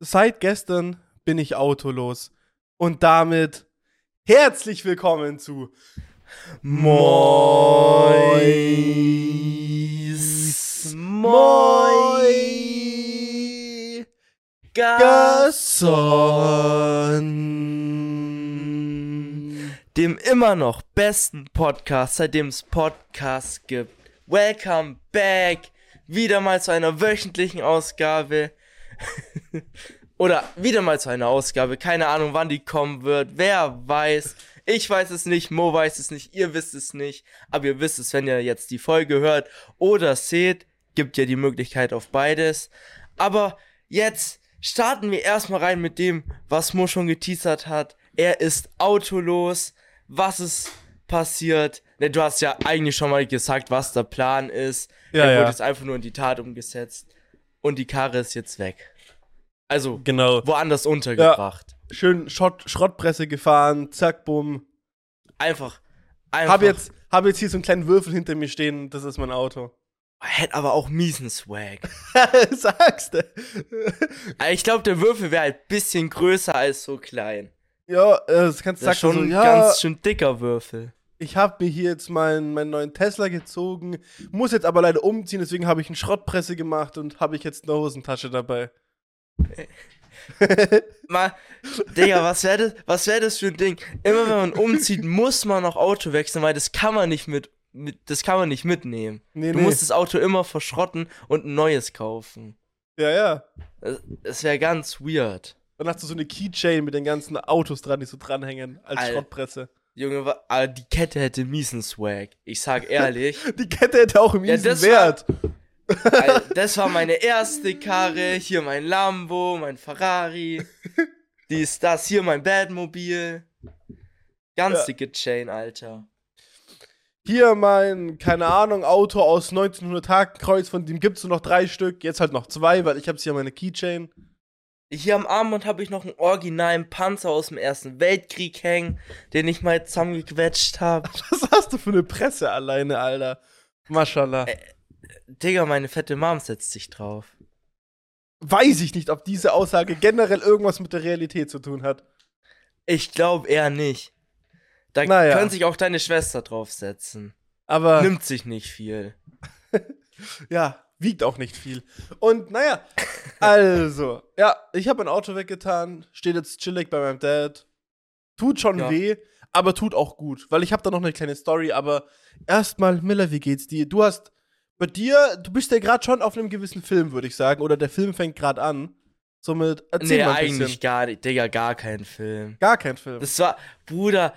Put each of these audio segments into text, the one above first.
Seit gestern bin ich autolos. Und damit herzlich willkommen zu Mois. Moi Gasson. Dem immer noch besten Podcast, seitdem es Podcasts gibt. Welcome back. Wieder mal zu einer wöchentlichen Ausgabe. Oder wieder mal zu einer Ausgabe. Keine Ahnung, wann die kommen wird. Wer weiß. Ich weiß es nicht, Mo weiß es nicht, ihr wisst es nicht. Aber ihr wisst es, wenn ihr jetzt die Folge hört oder seht. Gibt ja die Möglichkeit auf beides. Aber jetzt starten wir erstmal rein mit dem, was Mo schon geteasert hat. Er ist autolos. Was ist passiert? Ne, du hast ja eigentlich schon mal gesagt, was der Plan ist. Ja, er ja. wurde jetzt einfach nur in die Tat umgesetzt. Und die Karre ist jetzt weg. Also, Genau. woanders untergebracht. Schön Schrott, Schrottpresse gefahren, zack, bumm. Einfach. Einfach. Hab jetzt, hab jetzt hier so einen kleinen Würfel hinter mir stehen, das ist mein Auto. Hätte aber auch miesen Swag. Sagst du? Aber ich glaube, der Würfel wäre halt ein bisschen größer als so klein. ja, äh, das kannst du Das ist sagen, schon so, ein ja, ganz schön dicker Würfel. Ich habe mir hier jetzt meinen, meinen neuen Tesla gezogen, muss jetzt aber leider umziehen, deswegen habe ich eine Schrottpresse gemacht und habe ich jetzt eine Hosentasche dabei. Mal, Digga, was wäre das, was wär das für ein Ding? Immer wenn man umzieht, muss man noch Auto wechseln, weil das kann man nicht mit, mit das kann man nicht mitnehmen. Nee, Du nee. musst das Auto immer verschrotten und ein neues kaufen. ja, ja. Das, das wäre ganz weird. Dann hast du so eine Keychain mit den ganzen Autos dran, die so dranhängen, als Alter. Schrottpresse. Junge, aber die Kette hätte miesen Swag. Ich sag ehrlich. Die Kette hätte auch im Ja, Wert. Alter, das war meine erste Karre. Hier mein Lambo, mein Ferrari. Die ist das, hier mein Badmobil. Ganz Ja. dicke Chain, Alter. Hier mein, keine Ahnung, Auto aus 1900 Hakenkreuz, von dem gibt's nur noch drei Stück, jetzt halt noch zwei, weil ich hab's hier meine Keychain. Hier am Armband habe ich noch einen originalen Panzer aus dem Ersten Weltkrieg hängen, den ich mal zusammengequetscht habe. Was hast du für eine Presse alleine, Alter? Maschallah. Äh. Digga, meine fette Mom setzt sich drauf. Weiß ich nicht, ob diese Aussage generell irgendwas mit der Realität zu tun hat. Ich glaube eher nicht. Da Naja. können sich auch deine Schwester draufsetzen. Aber Nimmt sich nicht viel. ja, wiegt auch nicht viel. Und naja, also, ja, ich habe mein Auto weggetan, steht jetzt chillig bei meinem Dad. Tut schon Ja. weh, aber tut auch gut, weil ich habe da noch eine kleine Story, aber erstmal, Miller, wie geht's dir? Du hast bei dir, du bist ja gerade schon auf einem gewissen Film, würde ich sagen, oder der Film fängt gerade an. Somit erzähl nee, mal ein eigentlich bisschen. gar nicht. Digga, gar kein Film. Gar kein Film. Das war, Bruder,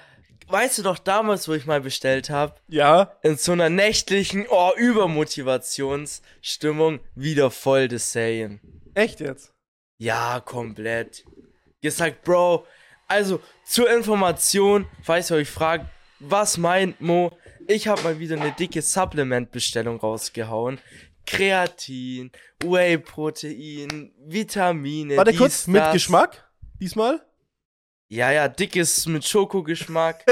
weißt du doch damals, wo ich mal bestellt habe, ja, in so einer nächtlichen, oh, Übermotivationsstimmung, wieder voll das Saiyan. echt jetzt? Ja, komplett. Gesagt, Bro, also zur Information, falls ihr euch fragt, was meint Mo? Ich habe mal wieder eine dicke Supplement-Bestellung rausgehauen. Kreatin, Whey-Protein, Vitamine. Warte dies, kurz, mit das. Geschmack? Diesmal? Ja, ja, dickes mit Schokogeschmack.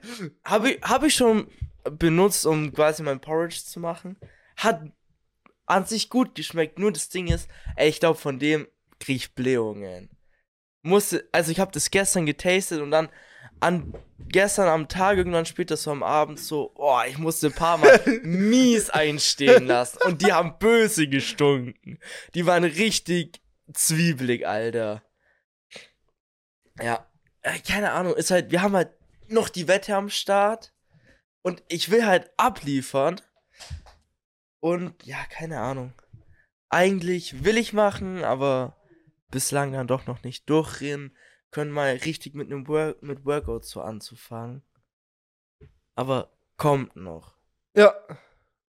habe ich, hab ich schon benutzt, um quasi mein Porridge zu machen. Hat an sich gut geschmeckt. Nur das Ding ist, ey, ich glaube, von dem krieg ich Blähungen. Musste, also ich habe das gestern getastet und dann an gestern am Tag irgendwann später so am Abend so, oh, ich musste ein paar Mal mies einstehen lassen und die haben böse gestunken. Die waren richtig zwiebelig, Alter. Ja, keine Ahnung, ist halt, wir haben halt noch die Wette am Start und ich will halt abliefern. Und ja, keine Ahnung. Eigentlich will ich machen, aber bislang dann doch noch nicht durchrennen. Können mal richtig mit einem Work mit Workout so anzufangen. Aber kommt noch. Ja.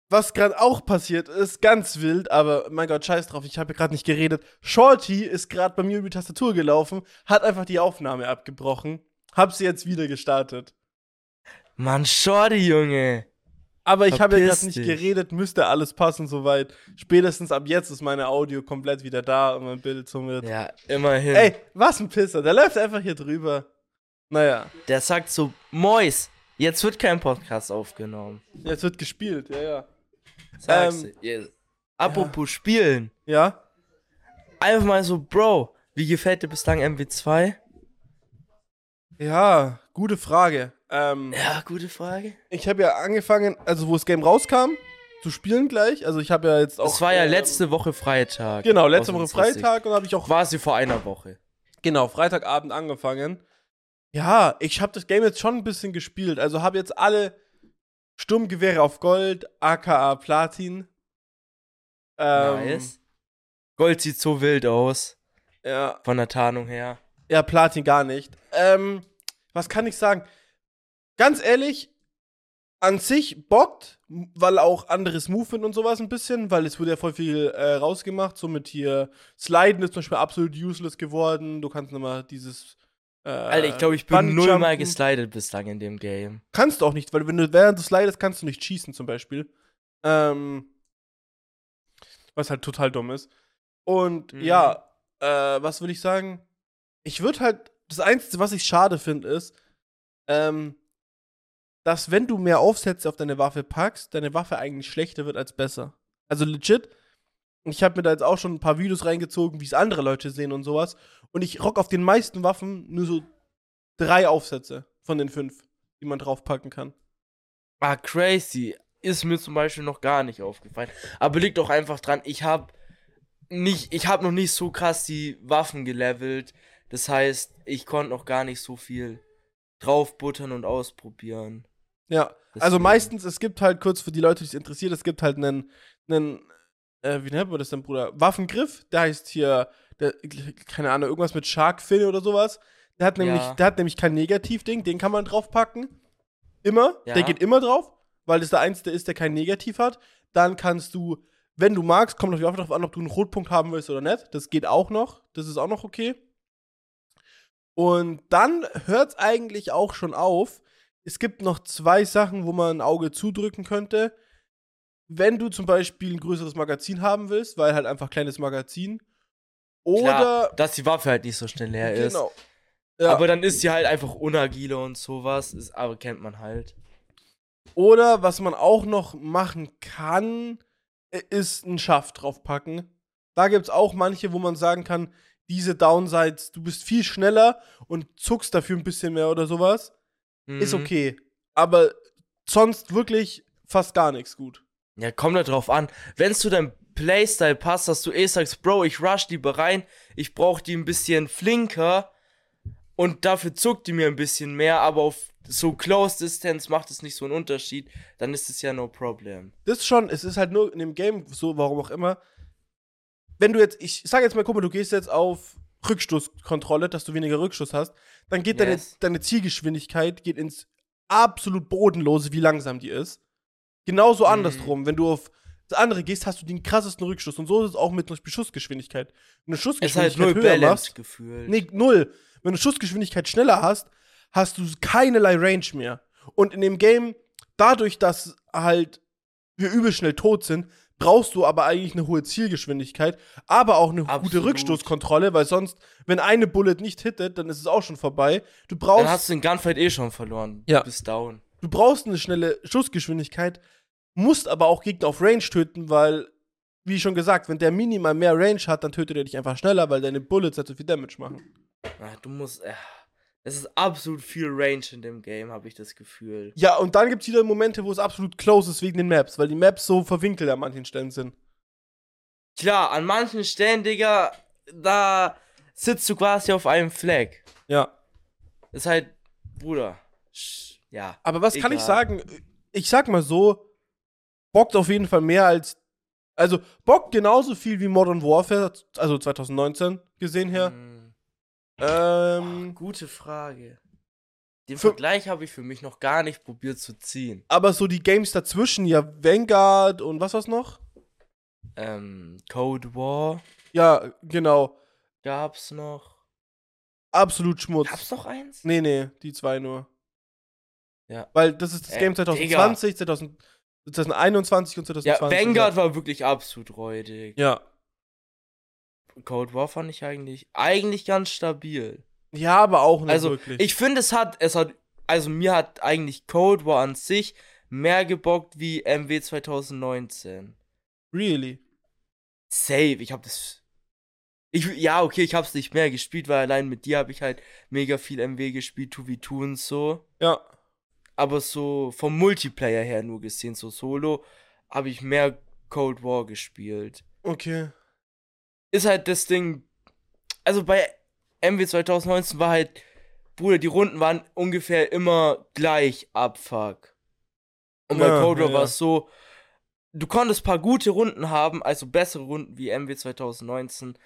Was gerade auch passiert ist, ganz wild, aber mein Gott, scheiß drauf, ich habe gerade nicht geredet. Shorty ist gerade bei mir über die Tastatur gelaufen, hat einfach die Aufnahme abgebrochen, hab sie jetzt wieder gestartet. Mann, Shorty, Junge. Aber ich habe ja gerade nicht geredet, müsste alles passen soweit. Spätestens ab jetzt ist meine Audio komplett wieder da und mein Bild somit. Ja, immerhin. Ey, was ein Pisser, der läuft einfach hier drüber. Naja, Der sagt so, Mois, jetzt wird kein Podcast aufgenommen. jetzt wird gespielt, ja, ja. Ähm. Ja. Apropos spielen. Ja? Einfach mal so, Bro, Wie gefällt dir bislang MW2? Ja, gute Frage. Ähm, Ja, gute Frage. ich habe ja angefangen, also wo das Game rauskam, zu spielen gleich. Also ich habe ja jetzt auch. Es war ja ähm, letzte Woche Freitag. Genau, letzte Woche. Freitag und habe ich auch Quasi vor einer Woche. Genau, Freitagabend angefangen. Ja, ich habe das Game jetzt schon ein bisschen gespielt. Also habe jetzt alle Sturmgewehre auf Gold, aka Platin. Ähm, nice. Gold sieht so wild aus. Ja, Von der Tarnung her. ja, Platin gar nicht. Ähm, was kann ich sagen? Ganz ehrlich, an sich bockt, weil auch anderes Movement und sowas ein bisschen, weil es wurde ja voll viel äh, rausgemacht. So mit hier Sliden ist zum Beispiel absolut useless geworden. Du kannst nochmal dieses. Äh, Alter, ich glaube, ich bin nullmal geslidet bislang in dem Game. Kannst du auch nicht, weil wenn du während du slidest, kannst du nicht schießen zum Beispiel. Ähm, was halt total dumm ist. Und Mhm. ja, äh, was würde ich sagen? Ich würde halt, das Einzige, was ich schade finde, ist, ähm, dass wenn du mehr Aufsätze auf deine Waffe packst, deine Waffe eigentlich schlechter wird als besser. Also legit. Ich habe mir da jetzt auch schon ein paar Videos reingezogen, wie es andere Leute sehen und sowas. Und ich rock auf den meisten Waffen nur so drei Aufsätze von den fünf, die man draufpacken kann. Ah, crazy. Ist mir zum Beispiel noch gar nicht aufgefallen. Aber liegt auch einfach dran, ich habe nicht, ich habe noch nicht so krass die Waffen gelevelt. Das heißt, ich konnte noch gar nicht so viel draufbuttern und ausprobieren. Ja, also Deswegen. meistens, es gibt halt kurz für die Leute, die es interessiert, es gibt halt einen, einen äh, wie nennt man das denn, Bruder? Waffengriff, der heißt hier, der, keine Ahnung, irgendwas mit Shark Fin oder sowas. Der hat nämlich, Ja. der hat nämlich kein Negativding, den kann man draufpacken. Immer, Ja. der geht immer drauf, weil das der einzige ist, der kein Negativ hat. Dann kannst du, wenn du magst, kommt auf die Waffe drauf an, ob du einen Rotpunkt haben willst oder nicht. Das geht auch noch, das ist auch noch okay. Und dann hört es eigentlich auch schon auf. Es gibt noch zwei Sachen, wo man ein Auge zudrücken könnte. Wenn du zum Beispiel ein größeres Magazin haben willst, weil halt einfach kleines Magazin. Oder. Klar, dass die Waffe halt nicht so schnell leer ist. genau. Ja. Aber dann ist sie halt einfach unagile und sowas. Ist, aber kennt man halt. Oder was man auch noch machen kann, ist einen Schaft draufpacken. Da gibt es auch manche, wo man sagen kann, diese Downsides, du bist viel schneller und zuckst dafür ein bisschen mehr oder sowas. Ist Mhm. okay. Aber sonst wirklich fast gar nichts gut. Ja, kommt da drauf an. Wenn zu deinem Playstyle passt, dass du eh sagst, Bro, ich rush lieber rein, ich brauch die ein bisschen flinker und dafür zuckt die mir ein bisschen mehr, aber auf so Close Distance macht es nicht so einen Unterschied, dann ist es ja no problem. Das schon, es ist halt nur in dem Game so, warum auch immer. Wenn du jetzt, ich sag jetzt mal, guck mal, du gehst jetzt auf Rückstoßkontrolle, dass du weniger Rückstoß hast, dann geht deine, Yes. deine Zielgeschwindigkeit geht ins absolut bodenlose, wie langsam die ist. Genauso Mhm. andersrum, wenn du auf das andere gehst, hast du den krassesten Rückstoß. Und so ist es auch mit zum Beispiel Schussgeschwindigkeit. Wenn du Es ist halt Schussgeschwindigkeit null höher machst, gefühlt. Nee, null. Wenn du Schussgeschwindigkeit schneller hast, hast du keinerlei Range mehr. Und in dem Game, dadurch, dass halt wir übel schnell tot sind, brauchst du aber eigentlich eine hohe Zielgeschwindigkeit, aber auch eine gute Absolut. Rückstoßkontrolle, weil sonst, wenn eine Bullet nicht hittet, dann ist es auch schon vorbei. Du brauchst, dann hast du den Gunfight eh schon verloren. Ja. Du bist down. du brauchst eine schnelle Schussgeschwindigkeit, musst aber auch Gegner auf Range töten, weil, wie schon gesagt, wenn der minimal mehr Range hat, dann tötet er dich einfach schneller, weil deine Bullets halt so viel Damage machen. Ah, du musst. Äh, es ist absolut viel Range in dem Game, habe ich das Gefühl. Ja, und dann gibt es wieder Momente, wo es absolut close ist wegen den Maps, weil die Maps so verwinkelt an manchen Stellen sind. Klar, an manchen Stellen, Digga, da sitzt du quasi auf einem Flag. Ja. Ist halt, Bruder. Ja. Aber was kann ich Egal. sagen? Ich sag mal so, bockt auf jeden Fall mehr als. Also, bockt genauso viel wie Modern Warfare, also 2019 gesehen her. Hm, Ähm, gute Frage. Den Für- Vergleich habe ich für mich noch gar nicht probiert zu ziehen. aber so die Games dazwischen, ja, Vanguard und was war's noch? Ähm, Code War Ja, genau. gab's noch. Absolut Schmutz. Gab's noch eins? Nee, nee, die zwei nur. Ja. Weil das ist das Äh, Game 2020, 2000, 2021 und Ja, 2020. Vanguard war wirklich absolut räudig. Ja. Cold War fand ich eigentlich, eigentlich ganz stabil. Ja, aber auch nicht Also, wirklich. ich finde, es hat, es hat, also mir hat eigentlich Cold War an sich mehr gebockt wie MW 2019. really. Safe, ich habe das. Ich, ja, okay, ich hab's nicht mehr gespielt, weil allein mit dir habe ich halt mega viel MW gespielt, 2v2 und so. Ja. Aber so vom Multiplayer her nur gesehen, so solo, habe ich mehr Cold War gespielt. Okay. Ist halt das Ding. Also bei MW 2019 war halt, Bruder, die Runden waren ungefähr immer gleich Abfuck. Und bei Ja, Cold War ja, war es so, du konntest paar gute Runden haben, also bessere Runden wie MW 2019.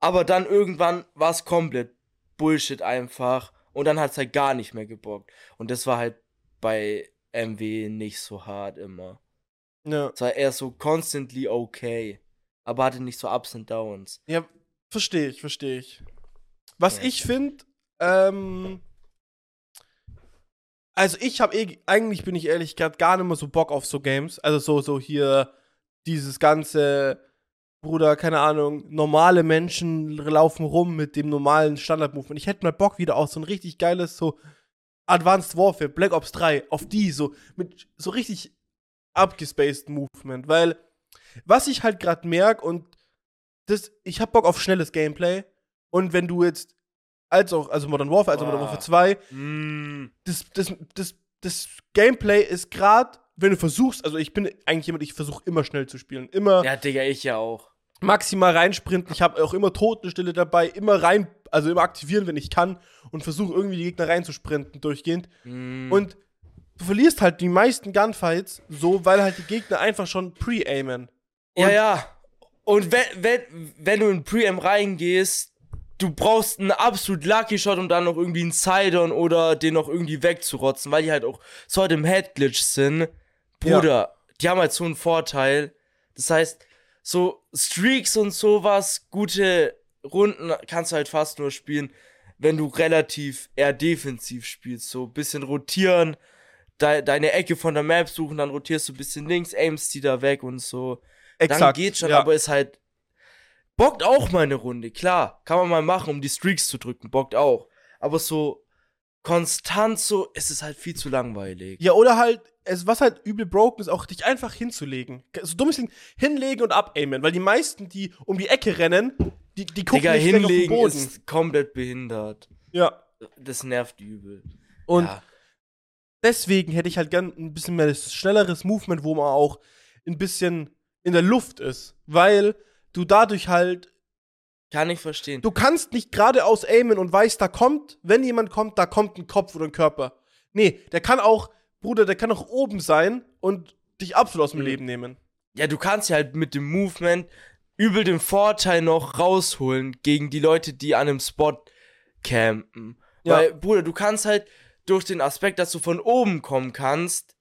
Aber dann irgendwann war es komplett Bullshit einfach. Und dann hat es halt gar nicht mehr gebockt. Und das war halt bei MW nicht so hart immer. Ja. Es war eher so constantly okay. Aber hatte nicht so Ups und Downs. Ja, verstehe ich, verstehe ich. Was Ja. ich finde, ähm. Also ich habe eh, eigentlich bin ich ehrlich gesagt gar nicht mehr so Bock auf so Games. Also so, so hier dieses ganze, Bruder, keine Ahnung, normale Menschen laufen rum mit dem normalen Standard-Movement. Ich hätte mal Bock wieder auf so ein richtig geiles, so Advanced Warfare, Black Ops 3, auf die, so mit so richtig abgespaced Movement. Weil, was ich halt gerade merke und das, ich hab Bock auf schnelles Gameplay. Und wenn du jetzt, als auch, also Modern Warfare, also Modern Boah. Warfare 2, Mm. das, das, das, das Gameplay ist gerade, wenn du versuchst, also ich bin eigentlich jemand, ich versuche immer schnell zu spielen. Immer Ja, Digga, ich ja auch. maximal reinsprinten. Ich habe auch immer Totenstille dabei, immer rein, also immer aktivieren, wenn ich kann und versuche irgendwie die Gegner reinzusprinten durchgehend. Mm. Und du verlierst halt die meisten Gunfights so, weil halt die Gegner einfach schon pre-aimen. ja, ja. Und wenn, wenn, wenn du in Pre-M reingehst, du brauchst einen absolut Lucky Shot, um dann noch irgendwie einen Sidon oder den noch irgendwie wegzurotzen, weil die halt auch so halt im Head-Glitch sind. Bruder, die haben halt so einen Vorteil. Das heißt, so Streaks und sowas, gute Runden kannst du halt fast nur spielen, wenn du relativ eher defensiv spielst. So ein bisschen rotieren, de deine Ecke von der Map suchen, dann rotierst du ein bisschen links, aimst die da weg und so. Dann geht schon, ja. aber ist halt. Bockt auch mal eine Runde, klar. Kann man mal machen, um die Streaks zu drücken. Bockt auch. Aber so konstant so, ist es halt viel zu langweilig. Ja, oder halt, es, was halt übel broken ist, auch dich einfach hinzulegen. So dummes Ding, hinlegen und abaimen, weil die meisten, die um die Ecke rennen, die, die gucken Digga, nicht hinlegen auf den Boden. ist komplett behindert. ja. Das nervt übel. Und ja. deswegen hätte ich halt gern ein bisschen mehr schnelleres Movement, wo man auch ein bisschen in der Luft ist, weil du dadurch halt kann ich verstehen. du kannst nicht geradeaus aimen und weißt, da kommt, wenn jemand kommt, da kommt ein Kopf oder ein Körper. Nee, der kann auch, Bruder, der kann auch oben sein und dich absolut aus dem Mhm. Leben nehmen. ja, du kannst ja halt mit dem Movement übel den Vorteil noch rausholen gegen die Leute, die an einem Spot campen. Ja. Weil, Bruder, du kannst halt durch den Aspekt, dass du von oben kommen kannst,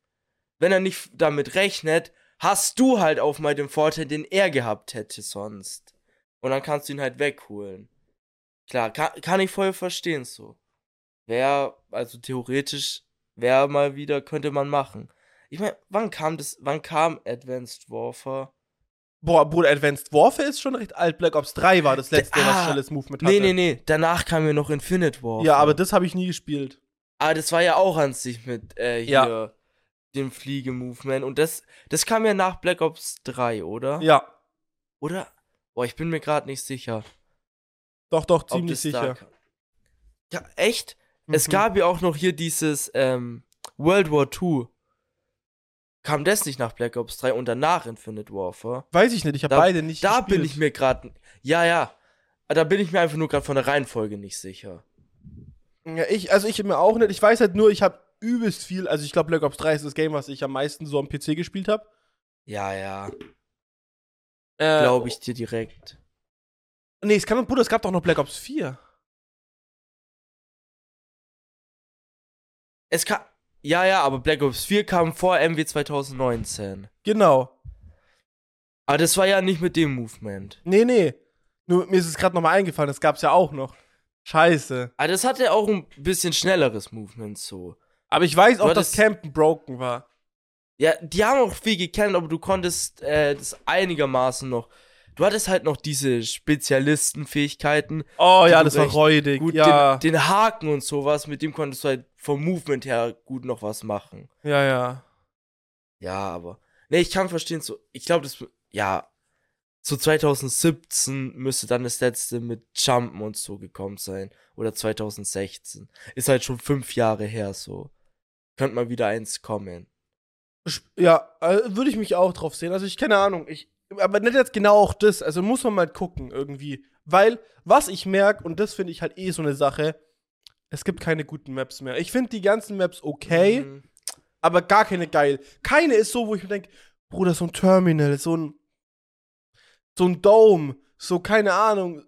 wenn er nicht damit rechnet, hast du halt auch mal den Vorteil, den er gehabt hätte sonst. Und dann kannst du ihn halt wegholen. Klar, kann, kann ich voll verstehen so. Wäre, also theoretisch, wäre mal wieder, könnte man machen. Ich meine, wann kam das, wann kam Advanced Warfare? Boah, Bruder, Advanced Warfare ist schon recht alt. Black Ops 3 war das letzte, was Ah, schnelles Movement hatte. Nee, nee, nee, danach kam ja noch Infinite Warfare. Ja, aber das habe ich nie gespielt. Aber das war ja auch an sich mit äh, hier Ja. dem Fliege-Movement. Und das, das kam ja nach Black Ops 3, oder? Ja, Oder? Boah, ich bin mir gerade nicht sicher. doch, doch, ziemlich sicher. Ja, echt? Es Mhm. gab ja auch noch hier dieses ähm, World War II. Kam das nicht nach Black Ops 3 und danach Infinite Warfare? Weiß ich nicht, ich habe beide nicht Da gespielt. bin ich mir gerade. Ja, ja. Da bin ich mir einfach nur gerade von der Reihenfolge nicht sicher. Ja, ich, also ich mir auch nicht. Ich weiß halt nur, ich habe übelst viel, also ich glaube, Black Ops 3 ist das Game, was ich am meisten so am PC gespielt habe. Ja, ja. Äh, Glaube ich dir direkt. Nee, es kann, Bruder, es gab doch noch Black Ops 4. Es kam. Ja, ja, aber Black Ops 4 kam vor MW 2019. Genau. Aber das war ja nicht mit dem Movement. Nee, nee. Nur mir ist es gerade nochmal eingefallen, das gab's ja auch noch. Scheiße. Aber das hatte auch ein bisschen schnelleres Movement so. Aber ich weiß auch, dass Campen broken war. Ja, die haben auch viel gekannt, aber du konntest äh, das einigermaßen noch. Du hattest halt noch diese Spezialistenfähigkeiten. Oh ja, das war räudig. Gut, ja. den, den Haken und sowas, mit dem konntest du halt vom Movement her gut noch was machen. ja, ja. Ja, aber. Nee, ich kann verstehen, so. Ich glaube, das. Ja. so 2017 müsste dann das letzte mit Jumpen und so gekommen sein. Oder 2016. Ist halt schon fünf Jahre her so. Könnte mal wieder eins kommen. Ja, äh, würde ich mich auch drauf sehen. Also ich keine Ahnung, ich aber nicht jetzt genau auch das, also muss man mal gucken irgendwie, weil was ich merke und das finde ich halt eh so eine Sache, es gibt keine guten Maps mehr. Ich finde die ganzen Maps okay, mhm. aber gar keine geil. Keine ist so, wo ich mir denke, Bruder, so ein Terminal, so ein so ein Dome, so keine Ahnung,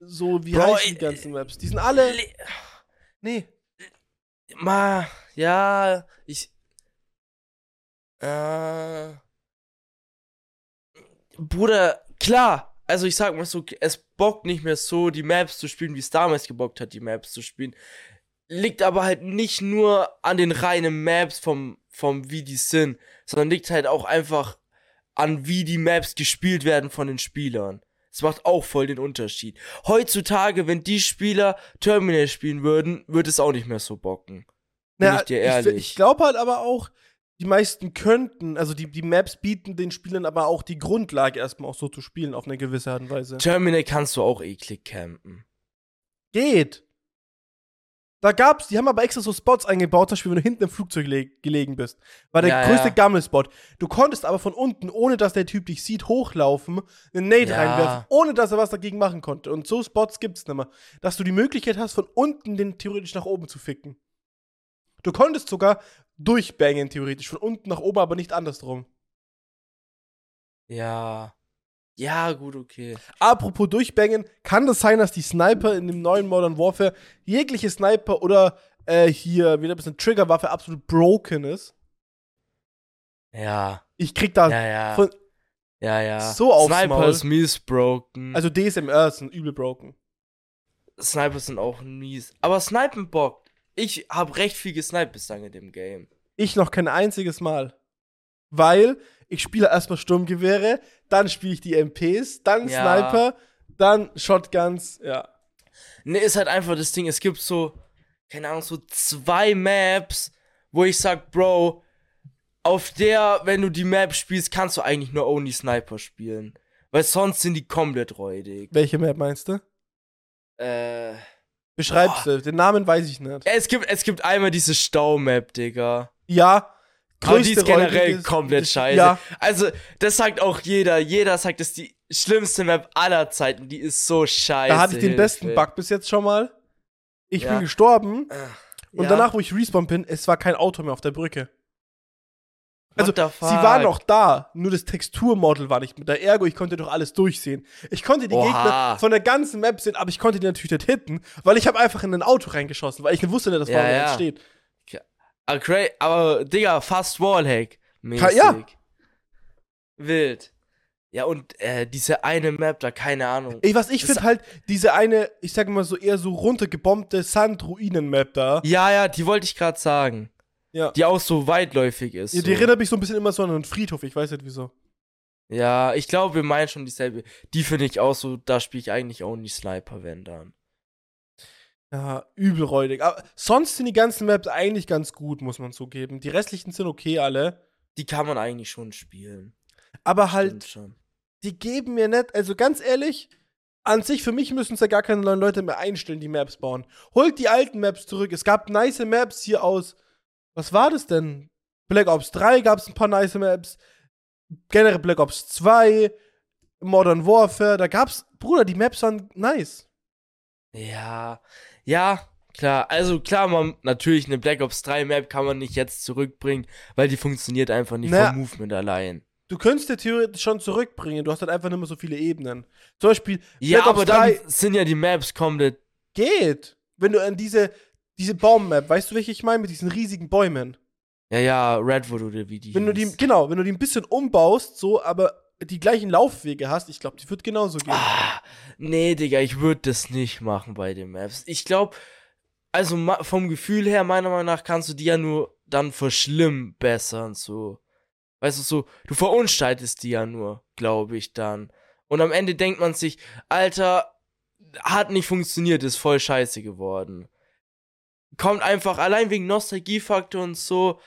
so wie Bro, heißen die ganzen Maps? Die sind alle Nee. Ma, ja, ich äh, Bruder, klar. Also ich sag mal so, es bockt nicht mehr so, die Maps zu spielen, wie es damals gebockt hat, die Maps zu spielen. Liegt aber halt nicht nur an den reinen Maps vom, vom wie die sind, sondern liegt halt auch einfach an wie die Maps gespielt werden von den Spielern. Das macht auch voll den Unterschied. Heutzutage, wenn die Spieler Terminal spielen würden, würde es auch nicht mehr so bocken. Bin naja, ich dir ehrlich. Ich, ich glaube halt aber auch, die meisten könnten, also die, die Maps bieten den Spielern aber auch die Grundlage, erstmal auch so zu spielen, auf eine gewisse Art und Weise. Terminal kannst du auch eklig campen. Geht. Da gab's, die haben aber extra so Spots eingebaut, zum Beispiel, wenn du hinten im Flugzeug gelegen bist. War der ja, größte ja. Gammelspot. Du konntest aber von unten, ohne dass der Typ dich sieht, hochlaufen, einen Nate ja. reinwerfen, ohne dass er was dagegen machen konnte. Und so Spots gibt's nicht mehr. Dass du die Möglichkeit hast, von unten den theoretisch nach oben zu ficken. Du konntest sogar durchbangen, theoretisch. Von unten nach oben, aber nicht andersrum. Ja. Ja, gut, okay. Apropos durchbangen, kann das sein, dass die Sniper in dem neuen Modern Warfare, jegliche Sniper oder äh, hier wieder ein bisschen Triggerwaffe absolut broken ist? Ja. Ich krieg da ja, ja. von ja, ja. so aufs Sniper Maul. ist mies broken. Also DSMR sind übel broken. Sniper sind auch mies. Aber Snipen bockt. Ich habe recht viel gesniped bislang in dem Game. Ich noch kein einziges Mal. Weil ich spiele erstmal Sturmgewehre, dann spiele ich die MPs, dann ja. Sniper, dann Shotguns, ja. Ne, ist halt einfach das Ding, es gibt so, keine Ahnung, so zwei Maps, wo ich sag, Bro, auf der, wenn du die Map spielst, kannst du eigentlich nur Only Sniper spielen. Weil sonst sind die komplett räudig. Welche Map meinst du? Äh. Beschreibst du, den Namen weiß ich nicht. Es gibt, es gibt einmal diese Staumap, Digga. Ja, aber die ist generell ist, komplett scheiße. Ja. Also, das sagt auch jeder. Jeder sagt, das ist die schlimmste Map aller Zeiten. Die ist so scheiße. Da hatte ich den Hilfe. besten Bug bis jetzt schon mal. Ich ja. bin gestorben. Äh, und ja. danach, wo ich respawn bin, es war kein Auto mehr auf der Brücke. Also, sie war noch da, nur das Texturmodel war nicht mit der Ergo, ich konnte doch alles durchsehen. Ich konnte die Oha. Gegner von der ganzen Map sehen, aber ich konnte die natürlich nicht hitten, weil ich habe einfach in ein Auto reingeschossen, weil ich wusste nicht, dass ja, ja. steht. Aber, aber Digga, fast Wallhack. Mäßig. Ja. Wild. Ja, und äh, diese eine Map da, keine Ahnung. Ey, was ich finde halt, diese eine, ich sag mal so eher so runtergebombte Sandruinen-Map da. Ja, ja, die wollte ich gerade sagen. Ja. Die auch so weitläufig ist. Ja, die so. erinnert mich so ein bisschen immer so an einen Friedhof, ich weiß nicht wieso. Ja, ich glaube, wir meinen schon dieselbe. Die finde ich auch so, da spiele ich eigentlich auch nicht Sniper, wenn dann. Ja, übelräudig. Aber sonst sind die ganzen Maps eigentlich ganz gut, muss man zugeben. Die restlichen sind okay alle. Die kann man eigentlich schon spielen. Aber halt, schon. die geben mir nicht, also ganz ehrlich, an sich, für mich müssen es ja gar keine neuen Leute mehr einstellen, die Maps bauen. Holt die alten Maps zurück. Es gab nice Maps hier aus, was war das denn? Black Ops 3 gab es ein paar nice Maps. Generell Black Ops 2, Modern Warfare, da gab's, Bruder, die Maps waren nice. Ja, ja, klar. Also klar, man natürlich eine Black Ops 3 Map kann man nicht jetzt zurückbringen, weil die funktioniert einfach nicht naja, vom Movement allein. Du könntest dir theoretisch schon zurückbringen, du hast halt einfach nicht mehr so viele Ebenen. Zum Beispiel Black Ja, aber Ops 3 dann sind ja die Maps komplett geht. Wenn du an diese diese Baummap, weißt du, welche ich meine mit diesen riesigen Bäumen? Ja, ja, Redwood oder wie die Wenn hieß. du die genau, wenn du die ein bisschen umbaust, so, aber die gleichen Laufwege hast, ich glaube, die wird genauso gehen. Ah, nee, Digga, ich würde das nicht machen bei den Maps. Ich glaube, also vom Gefühl her, meiner Meinung nach, kannst du die ja nur dann verschlimmbessern, so. Weißt du, so, du verunstaltest die ja nur, glaube ich, dann. Und am Ende denkt man sich, Alter, hat nicht funktioniert, ist voll scheiße geworden. Kommt einfach, allein wegen Nostalgiefaktor und so,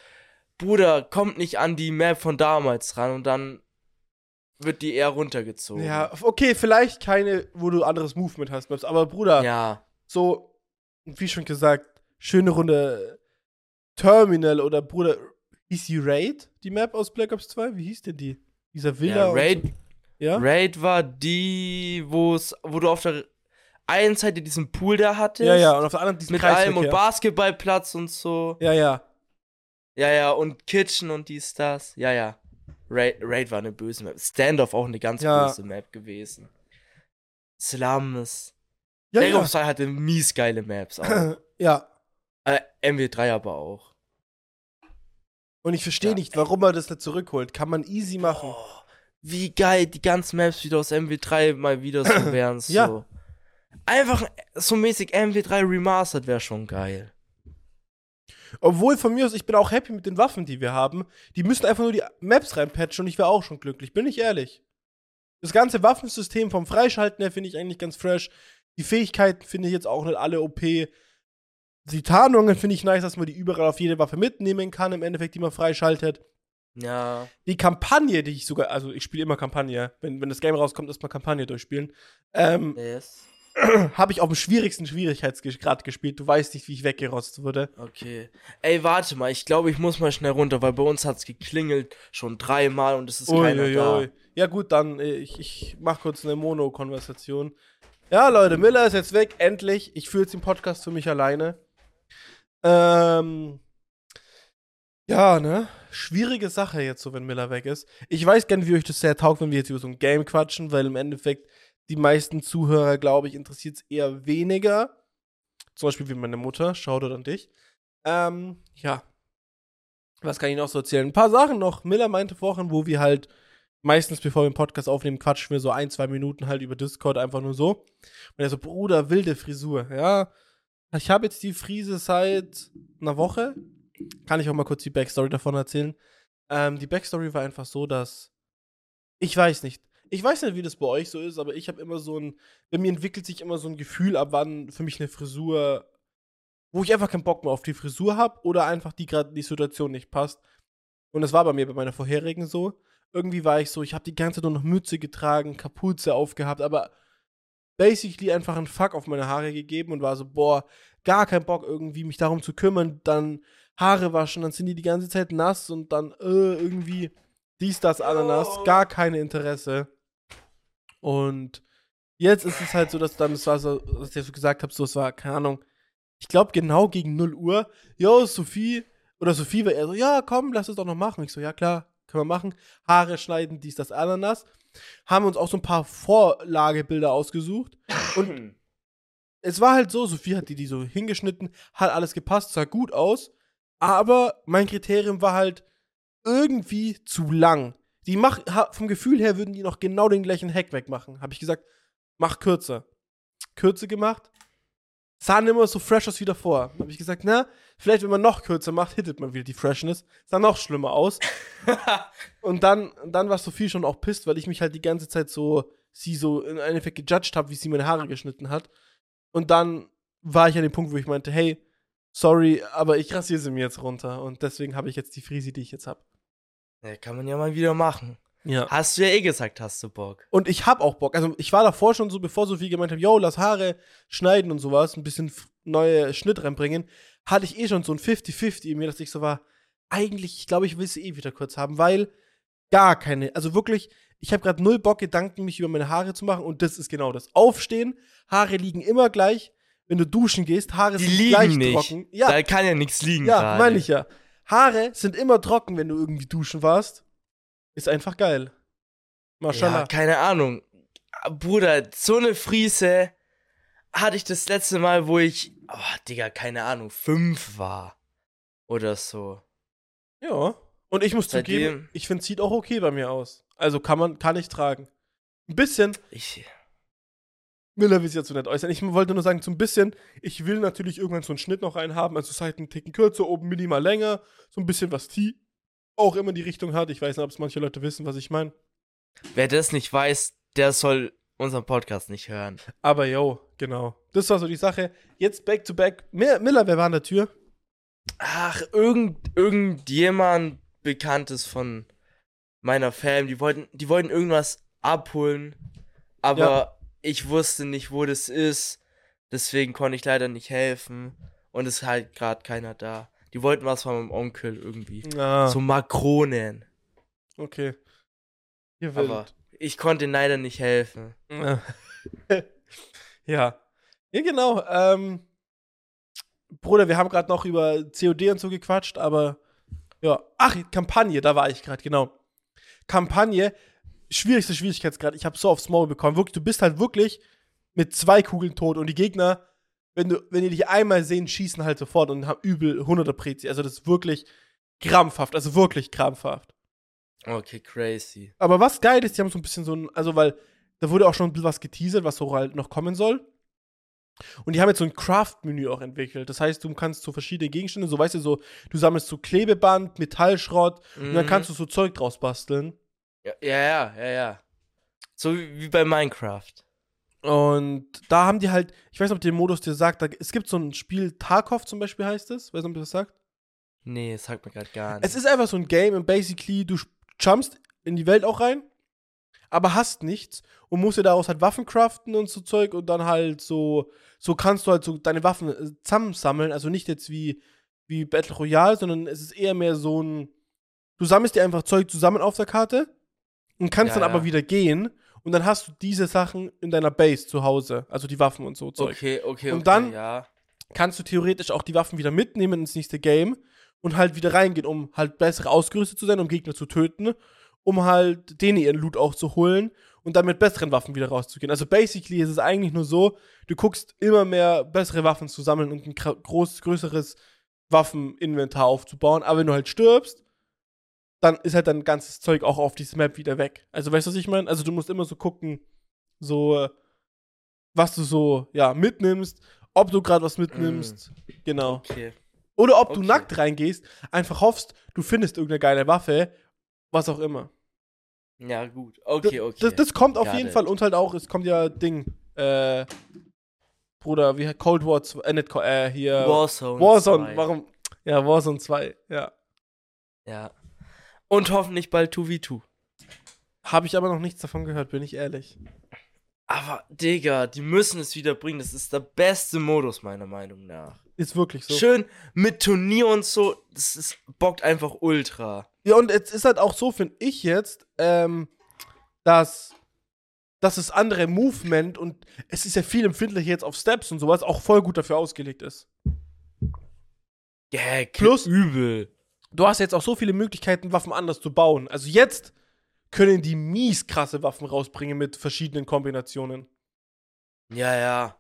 Bruder, kommt nicht an die Map von damals ran und dann wird die eher runtergezogen. Ja, okay, vielleicht keine, wo du anderes Movement hast, aber Bruder, Ja. so, wie schon gesagt, schöne Runde Terminal oder Bruder, hieß die Raid, die Map aus Black Ops 2? Wie hieß denn die? Dieser Villa? ja Raid, So. Ja? Raid war die, wo's, wo du auf der einen Seite diesen Pool da hattest. ja, ja, und auf der anderen diesen Mit allem und Kreisverkehr. Basketballplatz und so. Ja, ja. Ja, ja, und Kitchen und dies, das. Ja, ja. Raid, Raid war eine böse Map. Standoff auch eine ganz Ja. böse Map gewesen. Slums. Ja, Black ja. Ops 2 hatte mies geile Maps auch. ja. äh, MW3 aber auch. Und ich verstehe Ja. nicht, warum man das nicht zurückholt. Kann man easy machen. Oh, wie geil die ganzen Maps wieder aus MW3 mal wieder so wären. So. Ja. Einfach so mäßig MW3 Remastered wäre schon geil. Obwohl von mir aus, ich bin auch happy mit den Waffen, die wir haben. Die müssen einfach nur die Maps reinpatchen und ich wäre auch schon glücklich, bin ich ehrlich. Das ganze Waffensystem vom Freischalten her finde ich eigentlich ganz fresh. Die Fähigkeiten finde ich jetzt auch nicht alle OP. Die Tarnungen finde ich nice, dass man die überall auf jede Waffe mitnehmen kann, im Endeffekt, die man freischaltet. Ja. Die Kampagne, die ich sogar, also ich spiele immer Kampagne, wenn, wenn das Game rauskommt, erstmal Kampagne durchspielen. Ähm, Yes. habe ich auf dem schwierigsten Schwierigkeitsgrad gespielt. Du weißt nicht, wie ich weggerotzt wurde. Okay. Ey, warte mal, ich glaube, ich muss mal schnell runter, weil bei uns hat's geklingelt schon dreimal und es ist keiner Uiuiui. Ja, gut, dann, äh, ich, ich mach kurz eine Mono-Konversation. Ja, Leute, Miller ist jetzt weg, endlich. Ich fühle jetzt den Podcast für mich alleine. Ähm. Ja, ne? Schwierige Sache jetzt so, wenn Miller weg ist. Ich weiß gern, wie euch das sehr taugt, wenn wir jetzt über so ein Game quatschen, weil im Endeffekt die meisten Zuhörer, glaube ich, interessiert es eher weniger. Zum Beispiel wie meine Mutter. Shoutout an dich. Ähm, ja. Was kann ich noch so erzählen? Ein paar Sachen noch. Miller meinte vorhin, wo wir halt meistens, bevor wir einen Podcast aufnehmen, quatschen wir so ein, zwei Minuten halt über Discord einfach nur so. Und er so, Bruder, wilde Frisur. Ja, ich habe jetzt die Frise seit einer Woche. Kann ich auch mal kurz die Backstory davon erzählen. Ähm, die Backstory war einfach so, dass ich weiß nicht. Ich weiß nicht, wie das bei euch so ist, aber ich habe immer so ein, bei mir entwickelt sich immer so ein Gefühl, ab wann für mich eine Frisur, wo ich einfach keinen Bock mehr auf die Frisur habe oder einfach die gerade die Situation nicht passt. Und das war bei mir bei meiner vorherigen so. Irgendwie war ich so, ich habe die ganze Zeit nur noch Mütze getragen, Kapuze aufgehabt, aber basically einfach einen Fuck auf meine Haare gegeben und war so, boah, gar kein Bock irgendwie mich darum zu kümmern, dann Haare waschen, dann sind die die ganze Zeit nass und dann äh, irgendwie dies, das, Ananas, gar keine Interesse. Und jetzt ist es halt so, dass dann, es war so, was ich so gesagt habe, so, es war, keine Ahnung, ich glaube genau gegen 0 Uhr, yo, Sophie, oder Sophie war eher so, ja, komm, lass es doch noch machen. Ich so, ja, klar, können wir machen. Haare schneiden, dies, das, Ananas. Haben uns auch so ein paar Vorlagebilder ausgesucht. Und es war halt so, Sophie hat die, die so hingeschnitten, hat alles gepasst, sah gut aus. Aber mein Kriterium war halt irgendwie zu lang. Die mach, vom Gefühl her würden die noch genau den gleichen Hack wegmachen. Habe ich gesagt, mach kürzer. Kürze gemacht. Sahen immer so fresh aus wie davor. Habe ich gesagt, na, vielleicht wenn man noch kürzer macht, hittet man wieder die Freshness. Sah noch schlimmer aus. Und dann, dann war Sophie schon auch pisst, weil ich mich halt die ganze Zeit so, sie so im Endeffekt gejudged habe, wie sie meine Haare geschnitten hat. Und dann war ich an dem Punkt, wo ich meinte, hey, sorry, aber ich rasiere sie mir jetzt runter. Und deswegen habe ich jetzt die Frise, die ich jetzt habe. Ja, kann man ja mal wieder machen. Ja. Hast du ja eh gesagt, hast du Bock. Und ich habe auch Bock. Also ich war davor schon so, bevor Sophie gemeint hat, yo, lass Haare schneiden und sowas, ein bisschen neue Schnitt reinbringen, hatte ich eh schon so ein 50-50 in mir, dass ich so war, eigentlich, ich glaube, ich will sie eh wieder kurz haben, weil gar keine, also wirklich, ich habe gerade null Bock, Gedanken, mich über meine Haare zu machen und das ist genau das. Aufstehen, Haare liegen immer gleich, wenn du duschen gehst, Haare Die sind liegen gleich nicht. trocken. Ja, Da kann ja nichts liegen. ja, meine ich ja. Haare sind immer trocken, wenn du irgendwie duschen warst. Ist einfach geil. Maschallah. Ja, keine Ahnung. Ah, Bruder, so eine Friese hatte ich das letzte Mal, wo ich, oh, Digga, keine Ahnung, fünf war. Oder so. Ja. Und ich muss Seitdem- zugeben, ich finde, sieht auch okay bei mir aus. Also kann man, kann ich tragen. Ein bisschen, Ich, Miller will sich dazu nicht äußern. Ich wollte nur sagen, so ein bisschen, ich will natürlich irgendwann so einen Schnitt noch reinhaben, also Seiten Ticken kürzer, oben minimal länger, so ein bisschen was T auch immer die Richtung hat. Ich weiß nicht, ob es manche Leute wissen, was ich meine. wer das nicht weiß, der soll unseren Podcast nicht hören. Aber yo, genau. Das war so die Sache. Jetzt back to back. Mi- Miller, wer war an der Tür? Ach, irgend, irgendjemand Bekanntes von meiner Fam, die wollten, die wollten irgendwas abholen, aber Ja. Ich wusste nicht, wo das ist. Deswegen konnte ich leider nicht helfen. Und es ist halt gerade keiner da. Die wollten was von meinem Onkel irgendwie. Ah, So Makronen. okay. Ihr Aber ich konnte leider nicht helfen. Ja. ja. Ja, genau. Ähm, Bruder, wir haben gerade noch über COD und so gequatscht, aber ja. Ach, Kampagne, da war ich gerade, genau. Kampagne, schwierigste Schwierigkeitsgrad. Ich habe so aufs Maul bekommen. Wirklich, du bist halt wirklich mit zwei Kugeln tot und die Gegner, wenn du, wenn die dich einmal sehen, schießen halt sofort und haben übel hunderte Prezi. Also das ist wirklich krampfhaft, also wirklich krampfhaft. Okay, crazy. Aber was geil ist, die haben so ein bisschen so ein, also weil da wurde auch schon ein bisschen was geteasert, was so halt noch kommen soll. Und die haben jetzt so ein Craft-Menü auch entwickelt. Das heißt, du kannst so verschiedene Gegenstände, so weißt du, so, du sammelst so Klebeband, Metallschrott und dann Mhm. kannst du so Zeug draus basteln. Ja, ja, ja, ja. So wie, bei Minecraft. Und da haben die halt, ich weiß nicht, ob der Modus dir sagt, da, es gibt so ein Spiel, Tarkov zum Beispiel heißt es, weiß nicht, ob das sagt. Nee, das sagt mir gerade gar nicht. Es ist einfach so ein Game und basically, du jumpst in die Welt auch rein, aber hast nichts und musst dir daraus halt Waffen craften und so Zeug und dann halt so, so kannst du halt so deine Waffen äh, zusammensammeln, also nicht jetzt wie, wie Battle Royale, sondern es ist eher mehr so ein, du sammelst dir einfach Zeug zusammen auf der Karte und kannst Ja, dann aber ja. wieder gehen und dann hast du diese Sachen in deiner Base zu Hause, also die Waffen und so Zeug okay, okay, Und okay, dann- ja. kannst du theoretisch auch die Waffen wieder mitnehmen ins nächste Game und halt wieder reingehen, um halt besser ausgerüstet zu sein, um Gegner zu töten, um halt denen ihren Loot auch zu holen und dann mit besseren Waffen wieder rauszugehen. Also basically ist es eigentlich nur so, du guckst immer mehr bessere Waffen zu sammeln und ein groß, größeres Waffeninventar aufzubauen, aber wenn du halt stirbst, dann ist halt dein ganzes Zeug auch auf diese Map wieder weg. Also weißt du, was ich meine? Also du musst immer so gucken, so äh, was du so ja mitnimmst, ob du gerade was mitnimmst, genau. Okay. Oder ob du Okay. nackt reingehst, einfach hoffst, du findest irgendeine geile Waffe, was auch immer. Ja, gut. Okay, okay. Das, das kommt auf Got jeden it. Fall und halt auch, es kommt ja Ding, äh, Bruder, wie Cold War 2, äh, nicht, äh, hier. Warzone. Warzone, 2. warum? Ja, Warzone 2, ja. Ja. Und hoffentlich bald 2v2. Habe ich aber noch nichts davon gehört, bin ich ehrlich. Aber, Digga, die müssen es wieder bringen. Das ist der beste Modus, meiner Meinung nach. Ist wirklich so. Schön mit Turnier und so. Das ist, bockt einfach ultra. Ja, und es ist halt auch so, finde ich jetzt, ähm, dass, dass das andere Movement und es ist ja viel empfindlicher jetzt auf Steps und sowas auch voll gut dafür ausgelegt ist. Ja, Plus- übel. Du hast jetzt auch so viele Möglichkeiten, Waffen anders zu bauen. Also jetzt können die mies krasse Waffen rausbringen mit verschiedenen Kombinationen. Ja, ja.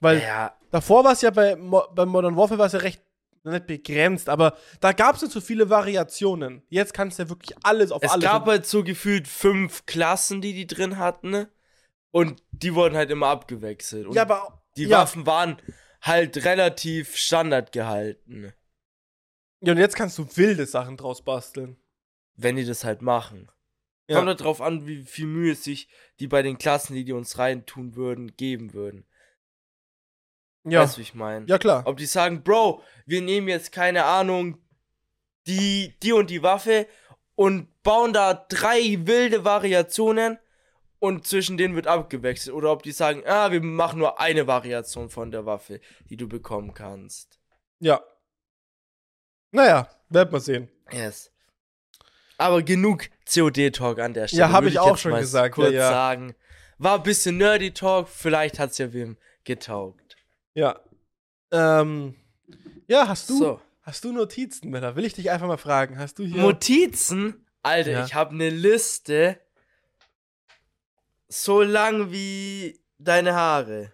Weil ja, davor war es ja bei, Mo bei Modern Warfare war es ja recht nicht begrenzt, aber da gab es nicht so viele Variationen. Jetzt kannst du ja wirklich alles auf es alles. gab halt so gefühlt fünf Klassen, die die drin hatten. Und die wurden halt immer abgewechselt. Und ja, aber die ja. Waffen waren halt relativ standard gehalten. Ja, und jetzt kannst du wilde Sachen draus basteln. Wenn die das halt machen. Ja. Kommt halt drauf an, wie viel Mühe sich die bei den Klassen, die die uns reintun würden, geben würden. Ja, Weißt du, wie ich meine? ja klar. Ob die sagen, Bro, wir nehmen jetzt keine Ahnung, die, die und die Waffe und bauen da drei wilde Variationen und zwischen denen wird abgewechselt. Oder ob die sagen, ah, wir machen nur eine Variation von der Waffe, die du bekommen kannst. Ja. Naja, werden wir sehen. Yes. Aber genug COD-Talk an der Stelle. Ja, hab würde ich auch schon gesagt, Kurz ja, ja. sagen. War ein bisschen Nerdy-Talk, vielleicht hat's ja wem getaugt. Ja. Ähm, ja, hast du, So. hast du Notizen, Miller? Will ich dich einfach mal fragen. Hast du hier. Notizen? Alter, Ja. ich habe eine Liste so lang wie deine Haare.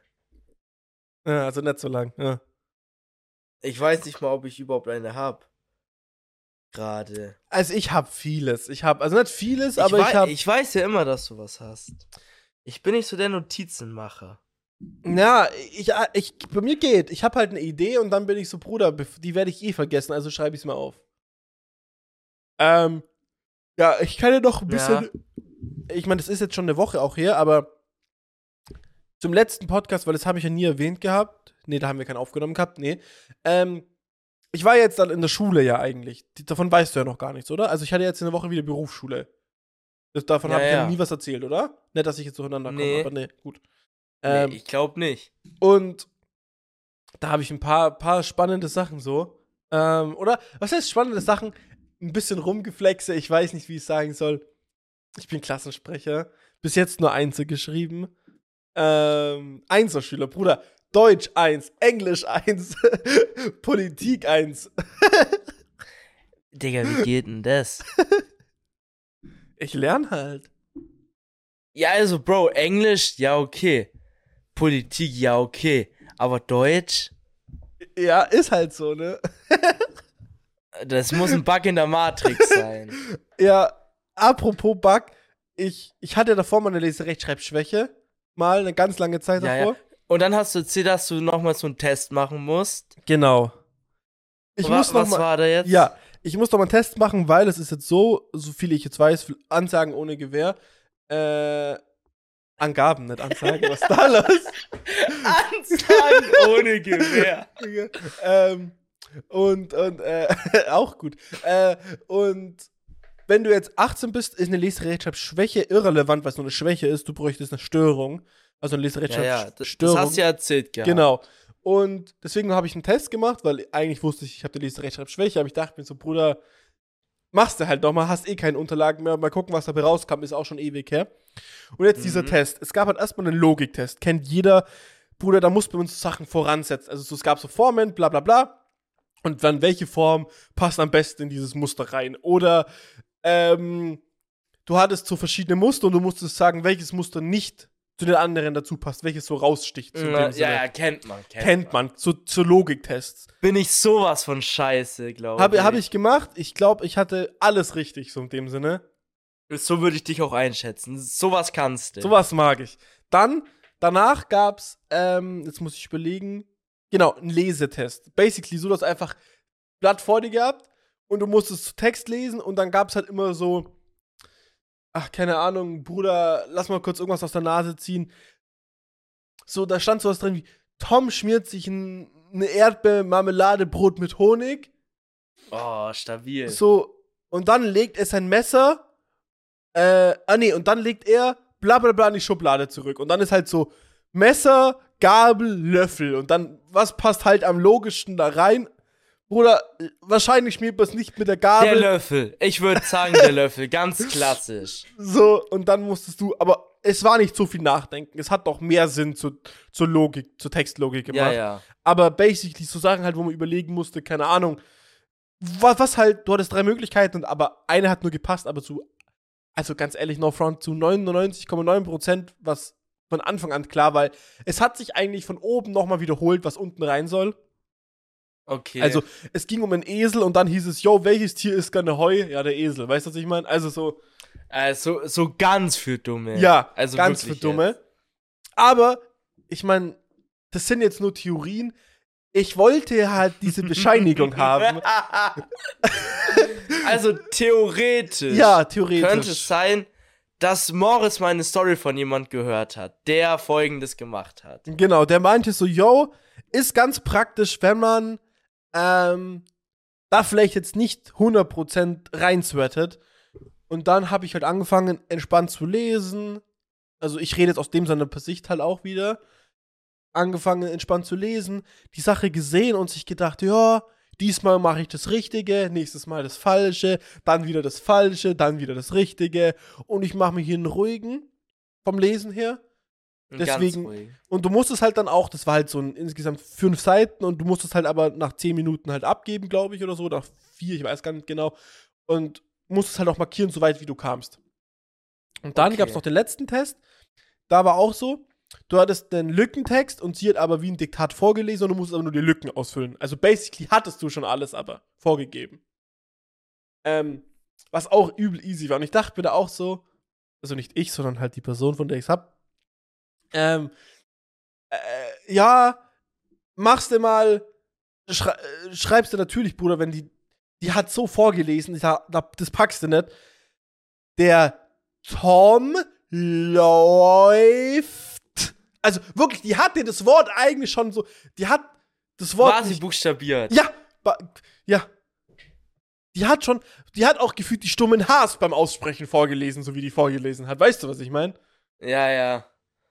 ja, also nicht so lang. Ja. Ich weiß nicht mal, ob ich überhaupt eine hab. Gerade. Also ich habe vieles. Ich habe, also nicht vieles, Ich, aber wei- ich habe. ich weiß ja immer, dass du was hast. Ich bin nicht so der Notizenmacher. Ja, ich, ich, bei mir geht. Ich habe halt eine Idee und dann bin ich so, Bruder, die werde ich eh vergessen, also schreibe ich es mal auf. Ähm, ja, ich kann ja noch ein bisschen. Ich meine, das ist jetzt schon eine Woche auch her, aber zum letzten Podcast, weil das habe ich ja nie erwähnt gehabt. Nee, da haben wir keinen aufgenommen gehabt, nee. Ähm, ich war jetzt dann in der Schule ja eigentlich. Davon weißt du ja noch gar nichts, oder? Also ich hatte jetzt eine Woche wieder Berufsschule. Davon Ja, habe ich ja nie was erzählt, oder? Nicht, dass ich jetzt zueinander komme, Nee. aber nee, gut. Nee, Ähm, ich glaube nicht. und da habe ich ein paar, paar spannende Sachen so. Ähm, oder, was heißt spannende Sachen? Ein bisschen rumgeflexe, ich weiß nicht, wie ich es sagen soll. Ich bin Klassensprecher. Bis jetzt nur Einzel geschrieben. Ähm, Einzelschüler, Bruder. Deutsch 1, Englisch 1, Politik 1. Digga, wie geht denn das? Ich lerne halt. Ja, also, Bro, Englisch, ja, okay. Politik, ja, okay. Aber Deutsch, Ja, ist halt so, ne? das muss ein Bug in der Matrix sein. Ja, apropos Bug, ich, ich hatte davor mal eine Leserechtschreibschwäche. Mal eine ganz lange Zeit Ja, davor. ja. Und dann hast du erzählt, dass du nochmal so einen Test machen musst. Genau. Ich Wa- muss noch was mal, war da jetzt? Ja, ich muss noch mal einen Test machen, weil es ist jetzt so, so viel ich jetzt weiß, Ansagen ohne Gewehr. Äh, Angaben, nicht Ansagen, was da los? Ansagen ohne Gewehr. ähm, und, und, äh, auch gut. Äh, und wenn du jetzt 18 bist, ist eine Leserechtschreibschwäche irrelevant, weil es nur eine Schwäche ist. Du bräuchtest eine Störung. Also eine Ja, ja, das, das Leserechtschreibstörung. hast du ja erzählt gehabt. Genau. Und deswegen habe ich einen Test gemacht, weil eigentlich wusste ich, ich habe die Leserechtschreibschwäche, aber ich dachte mir so, Bruder, machst du halt noch mal, hast eh keine Unterlagen mehr, mal gucken, was dabei rauskam, ist auch schon ewig her. Und jetzt dieser Mhm. Test. Es gab halt erstmal einen Logiktest, kennt jeder. Bruder, da muss man uns Sachen voransetzen. Also so, es gab so Formen, bla bla bla. Und dann welche Form passt am besten in dieses Muster rein? Oder ähm, du hattest so verschiedene Muster und du musstest sagen, welches Muster nicht zu den anderen dazu passt, welches so raussticht. In Ja, ja, kennt man. Kennt, Kennt man, zu, zu Logiktests. Bin ich sowas von scheiße, glaube Habe ich. hab ich gemacht. Ich glaube, ich hatte alles richtig, so in dem Sinne. So würde ich dich auch einschätzen. Sowas kannst du. Sowas mag ich. Dann, danach gab's, ähm, jetzt muss ich überlegen, genau, einen Lesetest. Basically so, dass einfach Blatt vor dir gehabt und du musstest Text lesen und dann gab's halt immer so, ach, keine Ahnung, Bruder, lass mal kurz irgendwas aus der Nase ziehen. So, da stand sowas drin wie, Tom schmiert sich ein, eine Erdbeer-Marmeladebrot mit Honig. Oh, stabil. So, und dann legt er sein Messer, äh, ah nee, und dann legt er bla bla bla in die Schublade zurück. Und dann ist halt so Messer, Gabel, Löffel. Und dann, was passt halt am logischsten da rein? Bruder, wahrscheinlich schmiert man es nicht mit der der Gabel. Löffel. Ich würde sagen, der Löffel. Ganz klassisch. So, und dann musstest du, aber es war nicht so viel Nachdenken. Es hat doch mehr Sinn zu, zur Logik, zur Textlogik gemacht. Ja, ja. Aber basically so Sachen halt, wo man überlegen musste, keine Ahnung. Was, was halt, du hattest drei Möglichkeiten, aber eine hat nur gepasst, aber zu, also ganz ehrlich, no front, zu 99,9%, was von Anfang an klar, weil es hat sich eigentlich von oben nochmal wiederholt, was unten rein soll. Okay. Also, es ging um einen Esel und dann hieß es, yo, welches Tier ist gerne Heu? Ja, der Esel. Weißt du, was ich meine? Also so, äh, so, ganz für Dumme. ja, also ganz für Dumme. jetzt. Aber, ich meine, das sind jetzt nur Theorien. Ich wollte halt diese Bescheinigung haben. also theoretisch. Ja, theoretisch. Könnte es sein, dass Morris meine Story von jemand gehört hat, der folgendes gemacht hat. Genau, der meinte so, yo, ist ganz praktisch, wenn man ähm, da vielleicht jetzt nicht 100% reinsweatet. Und dann habe ich halt angefangen, entspannt zu lesen. Also ich rede jetzt aus dem seiner Sicht halt auch wieder. Angefangen, entspannt zu lesen, die Sache gesehen und sich gedacht, ja, diesmal mache ich das Richtige, nächstes Mal das Falsche, dann wieder das Falsche, dann wieder das Richtige. Und ich mache mir hier einen ruhigen vom Lesen her. Deswegen-. Und du musstest halt dann auch, das war halt so ein insgesamt fünf Seiten und du musstest halt aber nach zehn Minuten halt abgeben, glaube ich, oder so, nach vier, ich weiß gar nicht genau. Und musstest halt auch markieren, so weit wie du kamst. Und dann Okay. gab es noch den letzten Test. Da war auch so, du hattest den Lückentext und sie hat aber wie ein Diktat vorgelesen und du musstest aber nur die Lücken ausfüllen. Also basically hattest du schon alles aber vorgegeben. Ähm, was auch übel easy war. Und ich dachte mir da auch so, also nicht ich, sondern halt die Person, von der ich es hab, ähm, äh, ja, machst du mal, schrei äh, schreibst du natürlich, Bruder, wenn die, die hat so vorgelesen, da- das packst du nicht. Der Tom läuft. Also wirklich, die hat dir das Wort eigentlich schon so, die hat das Wort Quasi buchstabiert. ja, ja. die hat schon, die hat auch gefühlt die stummen Hs beim Aussprechen vorgelesen, so wie die vorgelesen hat. Weißt du, was ich meine? Ja, ja.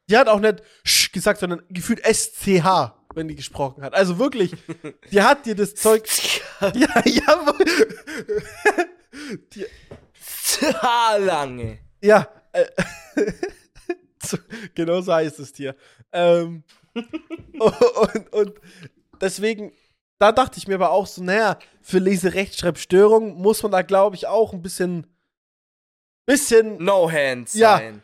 Die hat auch nicht Sch gesagt, sondern gefühlt SCH, wenn die gesprochen hat. Also wirklich, die hat dir das Zeug. ja, ja. die, lange. ja. Äh, genau so heißt es dir. Ähm, und, und deswegen, da dachte ich mir aber auch so, naja, für Leserechtschreibstörung muss man da, glaube ich, auch ein bisschen, bisschen No hands Ja. sein.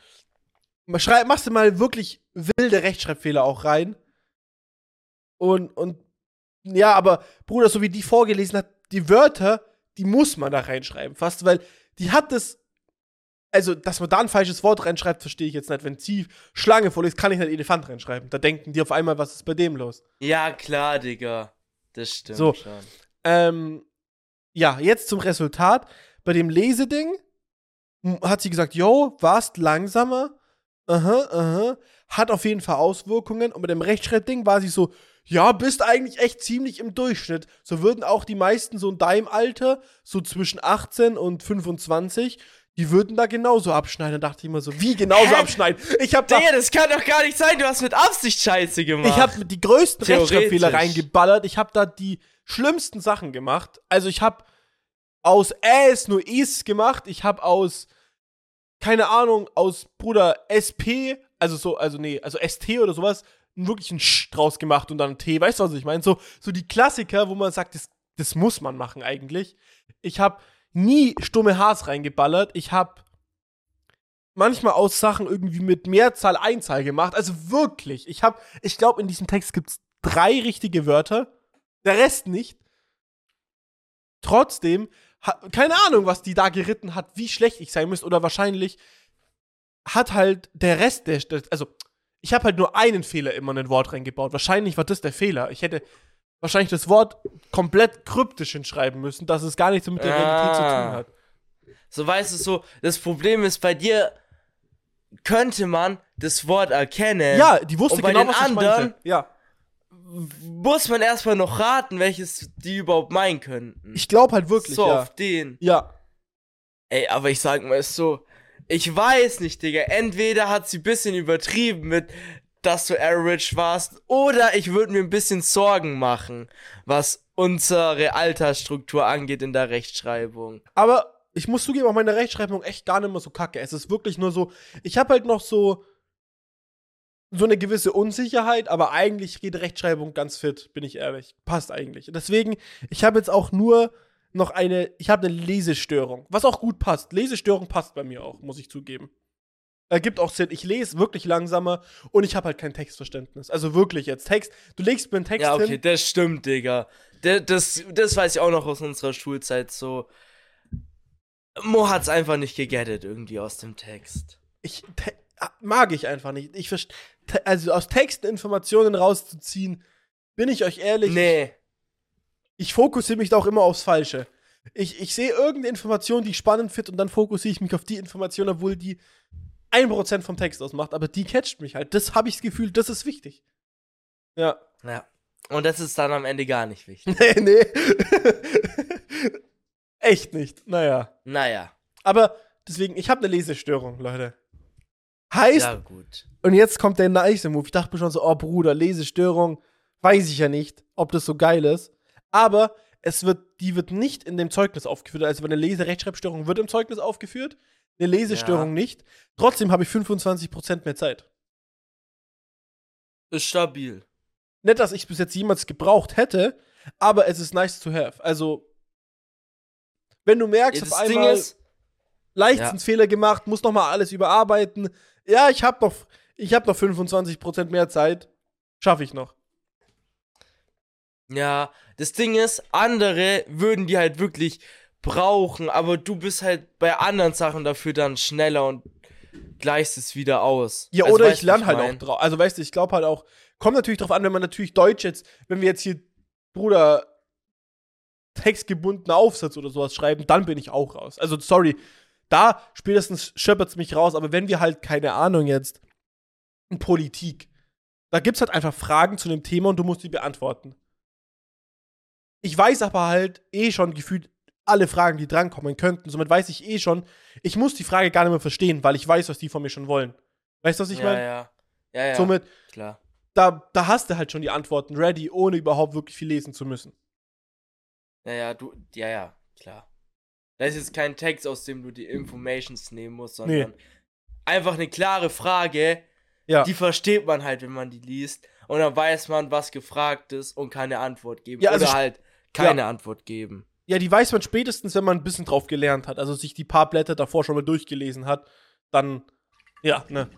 Schrei machst du mal wirklich wilde Rechtschreibfehler auch rein. Und, und ja, aber Bruder, so wie die vorgelesen hat, die Wörter, die muss man da reinschreiben, fast, weil die hat das. Also, dass man da ein falsches Wort reinschreibt, verstehe ich jetzt nicht. Wenn sie Schlange vorliest, kann ich nicht Elefant reinschreiben. Da denken die auf einmal, was ist bei dem los? Ja, klar, Digga. Das stimmt So. schon. Ähm, ja, jetzt zum Resultat. Bei dem Leseding hat sie gesagt, yo, warst langsamer. Aha, aha. Hat auf jeden Fall Auswirkungen. Und mit dem Rechtschreibding war sie so, ja, bist eigentlich echt ziemlich im Durchschnitt. So würden auch die meisten so in deinem Alter, so zwischen 18 und 25, die würden da genauso abschneiden. Da dachte ich immer so, wie genauso Hä? abschneiden? Ich habe da Digga, das kann doch gar nicht sein. Du hast mit Absicht Scheiße gemacht. ich habe die größten. Rechtschreibfehler reingeballert. Ich habe da die schlimmsten Sachen gemacht. Also ich habe aus Äs nur Is gemacht. Ich habe aus keine Ahnung aus Bruder SP, also so, also nee, also ST oder sowas, wirklich ein Sch draus gemacht und dann T. Weißt du, was ich meine? So, so die Klassiker, wo man sagt, das, das muss man machen eigentlich. Ich habe nie stumme Hs reingeballert. Ich habe manchmal aus Sachen irgendwie mit Mehrzahl, Einzahl gemacht. Also wirklich. Ich habe, ich glaube, in diesem Text gibt es drei richtige Wörter. Der Rest nicht. Trotzdem, keine Ahnung, was die da geritten hat, wie schlecht ich sein müsste. Oder wahrscheinlich hat halt der Rest der, also ich habe halt nur einen Fehler immer in ein Wort reingebaut. Wahrscheinlich war das der Fehler. Ich hätte wahrscheinlich das Wort komplett kryptisch hinschreiben müssen, dass es gar nichts mit der Realität zu Ah. tun hat. So weißt du so, das Problem ist bei dir könnte man das Wort erkennen. Ja, die wusste Und bei genau, den was ich anderen- meinte. Ja. Muss man erstmal noch raten, welches die überhaupt meinen könnten. Ich glaube halt wirklich, so ja. auf den. Ja. Ey, aber ich sag mal es so, ich weiß nicht, Digga. Entweder hat sie ein bisschen übertrieben mit, dass du average warst, oder ich würde mir ein bisschen Sorgen machen, was unsere Altersstruktur angeht in der Rechtschreibung. Aber ich muss zugeben, auch meine Rechtschreibung echt gar nicht mehr so kacke. Es ist wirklich nur so, ich habe halt noch so so eine gewisse Unsicherheit, aber eigentlich geht Rechtschreibung ganz fit, bin ich ehrlich. Passt eigentlich. Deswegen, ich habe jetzt auch nur noch eine, ich habe eine Lesestörung, was auch gut passt. Lesestörung passt bei mir auch, muss ich zugeben. Ergibt auch Sinn. Ich lese wirklich langsamer und ich habe halt kein Textverständnis. Also wirklich jetzt Text. Du legst mir einen Text Ja, okay, hin. das stimmt, Digga. Das, das, das weiß ich auch noch aus unserer Schulzeit so. Mo hat's einfach nicht gegettet irgendwie aus dem Text. ich te- mag ich einfach nicht. Ich also aus Texten Informationen rauszuziehen, bin ich euch ehrlich, Nee. ich fokussiere mich da auch immer aufs Falsche. Ich, ich sehe irgendeine Information, die ich spannend finde und dann fokussiere ich mich auf die Information, obwohl die 1% vom Text ausmacht, aber die catcht mich halt. Das habe ich das Gefühl, das ist wichtig. Ja. Ja. Und das ist dann am Ende gar nicht wichtig. Nee, nee. Echt nicht. Naja. naja. Aber deswegen, ich habe eine Lesestörung, Leute. Heißt, Ja. Und jetzt kommt der nice Move. Ich dachte mir schon so, oh Bruder, Lesestörung, weiß ich ja nicht, ob das so geil ist. Aber es wird, die wird nicht in dem Zeugnis aufgeführt. Also eine Leserechtschreibstörung wird im Zeugnis aufgeführt, eine Lesestörung Ja. nicht. Trotzdem habe ich 25% mehr Zeit. Ist stabil. Nicht, dass ich es bis jetzt jemals gebraucht hätte, aber es ist nice to have. Also, wenn du merkst, Ja, auf das Ding einmal ist, Leichtsinnsfehler gemacht, muss noch mal alles überarbeiten. Ja, ich habe noch, ich hab noch 25% mehr Zeit. Schaffe ich noch. ja, das Ding ist, andere würden die halt wirklich brauchen, aber du bist halt bei anderen Sachen dafür dann schneller und gleichst es wieder aus. Ja, Also, oder weißt ich lerne halt mein? auch drauf. Also, weißt du, ich glaube halt auch, kommt natürlich drauf an, wenn man natürlich Deutsch jetzt, wenn wir jetzt hier, Bruder, textgebundener Aufsatz oder sowas schreiben, dann bin ich auch raus. Also, sorry, da spätestens schöpert es mich raus, aber wenn wir halt, keine Ahnung jetzt, in Politik, da gibt's halt einfach Fragen zu einem Thema und du musst die beantworten. Ich weiß aber halt eh schon gefühlt alle Fragen, die drankommen könnten. Somit weiß ich eh schon, ich muss die Frage gar nicht mehr verstehen, weil ich weiß, was die von mir schon wollen. Weißt du, was ich ja, meine? ja. Ja, ja. Somit, klar. da, da hast du halt schon die Antworten ready, ohne überhaupt wirklich viel lesen zu müssen. Ja, ja, du, ja, ja, klar. Das ist jetzt kein Text, aus dem du die Informations nehmen musst, sondern einfach eine klare Frage, Ja. die versteht man halt, wenn man die liest. Und dann weiß man, was gefragt ist und keine Antwort geben. Ja, also Oder halt keine Antwort geben. Ja, die weiß man spätestens, wenn man ein bisschen drauf gelernt hat. Also sich die paar Blätter davor schon mal durchgelesen hat. Dann, ja, ne.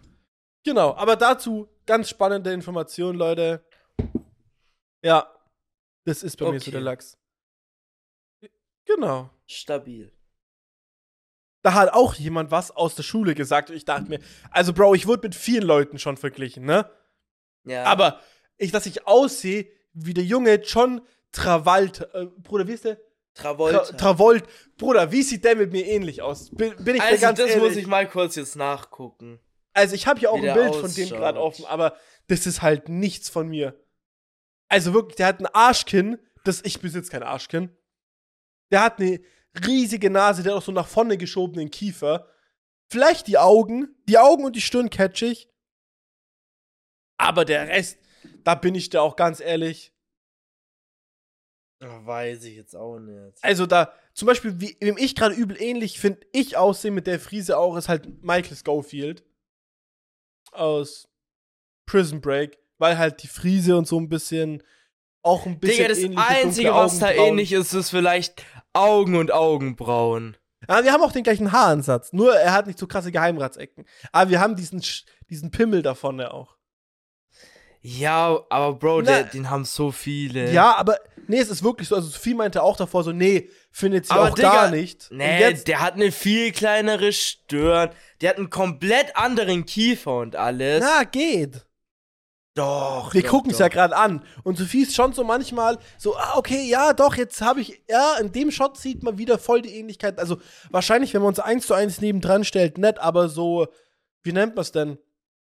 Genau, aber dazu ganz spannende Informationen, Leute. Ja, das ist bei mir so Okay. der Lachs. Genau. Stabil. Da hat auch jemand was aus der Schule gesagt und ich dachte mir, also Bro, ich wurde mit vielen Leuten schon verglichen, ne? Ja. Aber ich, dass ich aussehe wie der junge John Travolta, äh, Bruder, wie ist der? Travolta. Tra Travolt. Bruder, wie sieht der mit mir ähnlich aus? Bin, bin ich also, ganz das ehrlich. muss ich mal kurz jetzt nachgucken. also ich habe hier auch ein Bild von dem ausschaut. gerade offen, aber das ist halt nichts von mir. Also wirklich, der hat ein Arschkinn, das ich besitze kein Arschkinn. Der hat eine riesige Nase, der hat auch so nach vorne geschobenen Kiefer. Vielleicht die Augen, die Augen und die Stirn catch ich. Aber der Rest, da bin ich da auch ganz ehrlich. Ach, weiß ich jetzt auch nicht. Also da, zum Beispiel, wie, wem ich gerade übel ähnlich finde, ich aussehe mit der Frise auch, ist halt Michael Schofield. Aus Prison Break. Weil halt die Frise und so ein bisschen, auch ein bisschen Digga, das Einzige, was da ähnlich ist, ist vielleicht Augen und Augenbrauen. Ja, wir haben auch den gleichen Haaransatz, nur er hat nicht so krasse Geheimratsecken. Aber wir haben diesen, diesen Pimmel davon ja auch. Ja, aber Bro, Na- der, den haben so viele. Ja, aber nee, es ist wirklich so. Also Sophie meinte auch davor so, nee, findet sie Aber auch Digga, gar nicht. Nee, jetzt, der hat eine viel kleinere Stirn. Der hat einen komplett anderen Kiefer und alles. na, geht. Doch. Wir gucken es ja gerade an. Und Sophie ist schon so manchmal so, ah, okay, ja, doch, jetzt habe ich, ja, in dem Shot sieht man wieder voll die Ähnlichkeit. Also wahrscheinlich, wenn man uns eins zu eins nebendran stellt, nett, aber so, wie nennt man es denn?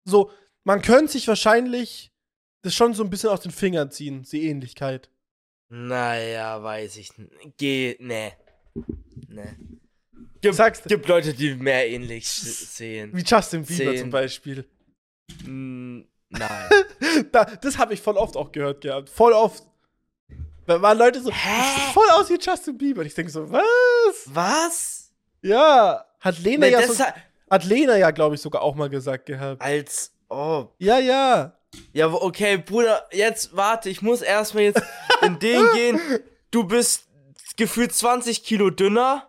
So, man könnte sich wahrscheinlich das schon so ein bisschen aus den Fingern ziehen, die Ähnlichkeit. Naja, weiß ich nicht. Geh, nee. Nee. Gibt, Sagst gibt Leute, die mehr ähnlich sehen. Wie Justin Bieber Zehn. zum Beispiel. Mm, nein. Da, das habe ich voll oft auch gehört gehabt. Voll oft. Da waren Leute so, Hä? "Das sieht voll aus wie Justin Bieber. Und ich denke so, was? Was? Ja. Hat Lena Nee, ja so, hat- Lena ja, glaube ich, sogar auch mal gesagt gehabt. als ob. Ja, ja. Ja, okay, Bruder, jetzt warte, ich muss erstmal jetzt in den gehen. Du bist gefühlt 20 Kilo dünner.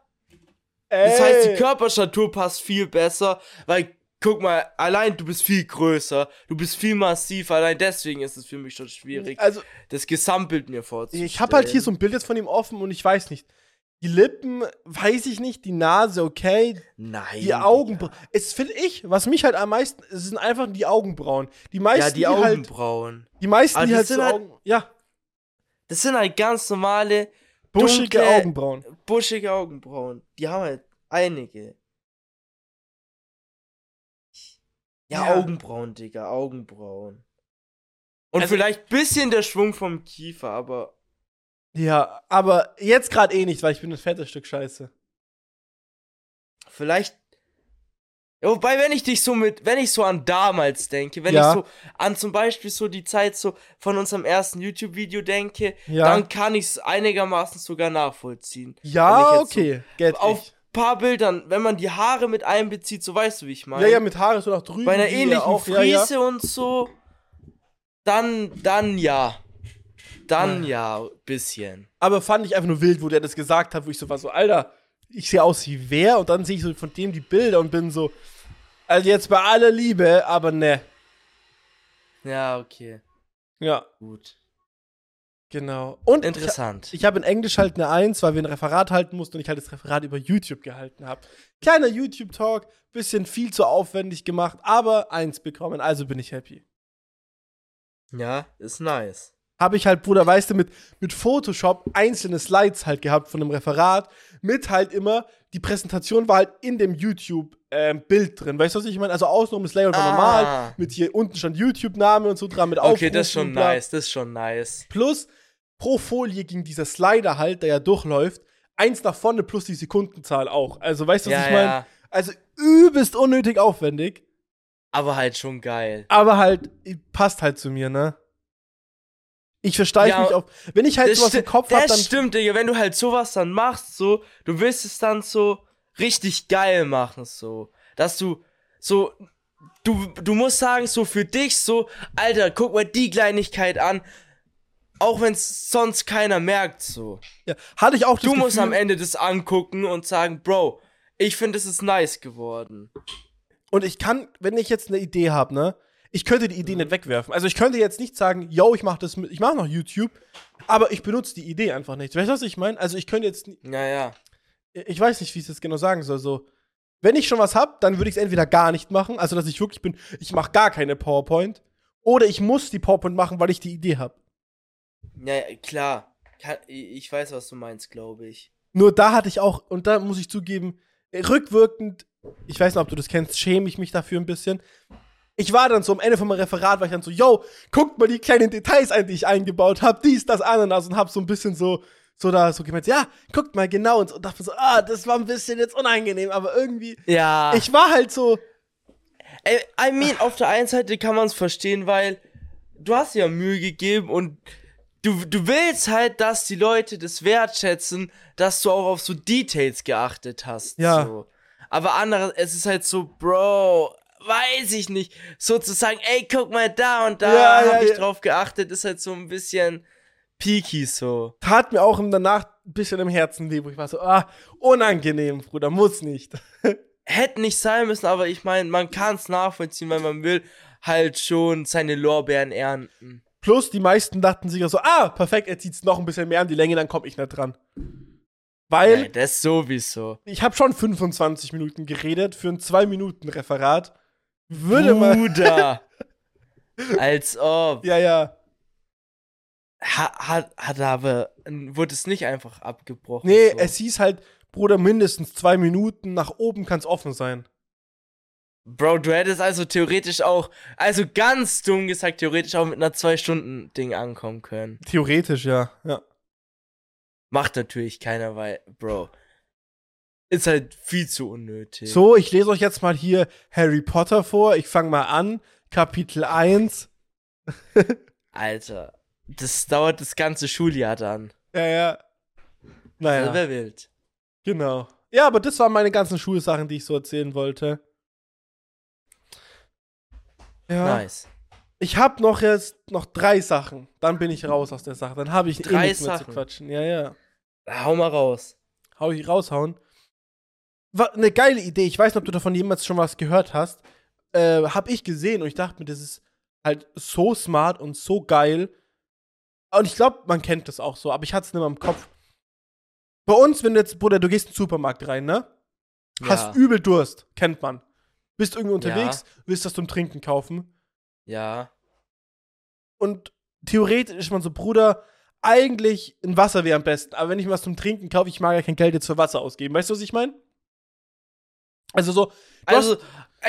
Das heißt, die Körperstatur passt viel besser, weil, guck mal, allein du bist viel größer, du bist viel massiv, allein deswegen ist es für mich schon schwierig, Also, das Gesamtbild mir vorzustellen. ich habe halt hier so ein Bild jetzt von ihm offen und ich weiß nicht. Die Lippen, weiß ich nicht, die Nase, okay. Nein. Die Augenbrauen. Es finde ich, was mich halt am meisten, es sind einfach die Augenbrauen. Die meisten, Ja, die die halt, Augenbrauen. die meisten, Aber die halt sind so halt- Augen, ja, Das sind halt ganz normale, buschige dunkle, Augenbrauen. buschige Augenbrauen. Die haben halt einige. Ja, Ja. Augenbrauen, Digga, Augenbrauen. Und Also- vielleicht bisschen der Schwung vom Kiefer, aber Ja, aber jetzt gerade eh nicht, weil ich bin ein fettes Stück Scheiße. vielleicht. Ja, wobei, wenn ich dich so mit, wenn ich so an damals denke, wenn Ja. ich so an zum Beispiel so die Zeit so von unserem ersten YouTube-Video denke, Ja. dann kann ich es einigermaßen sogar nachvollziehen. Ja, jetzt so okay, geht Auf ich. Paar Bildern, wenn man die Haare mit einbezieht, so weißt du, wie ich meine. Ja, ja, mit Haare so nach drüben. Bei einer ähnlichen ja auch, ja, ja. Frise und so, dann, dann ja. Dann ja, bisschen. Aber fand ich einfach nur wild, wo der das gesagt hat, wo ich so war, so, Alter, ich sehe aus wie wer und dann sehe ich so von dem die Bilder und bin so, also jetzt bei aller Liebe, aber ne. Ja, okay. Ja, Gut. Genau. Und Interessant. ich, ich habe in Englisch halt eine Eins, weil wir ein Referat halten mussten und ich halt das Referat über YouTube gehalten habe. Kleiner YouTube-Talk, bisschen viel zu aufwendig gemacht, aber Eins bekommen, also bin ich happy. ja, ist nice. habe ich halt, Bruder, weißt du, mit, mit Photoshop einzelne Slides halt gehabt von einem Referat, mit halt immer, die Präsentation war halt in dem YouTube-Bild drin. Weißt du, was ich meine? Also außenrum das Layout war Ah. normal, mit hier unten stand YouTube-Name und so dran, mit Okay, das ist Aufrufen, schon nice, das ist schon nice. Plus, pro Folie ging dieser Slider halt, der ja durchläuft, eins nach vorne plus die Sekundenzahl auch. Also, weißt du, was ja, ich meine? ja. Also, übelst unnötig aufwendig, Aber halt schon geil. aber halt, passt halt zu mir, ne? Ich versteife Ja, mich auf. Wenn ich halt sowas im Kopf habe, dann. stimmt, Digga. Wenn du halt sowas dann machst, so, du willst es dann so richtig geil machen, so. Dass du so. Du, du musst sagen, so für dich, so, Alter, guck mal die Kleinigkeit an. Auch wenn es sonst keiner merkt, so. Ja, hatte ich auch Du musst Gefühl, am Ende das angucken und sagen, Bro, ich finde, es ist nice geworden. Und ich kann, wenn ich jetzt eine Idee habe, ne, ich könnte die Idee nicht wegwerfen. Also ich könnte jetzt nicht sagen, yo, ich mache das mit, ich mache noch YouTube, aber ich benutze die Idee einfach nicht. Weißt du, was ich meine? Also ich könnte jetzt, Ja, ja. ich weiß nicht, wie ich das genau sagen soll. So, wenn ich schon was hab, dann würde ich es entweder gar nicht machen, also dass ich wirklich bin, ich mache gar keine PowerPoint, oder ich muss die PowerPoint machen, weil ich die Idee habe. Ja, klar. Ich weiß, was du meinst, glaube ich. Nur da hatte ich auch, und da muss ich zugeben, rückwirkend, ich weiß nicht, ob du das kennst, schäme ich mich dafür ein bisschen. Ich war dann so am Ende von meinem Referat, war ich dann so, yo, guckt mal die kleinen Details ein, die ich eingebaut habe, dies, das, Ananas und hab so ein bisschen so, so da so gemeint, ja, guckt mal genau und, so, und dachte so, ah, das war ein bisschen jetzt unangenehm, aber irgendwie, Ja. ich war halt so, I mean, auf der einen Seite kann man es verstehen, weil du hast ja Mühe gegeben und du, du willst halt, dass die Leute das wertschätzen, dass du auch auf so Details geachtet hast. Ja. So. Aber andere, es ist halt so, Bro, weiß ich nicht. Sozusagen, ey, guck mal da und da Ja, ja, hab ich ja. drauf geachtet, ist halt so ein bisschen peaky so. tat mir auch im danach ein bisschen im Herzen weh, wo ich war so, ah, unangenehm, Bruder, muss nicht. Hätte nicht sein müssen, aber ich meine, man kann es nachvollziehen, weil man will halt schon seine Lorbeeren ernten. Plus, die meisten dachten sich ja so, ah, perfekt, er zieht's noch ein bisschen mehr an die Länge, dann komme ich nicht dran. Weil Ja, das sowieso. ich habe schon 25 Minuten geredet für ein 2-Minuten-Referat. Würde mal. Bruder. Als ob. Ja, ja. Hat, hat, hat aber, wurde es nicht einfach abgebrochen. Nee, so. es hieß halt, Bruder, mindestens zwei Minuten, nach oben kann's offen sein. Bro, du hättest also theoretisch auch, also ganz dumm gesagt, theoretisch auch mit einer 2-Stunden-Ding ankommen können. Theoretisch, ja. ja. Macht natürlich keiner, weil, Bro, ist halt viel zu unnötig. So, ich lese euch jetzt mal hier Harry Potter vor. Ich fange mal an. Kapitel 1. Alter, das dauert das ganze Schuljahr dann. Ja, ja. Naja. Wär wild. Genau. Ja, aber das waren meine ganzen Schulsachen, die ich so erzählen wollte. Ja. Nice. Ich habe noch jetzt noch drei Sachen. Dann bin ich raus aus der Sache. Dann habe ich eh Drei nichts mehr zu Sachen? quatschen. Ja, ja. Hau mal raus. Hau ich raushauen. War eine geile Idee. Ich weiß nicht, ob du davon jemals schon was gehört hast. Äh, hab ich gesehen und ich dachte mir, das ist halt so smart und so geil. Und ich glaube, man kennt das auch so, aber ich hatte es nicht mehr im Kopf. Bei uns, wenn du jetzt, Bruder, du gehst in den Supermarkt rein, ne? Hast übel Durst, kennt man. Bist irgendwie unterwegs, willst das zum Trinken kaufen. Ja. Und theoretisch ist man so, Bruder, eigentlich ein Wasser wäre am besten. Aber wenn ich was zum Trinken kaufe, ich mag ja kein Geld jetzt für Wasser ausgeben. Weißt du, was ich meine? Also so, Also,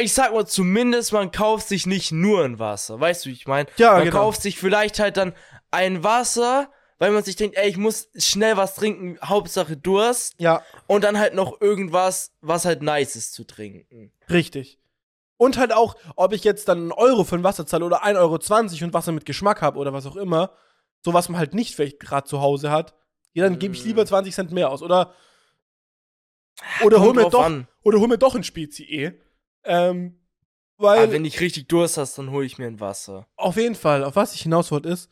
ich sag mal, zumindest man kauft sich nicht nur ein Wasser. Weißt du, wie ich meine? Ja, man genau. kauft sich vielleicht halt dann ein Wasser, weil man sich denkt, ey, ich muss schnell was trinken, Hauptsache Durst. ja, Und dann halt noch irgendwas, was halt nice ist zu trinken. richtig. Und halt auch, ob ich jetzt dann einen Euro für ein Wasser zahle oder 1,20 Euro und Wasser mit Geschmack habe oder was auch immer, so was man halt nicht vielleicht gerade zu Hause hat, ja, dann gebe ich Mm. lieber 20 Cent mehr aus. Oder, oder, hol mir doch, an. oder hol mir doch ein Spezi eh. Ähm, weil. Aber wenn ich richtig Durst hast, dann hole ich mir ein Wasser. Auf jeden Fall, auf was ich hinaus wollte, ist,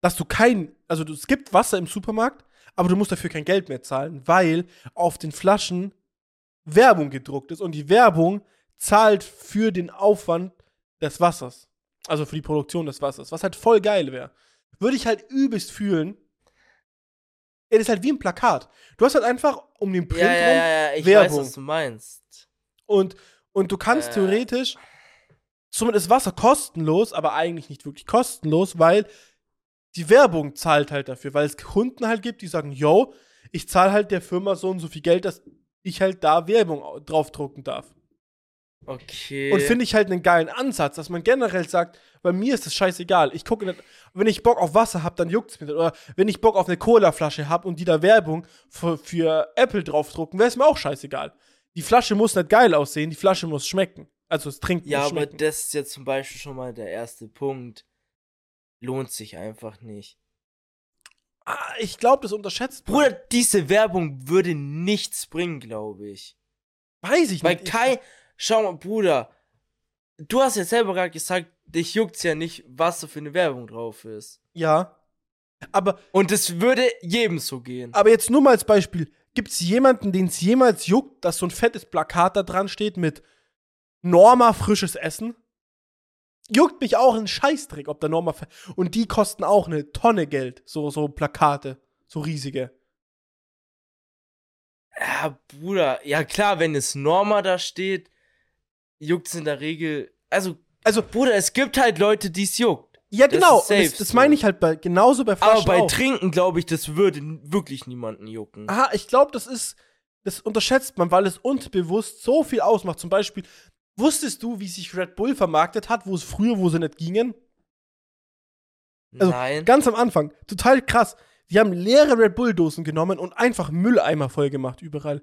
dass du kein, also es gibt Wasser im Supermarkt, aber du musst dafür kein Geld mehr zahlen, weil auf den Flaschen Werbung gedruckt ist und die Werbung zahlt für den Aufwand des Wassers. Also für die Produktion des Wassers, was halt voll geil wäre. Würde ich halt übelst fühlen. Es ist halt wie ein Plakat. Du hast halt einfach um den Print ja, rum ja, ja, ich Werbung. weiß, was du meinst. und, und du kannst Äh. theoretisch, somit ist Wasser kostenlos, aber eigentlich nicht wirklich kostenlos, weil die Werbung zahlt halt dafür, weil es Kunden halt gibt, die sagen, yo, ich zahle halt der Firma so und so viel Geld, dass ich halt da Werbung au- draufdrucken darf. Okay. Und finde ich halt einen geilen Ansatz, dass man generell sagt, bei mir ist es scheißegal. Ich gucke nicht, wenn ich Bock auf Wasser habe, dann juckt's mir nicht. Oder wenn ich Bock auf eine Cola-Flasche habe und die da Werbung für, für Apple draufdrucken, wäre es mir auch scheißegal. Die Flasche muss nicht geil aussehen, die Flasche muss schmecken. Also das Trinken ja, aber schmecken. das ist jetzt zum Beispiel schon mal der erste Punkt. Lohnt sich einfach nicht. ah, ich glaube, das unterschätzt. Bruder, diese Werbung würde nichts bringen, glaube ich. Weiß ich Weil nicht. kein. Schau mal, Bruder. Du hast ja selber gerade gesagt, dich juckt's ja nicht, was da für eine Werbung drauf ist. ja. Aber, Und es würde jedem so gehen. aber jetzt nur mal als Beispiel. Gibt es jemanden, den es jemals juckt, dass so ein fettes Plakat da dran steht mit Norma frisches Essen? Juckt mich auch ein Scheißdreck, ob da Norma. fe- Und die kosten auch eine Tonne Geld. So, so Plakate. So riesige. Ja, Bruder, ja klar, wenn es Norma da steht, juckt's in der Regel. Also, Also, Bruder, es gibt halt Leute, die es juckt. ja, Das genau. safe das das meine ich halt bei, genauso bei Aber Flaschen bei auch. Trinken, glaube ich, das würde wirklich niemanden jucken. Aha, ich glaube, das ist, das unterschätzt man, weil es unterbewusst so viel ausmacht. Zum Beispiel, wusstest du, wie sich Red Bull vermarktet hat, wo es früher, wo sie nicht gingen? Also, Nein. Ganz am Anfang. Total krass. Die haben leere Red Bull-Dosen genommen und einfach Mülleimer voll gemacht überall.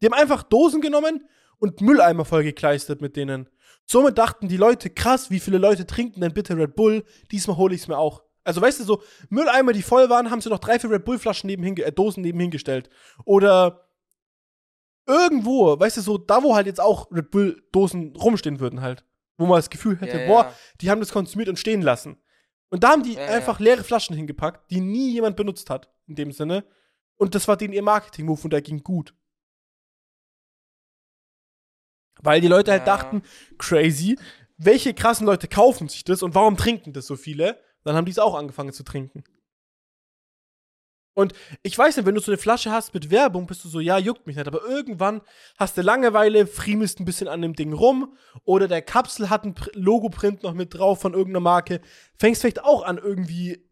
Die haben einfach Dosen genommen und Mülleimer voll gekleistert mit denen. Somit dachten die Leute, krass, wie viele Leute trinken denn bitte Red Bull? Diesmal hole ich es mir auch. Also weißt du, so Mülleimer, die voll waren, haben sie noch drei, vier Red Bull-Flaschen nebenhin, äh, Dosen nebenhin gestellt. Oder irgendwo, weißt du, so da, wo halt jetzt auch Red Bull-Dosen rumstehen würden halt. Wo man das Gefühl hätte, Ja, boah, ja. die haben das konsumiert und stehen lassen. Und da haben die Ja, einfach leere Flaschen hingepackt, die nie jemand benutzt hat, in dem Sinne. Und das war denen ihr Marketing-Move und der ging gut. Weil die Leute halt dachten, crazy, welche krassen Leute kaufen sich das und warum trinken das so viele? Dann haben die es auch angefangen zu trinken. Und ich weiß nicht, wenn du so eine Flasche hast mit Werbung, bist du so, ja, juckt mich nicht. Aber irgendwann hast du Langeweile, friemelst ein bisschen an dem Ding rum oder der Kapsel hat ein Pr- Logoprint noch mit drauf von irgendeiner Marke. Fängst vielleicht auch an, irgendwie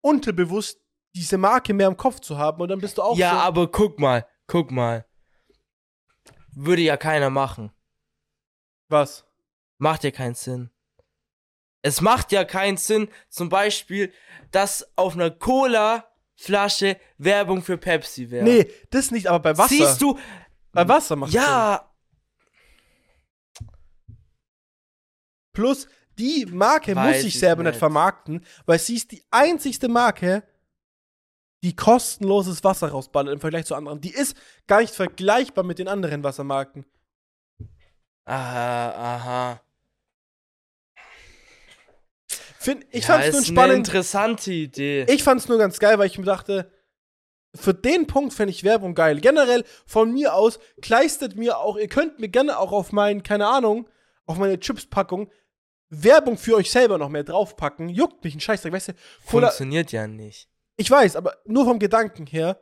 unterbewusst diese Marke mehr im Kopf zu haben und dann bist du auch ja, so. aber guck mal, guck mal. Würde ja keiner machen. Was? Macht ja keinen Sinn. Es macht ja keinen Sinn, zum Beispiel, dass auf einer Cola-Flasche Werbung für Pepsi wäre. Nee, das nicht, aber bei Wasser. Siehst du? Bei Wasser macht Sinn. Ja, Plus, die Marke Weiß muss sich ich selber nicht. nicht. vermarkten, weil sie ist die einzigste Marke, die kostenloses Wasser rausballert im Vergleich zu anderen. Die ist gar nicht vergleichbar mit den anderen Wassermarken. aha, aha. Find, ich ja, fand's nur ist eine spannend. interessante Idee. Ich fand's nur ganz geil, weil ich mir dachte, für den Punkt fände ich Werbung geil. Generell von mir aus, kleistet mir auch, ihr könnt mir gerne auch auf mein, keine Ahnung, auf meine Chips-Packung Werbung für euch selber noch mehr draufpacken. Juckt mich ein Scheißdreck, weißt du? Funktioniert ja nicht. Ich weiß, aber nur vom Gedanken her.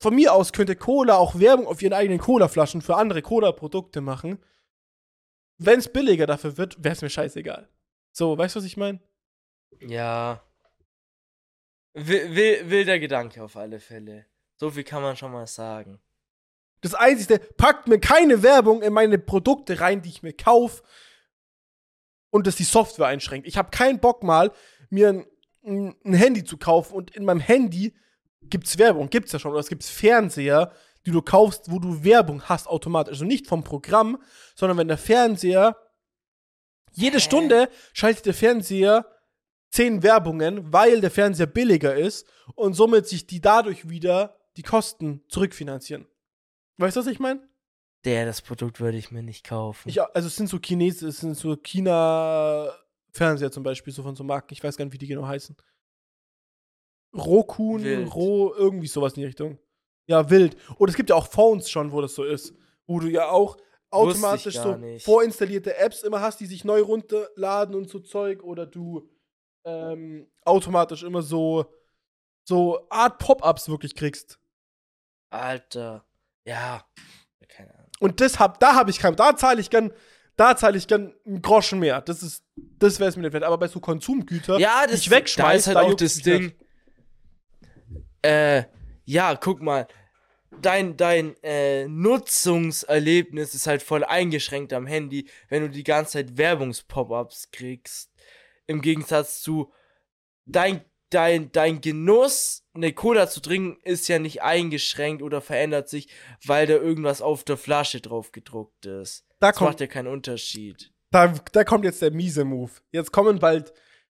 Von mir aus könnte Cola auch Werbung auf ihren eigenen Cola-Flaschen für andere Cola-Produkte machen. Wenn es billiger dafür wird, wäre es mir scheißegal. So, weißt du, was ich meine? Ja. Will, will, wilder Gedanke auf alle Fälle. So viel kann man schon mal sagen. Das Einzige, packt mir keine Werbung in meine Produkte rein, die ich mir kaufe und das die Software einschränkt. Ich habe keinen Bock mal, mir ein, ein, ein Handy zu kaufen und in meinem Handy gibt's Werbung, gibt's ja schon, oder es gibt Fernseher, die du kaufst, wo du Werbung hast automatisch. Also nicht vom Programm, sondern wenn der Fernseher jede Hä? Stunde schaltet der Fernseher zehn Werbungen, weil der Fernseher billiger ist und somit sich die dadurch wieder die Kosten zurückfinanzieren. Weißt du, was ich meine? Der, das Produkt würde ich mir nicht kaufen. Ich, also es sind so Chinesen, es sind so China-Fernseher zum Beispiel, so von so Marken, ich weiß gar nicht, wie die genau heißen. Rokun, Wild. Ro, irgendwie sowas in die Richtung. Ja, wild. Oder es gibt ja auch Phones schon, wo das so ist. Wo du ja auch automatisch so nicht. vorinstallierte Apps immer hast, die sich neu runterladen und so Zeug. Oder du ähm, automatisch immer so, so Art Pop-Ups wirklich kriegst. Alter. Ja. Keine Ahnung. Und das hab, da habe ich kein, da zahle ich gern, da zahle ich gern einen Groschen mehr. Das ist, das wäre es mir nicht wert. Aber bei so Konsumgütern, Ja, das ich wegschmeiß, da ist halt da auch das Ding. Äh, ja, guck mal. Dein, dein äh, Nutzungserlebnis ist halt voll eingeschränkt am Handy, wenn du die ganze Zeit Werbungspop-ups kriegst. Im Gegensatz zu dein, dein, dein Genuss, eine Cola zu trinken, ist ja nicht eingeschränkt oder verändert sich, weil da irgendwas auf der Flasche drauf gedruckt ist. Da Das kommt, macht ja keinen Unterschied. da, da kommt jetzt der miese Move. Jetzt kommen bald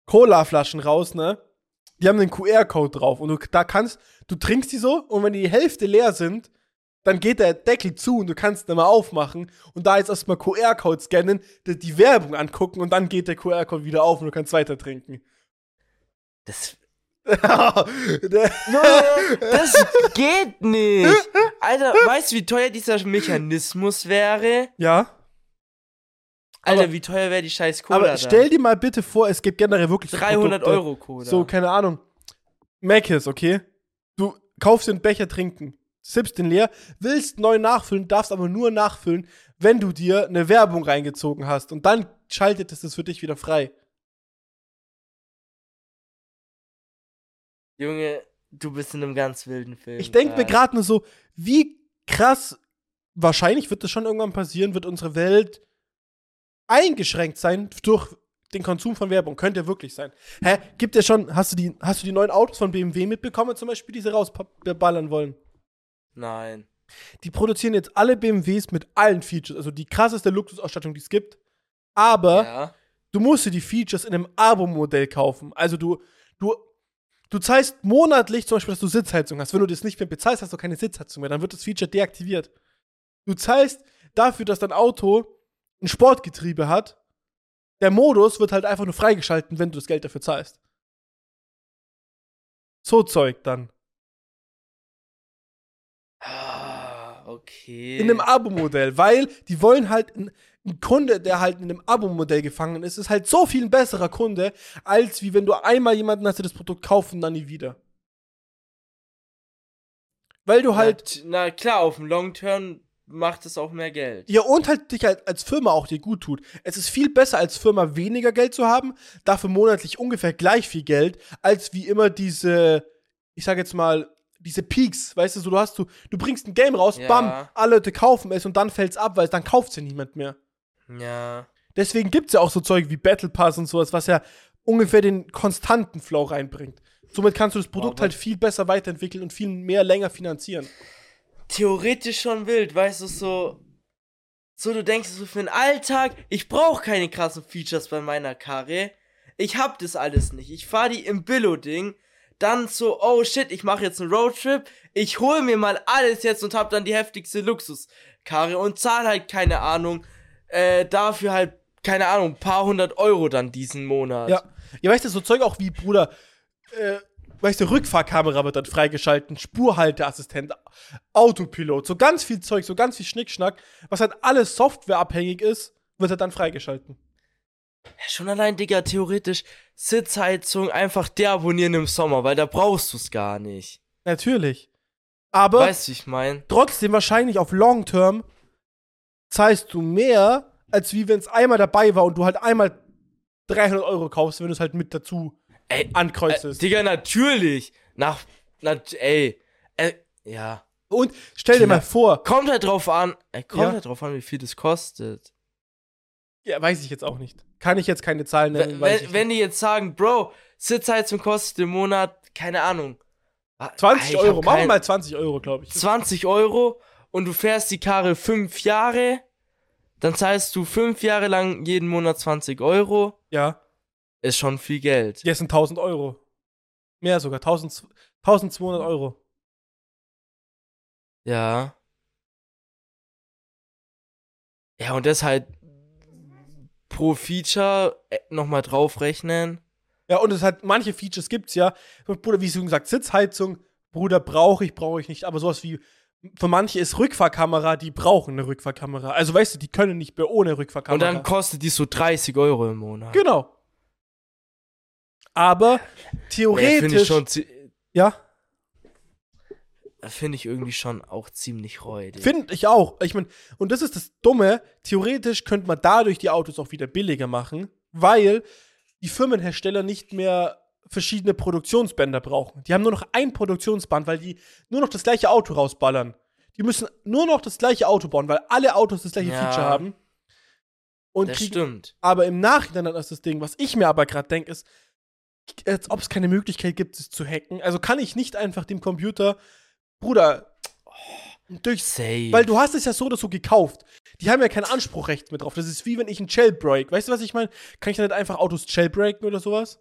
Cola-Flaschen raus, ne? Die haben einen QR-Code drauf und du da kannst, du trinkst die so und wenn die Hälfte leer sind, dann geht der Deckel zu und du kannst ihn mal aufmachen und da jetzt erstmal QR-Code scannen, die, die Werbung angucken und dann geht der QR-Code wieder auf und du kannst weiter trinken. Das, das geht nicht. Alter, weißt du, wie teuer dieser Mechanismus wäre? ja, Alter, Aber- wie teuer wäre die scheiß Cola aber dann? stell dir mal bitte vor, es gibt generell wirklich so 300 Produkte, Euro Cola. So, keine Ahnung. Mc's, okay? Kaufst den Becher trinken, sippst den leer, willst neu nachfüllen, darfst aber nur nachfüllen, wenn du dir eine Werbung reingezogen hast. Und dann schaltet es das für dich wieder frei. Junge, du bist in einem ganz wilden Film. Ich denke mir gerade nur so, wie krass, wahrscheinlich wird das schon irgendwann passieren, wird unsere Welt eingeschränkt sein durch den Konsum von Werbung. Könnte ja wirklich sein. Hä, gibt ja schon, hast du die, hast du die neuen Autos von BMW mitbekommen, zum Beispiel, die sie rausballern wollen? Nein. Die produzieren jetzt alle BMWs mit allen Features, also die krasseste Luxusausstattung, die es gibt. Aber Ja. du musst dir die Features in einem Abo-Modell kaufen. Also du, du, du zahlst monatlich zum Beispiel, dass du Sitzheizung hast. Wenn du das nicht mehr bezahlst, hast du keine Sitzheizung mehr. Dann wird das Feature deaktiviert. Du zahlst dafür, dass dein Auto ein Sportgetriebe hat. Der Modus wird halt einfach nur freigeschalten, wenn du das Geld dafür zahlst. So Zeug dann. Ah, okay. In einem Abo-Modell, weil die wollen halt ein, ein Kunde, der halt in einem Abo-Modell gefangen ist, ist halt so viel ein besserer Kunde, als wie wenn du einmal jemanden hast, der das Produkt kauft und dann nie wieder. Weil du halt, Na, na klar, auf dem Long Term macht es auch mehr Geld. ja, und halt dich halt als Firma auch dir gut tut. Es ist viel besser, als Firma weniger Geld zu haben, dafür monatlich ungefähr gleich viel Geld, als wie immer diese, ich sag jetzt mal, diese Peaks, weißt du, so du hast du, du bringst ein Game raus, Ja. bam, alle Leute kaufen es und dann fällt's ab, weil dann kauft's ja niemand mehr. Ja. Deswegen gibt es ja auch so Zeug wie Battle Pass und sowas, was ja ungefähr den konstanten Flow reinbringt. Somit kannst du das Produkt aber- halt viel besser weiterentwickeln und viel mehr länger finanzieren. Theoretisch schon wild, weißt du, so. So, du denkst so für den Alltag, ich brauche keine krassen Features bei meiner Karre. Ich hab das alles nicht. Ich fahr die im Billo-Ding. Dann so, oh shit, ich mache jetzt einen Roadtrip. Ich hol mir mal alles jetzt und hab dann die heftigste Luxuskarre und zahl halt, keine Ahnung, äh, dafür halt, keine Ahnung, ein paar hundert Euro dann diesen Monat. Ja. Ja, weißt du, so Zeug auch wie, Bruder, äh, weißt du, Rückfahrkamera wird dann freigeschalten, Spurhalteassistent, Autopilot, so ganz viel Zeug, so ganz viel Schnickschnack, was halt alles softwareabhängig ist, wird halt dann freigeschalten. Ja, schon allein, Digga, theoretisch Sitzheizung einfach deabonnieren im Sommer, weil da brauchst du's gar nicht. Natürlich. Aber Weißt du, ich mein? trotzdem wahrscheinlich auf Long Term zahlst du mehr, als wie wenn es einmal dabei war und du halt einmal 300 Euro kaufst, wenn du es halt mit dazu Ey, Äh, ankreuzest. Digga, natürlich. Nach, na, ey, äh, ja. und stell dir Ja. mal vor, Kommt halt drauf an, äh, kommt Ja. halt drauf an, wie viel das kostet. ja, weiß ich jetzt auch nicht. Kann ich jetzt keine Zahlen nennen, Wenn, wenn, die jetzt sagen, Bro, Sitzheizung kostet im Monat, keine Ahnung. ah, 20 ich hab Euro, machen wir mal 20 Euro, glaube ich. 20 Euro und du fährst die Karre fünf Jahre, dann zahlst du fünf Jahre lang jeden Monat 20 Euro. Ja, Ist schon viel Geld. jetzt sind 1000 Euro. Mehr sogar, 1000, 1200 Euro. Ja. Ja, und das halt pro Feature äh, nochmal draufrechnen. Ja, und es hat, manche Features gibt's ja. Bruder, wie schon gesagt, Sitzheizung, Bruder, brauche ich, brauche ich nicht. Aber sowas wie, für manche ist Rückfahrkamera, die brauchen eine Rückfahrkamera. Also weißt du, die können nicht mehr ohne Und Rückfahrkamera. dann kostet die so 30 Euro im Monat. Genau. Aber Ja, Finde ich theoretisch. schon, zi- ja, finde ich irgendwie schon auch ziemlich räudig. finde ich auch. Ich meine, und das ist das Dumme. Theoretisch könnte man dadurch die Autos auch wieder billiger machen, weil die Firmenhersteller nicht mehr verschiedene Produktionsbänder brauchen. Die haben nur noch ein Produktionsband, weil die nur noch das gleiche Auto rausballern. Die müssen nur noch das gleiche Auto bauen, weil alle Autos das gleiche Ja. Feature haben. Und Das kriegen, stimmt. aber im Nachhinein dann ist das Ding, was ich mir aber gerade denke, ist, als ob es keine Möglichkeit gibt, es zu hacken. Also kann ich nicht einfach dem Computer, Bruder, durch Safe. weil du hast es ja so oder so gekauft. Die haben ja kein Anspruchrecht mehr drauf. Das ist wie wenn ich ein Jailbreak. Weißt du, was ich meine? Kann ich dann nicht einfach Autos jailbreaken oder sowas?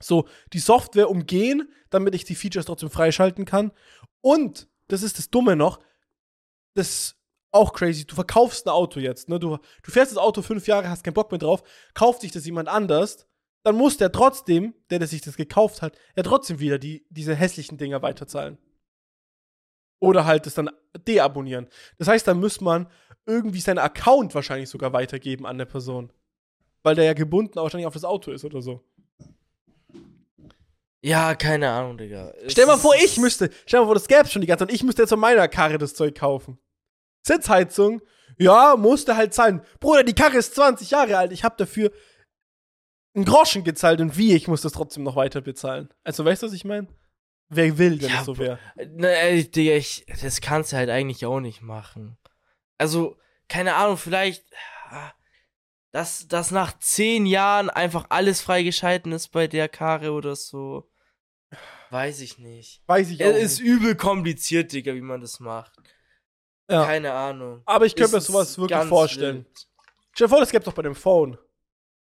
So, die Software umgehen, damit ich die Features trotzdem freischalten kann. Und, das ist das Dumme noch, das ist auch crazy. Du verkaufst ein Auto jetzt, ne? Du, du fährst das Auto fünf Jahre, hast keinen Bock mehr drauf, kauft sich das jemand anders, dann muss der trotzdem, der, der sich das gekauft hat, ja trotzdem wieder die, diese hässlichen Dinger weiterzahlen. Oder halt es dann deabonnieren. Das heißt, dann muss man irgendwie seinen Account wahrscheinlich sogar weitergeben an der Person. Weil der ja gebunden wahrscheinlich auf das Auto ist oder so. ja, keine Ahnung, Digga. Stell mal vor, ich müsste, stell mal vor, das gäbe schon die ganze Zeit und ich müsste jetzt von meiner Karre das Zeug kaufen. Sitzheizung, ja, musste halt zahlen. Bruder, die Karre ist 20 Jahre alt, ich habe dafür einen Groschen gezahlt und wie, ich muss das trotzdem noch weiter bezahlen. Also, weißt du, was ich meine? Wer will, wenn Ja, es so wäre? Digga, ich, das kannst du halt eigentlich auch nicht machen. Also, keine Ahnung, vielleicht, ah, dass, dass nach zehn Jahren einfach alles freigeschalten ist bei der Karre oder so. Weiß ich nicht. Weiß ich auch Es ist nicht. übel kompliziert, Digga, wie man das macht. Ja. Keine Ahnung. Aber ich könnte mir Es sowas wirklich vorstellen. wild. Stell dir vor, das gäbe doch bei dem Phone.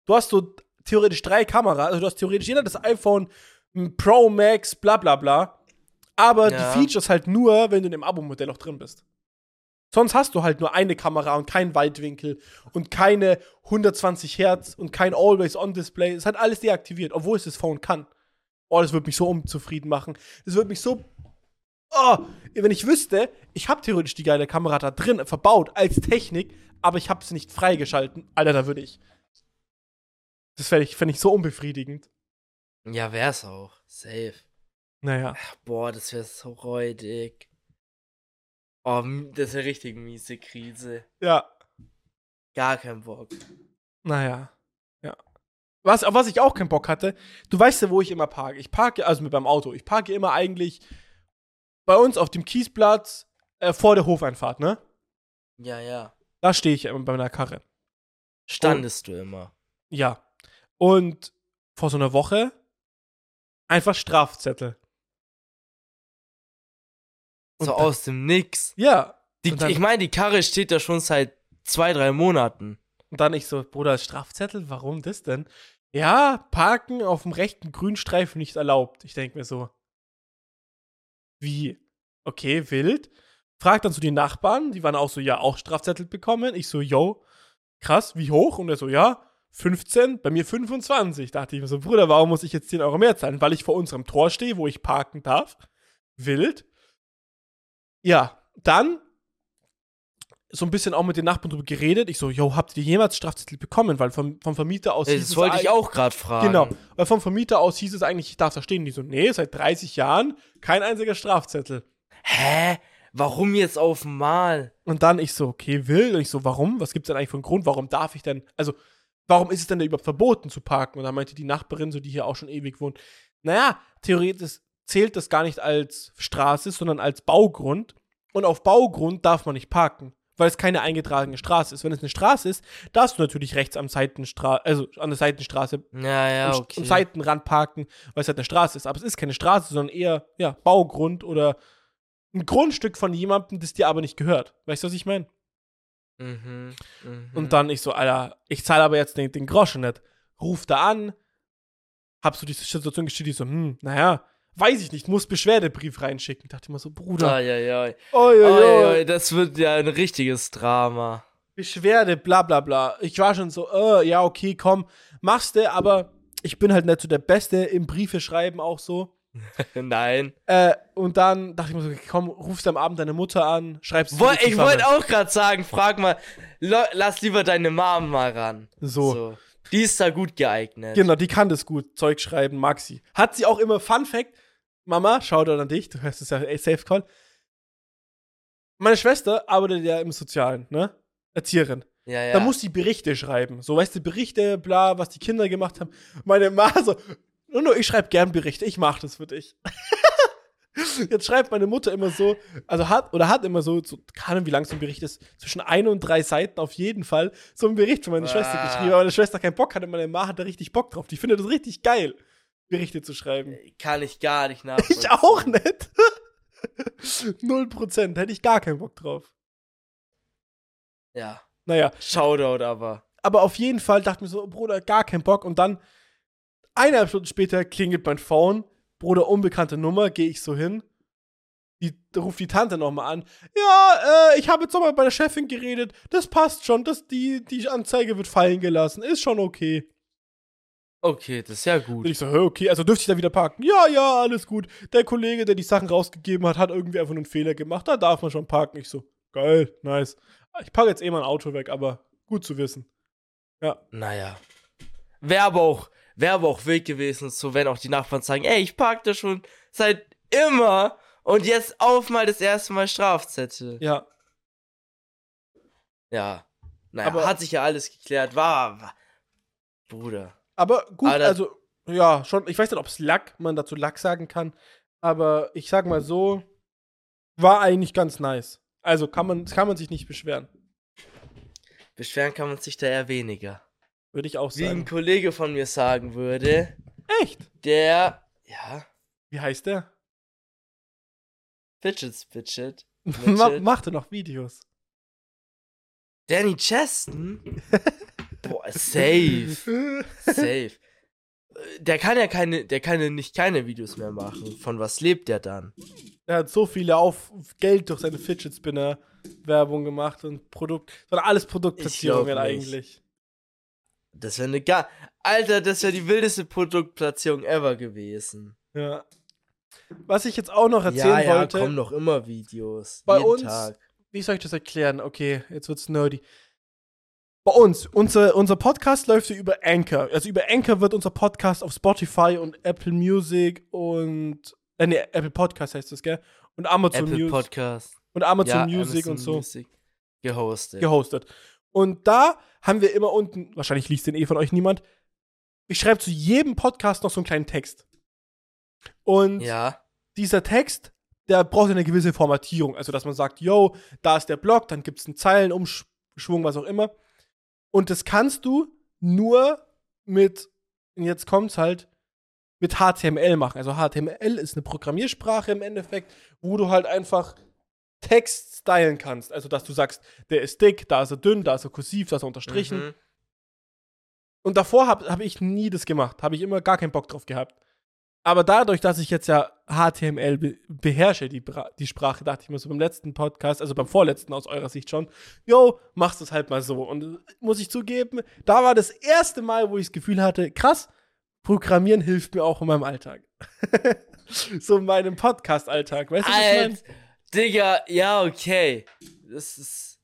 Du hast so theoretisch drei Kameras, also du hast theoretisch jeder das iPhone Pro Max, bla bla bla. Aber Ja. die Features halt nur, wenn du in dem Abo-Modell auch drin bist. Sonst hast du halt nur eine Kamera und keinen Weitwinkel und keine 120 Hertz und kein Always-On-Display. Es hat alles deaktiviert, obwohl es das Phone kann. Oh, das würde mich so unzufrieden machen. Das würde mich so. Oh, wenn ich wüsste, ich habe theoretisch die geile Kamera da drin verbaut als Technik, aber ich habe sie nicht freigeschalten. Alter, da würde ich. Das fände ich, fänd ich so unbefriedigend. Ja, wär's auch. Safe. Naja. Boah, das wäre so räudig. Oh, das wäre richtig miese Krise. Ja. Gar kein Bock. Naja. Ja. Was, auf was ich auch keinen Bock hatte, du weißt ja, wo ich immer parke. Ich parke, also mit meinem Auto, ich parke immer eigentlich bei uns auf dem Kiesplatz äh, vor der Hofeinfahrt, ne? Ja, ja. Da stehe ich immer bei meiner Karre. Standest du immer. Ja. Und vor so einer Woche einfach Strafzettel. Und So aus dem Nix. Ja. Die, dann- ich meine, die Karre steht da schon seit zwei, drei Monaten. Und dann ich so, Bruder, Strafzettel, warum das denn? Ja, parken auf dem rechten Grünstreifen nicht erlaubt. Ich denke mir so, wie? Okay, wild. Frag dann so die Nachbarn, die waren auch so, ja, auch Strafzettel bekommen. Ich so, yo, krass, wie hoch? Und er so, ja, 15, bei mir 25. Dachte ich mir so, Bruder, warum muss ich jetzt 10 Euro mehr zahlen? Weil ich vor unserem Tor stehe, wo ich parken darf. Wild. Ja, dann so ein bisschen auch mit den Nachbarn drüber geredet. Ich so, yo, habt ihr jemals Strafzettel bekommen? Weil vom, vom Vermieter aus Ey, hieß das es wollte ich auch gerade fragen. Genau, weil vom Vermieter aus hieß es eigentlich, ich darf da stehen. Die so, nee, seit 30 Jahren kein einziger Strafzettel. Hä? Warum jetzt auf Mal? Und dann ich so, okay, will. Und ich so, warum? Was gibt's denn eigentlich für einen Grund? Warum darf ich denn, also, warum ist es denn überhaupt verboten zu parken? Und dann meinte die Nachbarin, so die hier auch schon ewig wohnt, naja, theoretisch zählt das gar nicht als Straße, sondern als Baugrund. Und auf Baugrund darf man nicht parken, weil es keine eingetragene Straße ist. Wenn es eine Straße ist, darfst du natürlich rechts am Seitenstraße, also an der Seitenstraße Ja, ja, am, okay. am Seitenrand parken, weil es halt eine Straße ist. Aber es ist keine Straße, sondern eher, ja, Baugrund oder ein Grundstück von jemandem, das dir aber nicht gehört. Weißt du, was ich meine? Mhm, mhm. Und dann ich so, Alter, ich zahle aber jetzt den, den Groschen nicht. Ruf da an, hab so diese Situation gestellt, die so, hm, naja, weiß ich nicht, muss Beschwerdebrief reinschicken. Dachte ich mir so, Bruder, oi, ai, das wird ja ein richtiges Drama. Beschwerde, bla bla bla. Ich war schon so, äh, ja, okay, komm, machst du, aber ich bin halt nicht so der Beste im Briefe schreiben auch so. Nein. Äh, und dann dachte ich mir so, komm, rufst am Abend deine Mutter an, schreibst Woll, ich wollte auch gerade sagen, frag mal, lass lieber deine Mom mal ran. So. Die ist da gut geeignet. Genau, die kann das gut, Zeug schreiben, mag sie. Hat sie auch immer, Fun Fact, Mama, schau da an dich, du hörst es ja, ey, Safe Call. Meine Schwester arbeitet ja im Sozialen, ne? Erzieherin. Ja, ja. Da muss sie Berichte schreiben. So, weißt du, Berichte, bla, was die Kinder gemacht haben. Meine Ma so, nur, nur ich schreibe gern Berichte, ich mach das für dich. Jetzt schreibt meine Mutter immer so, also hat oder hat immer so, so keine Ahnung, wie lang so ein Bericht ist, zwischen ein und drei Seiten auf jeden Fall, so ein Bericht für meine Ah. Schwester geschrieben. Aber meine Schwester keinen Bock hatte, meine Ma hat da richtig Bock drauf. Die findet das richtig geil, Berichte zu schreiben. Kann ich gar nicht nachvollziehen. Ich auch nicht. Null Prozent, hätte ich gar keinen Bock drauf. Ja. Naja, Shoutout aber. aber auf jeden Fall dachte ich mir so, Bruder, gar keinen Bock. Und dann, eineinhalb Stunden später, klingelt mein Phone. Bruder, unbekannte Nummer, gehe ich so hin. Die ruft die Tante nochmal an. Ja, äh, ich habe jetzt nochmal bei der Chefin geredet. Das passt schon. Das, die, die Anzeige wird fallen gelassen. Ist schon okay. Okay, das ist ja Und gut. ich so, okay, also dürfte ich da wieder parken? Ja, ja, alles gut. Der Kollege, der die Sachen rausgegeben hat, hat irgendwie einfach nur einen Fehler gemacht. Da darf man schon parken. Ich so, geil, nice. Ich packe jetzt eh mein Auto weg, aber gut zu wissen. Ja. Naja. Wäre aber auch, wäre aber auch wild gewesen, so wenn auch die Nachbarn sagen, ey, ich park da schon seit immer und jetzt auf mal das erste Mal Strafzettel. Ja. Ja. Naja, Aber- hat sich ja alles geklärt. War, war Bruder. Aber gut, Aber also, ja, schon. Ich weiß nicht, ob es Lack, man dazu Lack sagen kann. Aber ich sag mal so, war eigentlich ganz nice. Also kann man, kann man sich nicht beschweren. Beschweren kann man sich da eher weniger. Würde ich auch Wie ein sagen. Kollege von mir sagen würde, Echt? der, ja, Wie heißt der? Fidget Spidget. Ma Mitchell. machte noch Videos. Danny Cheston? Boah, safe. Safe. Der kann ja keine, der kann ja nicht keine Videos mehr machen. Von was lebt der dann? Er hat so viele auf Geld durch seine Fidget Spinner Werbung gemacht und Produkt, sondern alles Produktplatzierungen eigentlich. Das wäre eine gar. Alter, das wäre die wildeste Produktplatzierung ever gewesen. Ja. Was ich jetzt auch noch erzählen ja, ja, wollte, kommen noch immer Videos. Bei uns- Tag. wie soll ich das erklären? Okay, jetzt wird's nerdy. Bei uns, unser, unser Podcast läuft ja über Anchor. Also über Anchor wird unser Podcast auf Spotify und Apple Music und äh, nee, Apple Podcast heißt das, gell? Und Amazon Apple Music Podcast. und Amazon ja, Music Amazon und so Music gehostet. gehostet. Und da haben wir immer unten, wahrscheinlich liest den eh von euch niemand, ich schreibe zu jedem Podcast noch so einen kleinen Text. Und ja. dieser Text, der braucht eine gewisse Formatierung. Also, dass man sagt, yo, da ist der Block, dann gibt es einen Zeilenumschwung, was auch immer. Und das kannst du nur mit, und jetzt kommt's halt, mit HTML machen. Also HTML ist eine Programmiersprache im Endeffekt, wo du halt einfach Text stylen kannst. Also, dass du sagst, der ist dick, da ist er dünn, da ist er kursiv, da ist er unterstrichen. Mhm. Und davor habe hab ich nie das gemacht. Habe ich immer gar keinen Bock drauf gehabt. Aber dadurch, dass ich jetzt ja HTML be beherrsche, die, die Sprache, dachte ich mir so beim letzten Podcast, also beim vorletzten aus eurer Sicht schon, yo, machst es halt mal so. Und äh, muss ich zugeben, da war das erste Mal, wo ich das Gefühl hatte, krass, Programmieren hilft mir auch in meinem Alltag. so in meinem Podcast-Alltag. Weißt du, was ich meine? Digga, ja, okay. Das ist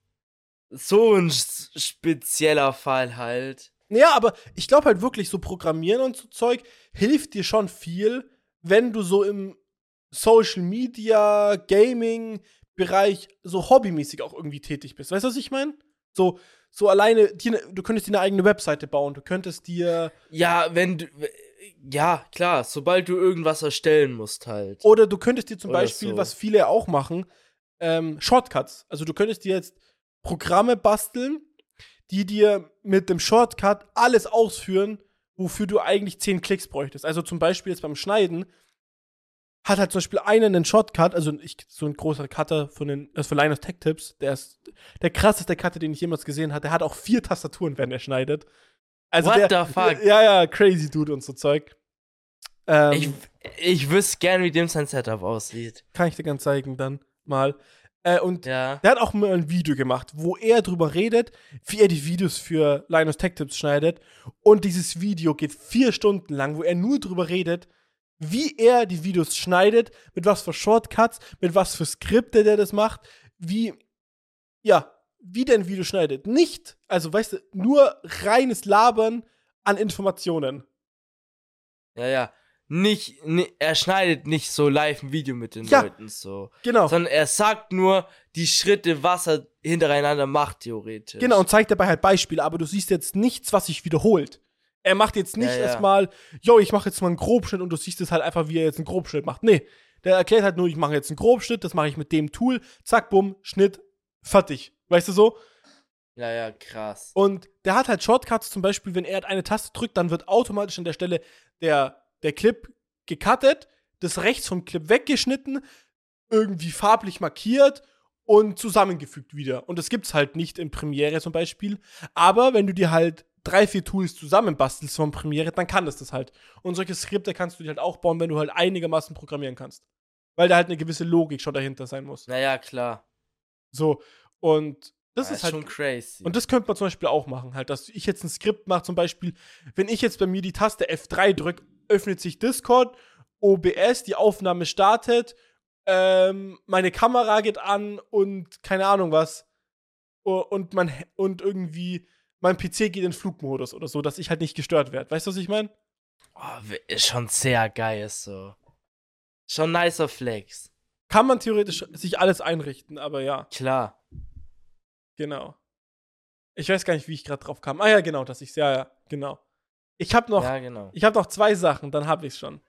so ein spezieller Fall halt. Ja, aber ich glaube halt wirklich, so Programmieren und so Zeug hilft dir schon viel, wenn du so im Social Media, Gaming Bereich so hobbymäßig auch irgendwie tätig bist. Weißt du, was ich meine? So, so alleine, dir, ne- du könntest dir eine eigene Webseite bauen, du könntest dir, Ja, wenn du. Ja, klar, sobald du irgendwas erstellen musst halt. oder du könntest dir zum Oder Beispiel, so. was viele auch machen, ähm, Shortcuts. Also du könntest dir jetzt Programme basteln, die dir mit dem Shortcut alles ausführen, wofür du eigentlich 10 Klicks bräuchtest. Also zum Beispiel jetzt beim Schneiden hat halt zum Beispiel einer einen Shortcut, also ich, so ein großer Cutter von den, ist für Linus Tech Tips, der ist der krasseste Cutter, den ich jemals gesehen habe. Der hat auch vier Tastaturen, wenn er schneidet. Also What der, the fuck? Ja, ja, crazy Dude und so Zeug. Ähm, Ich, ich wüsste gern, wie dem sein Setup aussieht. kann ich dir ganz zeigen dann mal. Äh, und Ja. der hat auch mal ein Video gemacht, wo er drüber redet, wie er die Videos für Linus Tech Tips schneidet. Und dieses Video geht vier Stunden lang, wo er nur drüber redet, wie er die Videos schneidet, mit was für Shortcuts, mit was für Skripte der das macht, wie, ja, wie der ein Video schneidet. Nicht, also weißt du, nur reines Labern an Informationen. Ja, ja. Nicht, ni- er schneidet nicht so live ein Video mit den Ja. Leuten so. Genau. Sondern er sagt nur die Schritte, was er hintereinander macht, theoretisch. Genau, und zeigt dabei halt Beispiele, aber du siehst jetzt nichts, was sich wiederholt. Er macht jetzt nicht Ja, ja. erstmal, yo, ich mache jetzt mal einen Grobschnitt und du siehst es halt einfach, wie er jetzt einen Grobschnitt macht. Nee, Der erklärt halt nur, ich mache jetzt einen Grobschnitt, das mache ich mit dem Tool, zack, bumm, Schnitt, fertig. Weißt du so? Ja, ja, krass. Und der hat halt Shortcuts, zum Beispiel, wenn er eine Taste drückt, dann wird automatisch an der Stelle der, der Clip gecuttet, das rechts vom Clip weggeschnitten, irgendwie farblich markiert und zusammengefügt wieder. Und das gibt's halt nicht in Premiere zum Beispiel. Aber wenn du dir halt drei, vier Tools zusammenbastelst von Premiere, dann kann das das halt. Und solche Skripte kannst du dir halt auch bauen, wenn du halt einigermaßen programmieren kannst. Weil da halt eine gewisse Logik schon dahinter sein muss. Naja, klar. So. Und das Ja, ist halt schon crazy. und das könnte man zum Beispiel auch machen, halt, dass ich jetzt ein Skript mache, zum Beispiel, wenn ich jetzt bei mir die Taste F3 drücke, öffnet sich Discord, OBS, die Aufnahme startet, ähm, meine Kamera geht an und keine Ahnung was. Und man und irgendwie mein PC geht in Flugmodus oder so, dass ich halt nicht gestört werde. Weißt du, was ich meine? oh, ist schon sehr geil so. Schon nicer Flex. Kann man theoretisch sich alles einrichten, aber ja, Klar. Genau. Ich weiß gar nicht, wie ich gerade drauf kam. Ah ja, genau, dass ich ja, ja, genau. Ich habe noch, Ja, genau. ich habe noch zwei Sachen, dann habe ich's schon.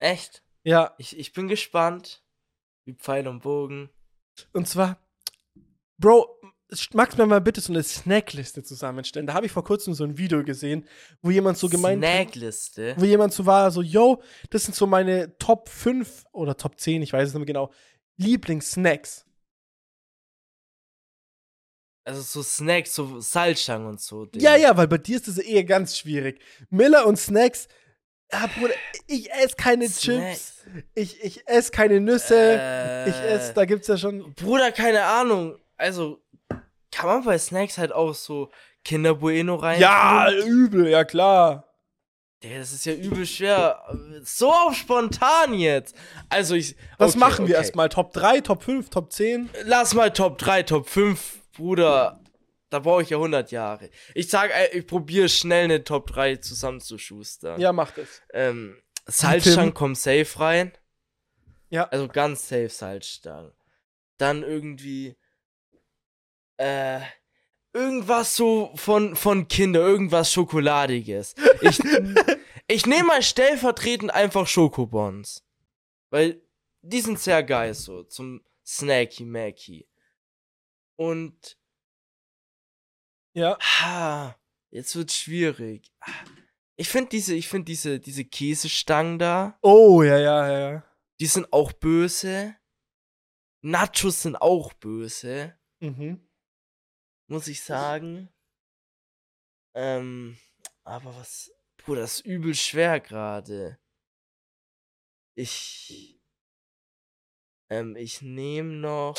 Echt? Ja, Ich, ich bin gespannt. Wie Pfeil und Bogen. Und zwar, Bro, magst du mir mal bitte so eine Snackliste zusammenstellen? Da habe ich vor kurzem so ein Video gesehen, wo jemand so gemeint hat, Snackliste. wo jemand so war, so, yo, das sind so meine Top 5 oder Top 10, ich weiß es nicht mehr genau, Lieblingssnacks. Also so Snacks, so Salzstangen und so. Ding. Ja, ja, weil bei dir ist das eher ganz schwierig. Miller und Snacks, ja, Bruder, ich esse keine Snacks. Chips, ich, ich esse keine Nüsse, Äh, ich esse, da gibt's ja schon, Bruder, keine Ahnung. Also, kann man bei Snacks halt auch so Kinder Bueno rein? ja, übel, ja klar. Das ist ja übel schwer. So auf spontan jetzt. Also ich. Was okay, machen wir okay. erstmal? Top 3, Top 5, Top 10? Lass mal Top 3, Top 5, Bruder. Da brauche ich ja 100 Jahre. Ich sag, ey, ich probiere schnell eine Top 3 zusammenzuschustern. Ja, macht es. Ähm, Salzstangen kommen safe rein. Ja. Also ganz safe Salzstangen. Dann irgendwie. Äh. Irgendwas so von, von Kinder, irgendwas Schokoladiges. Ich, ich nehme mal stellvertretend einfach Schokobons. Weil die sind sehr geil so, zum Snacky Macky. Und Ja. Ha, jetzt wird's schwierig. Ich finde diese, ich finde diese, diese Käsestangen da, Oh, ja, ja, ja, ja. die sind auch böse. Nachos sind auch böse, Mhm. muss ich sagen. Ähm, aber was, Bruder, das ist übel schwer gerade. Ich, ähm, ich nehme noch,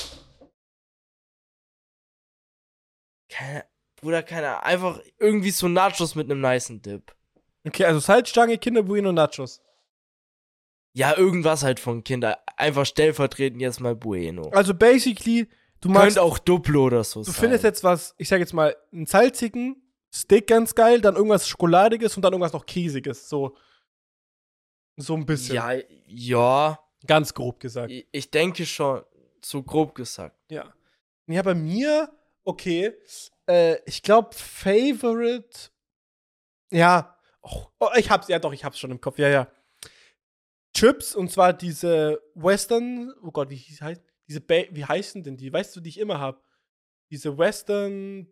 keine, Bruder, keine Ahnung, einfach irgendwie so Nachos mit einem nicen Dip. Okay, also Salzstange, Kinder Bueno, Nachos. Ja, irgendwas halt von Kinder. Einfach stellvertretend jetzt mal Bueno. Also basically, du magst, Könnte auch Duplo oder so du sein. findest jetzt was, ich sag jetzt mal, einen salzigen Steak ganz geil, dann irgendwas Schokoladiges und dann irgendwas noch Käsiges. So, so ein bisschen. Ja, ja. Ganz grob gesagt. Ich, ich denke schon, so grob gesagt. Ja. Ja, bei mir, okay. Äh, ich glaube, Favorite. Ja. Oh, oh, ich hab's, ja doch, ich hab's schon im Kopf. Ja, ja. Chips, und zwar diese Western. Oh Gott, wie heißt. Diese ba wie heißen denn die? Weißt du, die ich immer hab? Diese Western.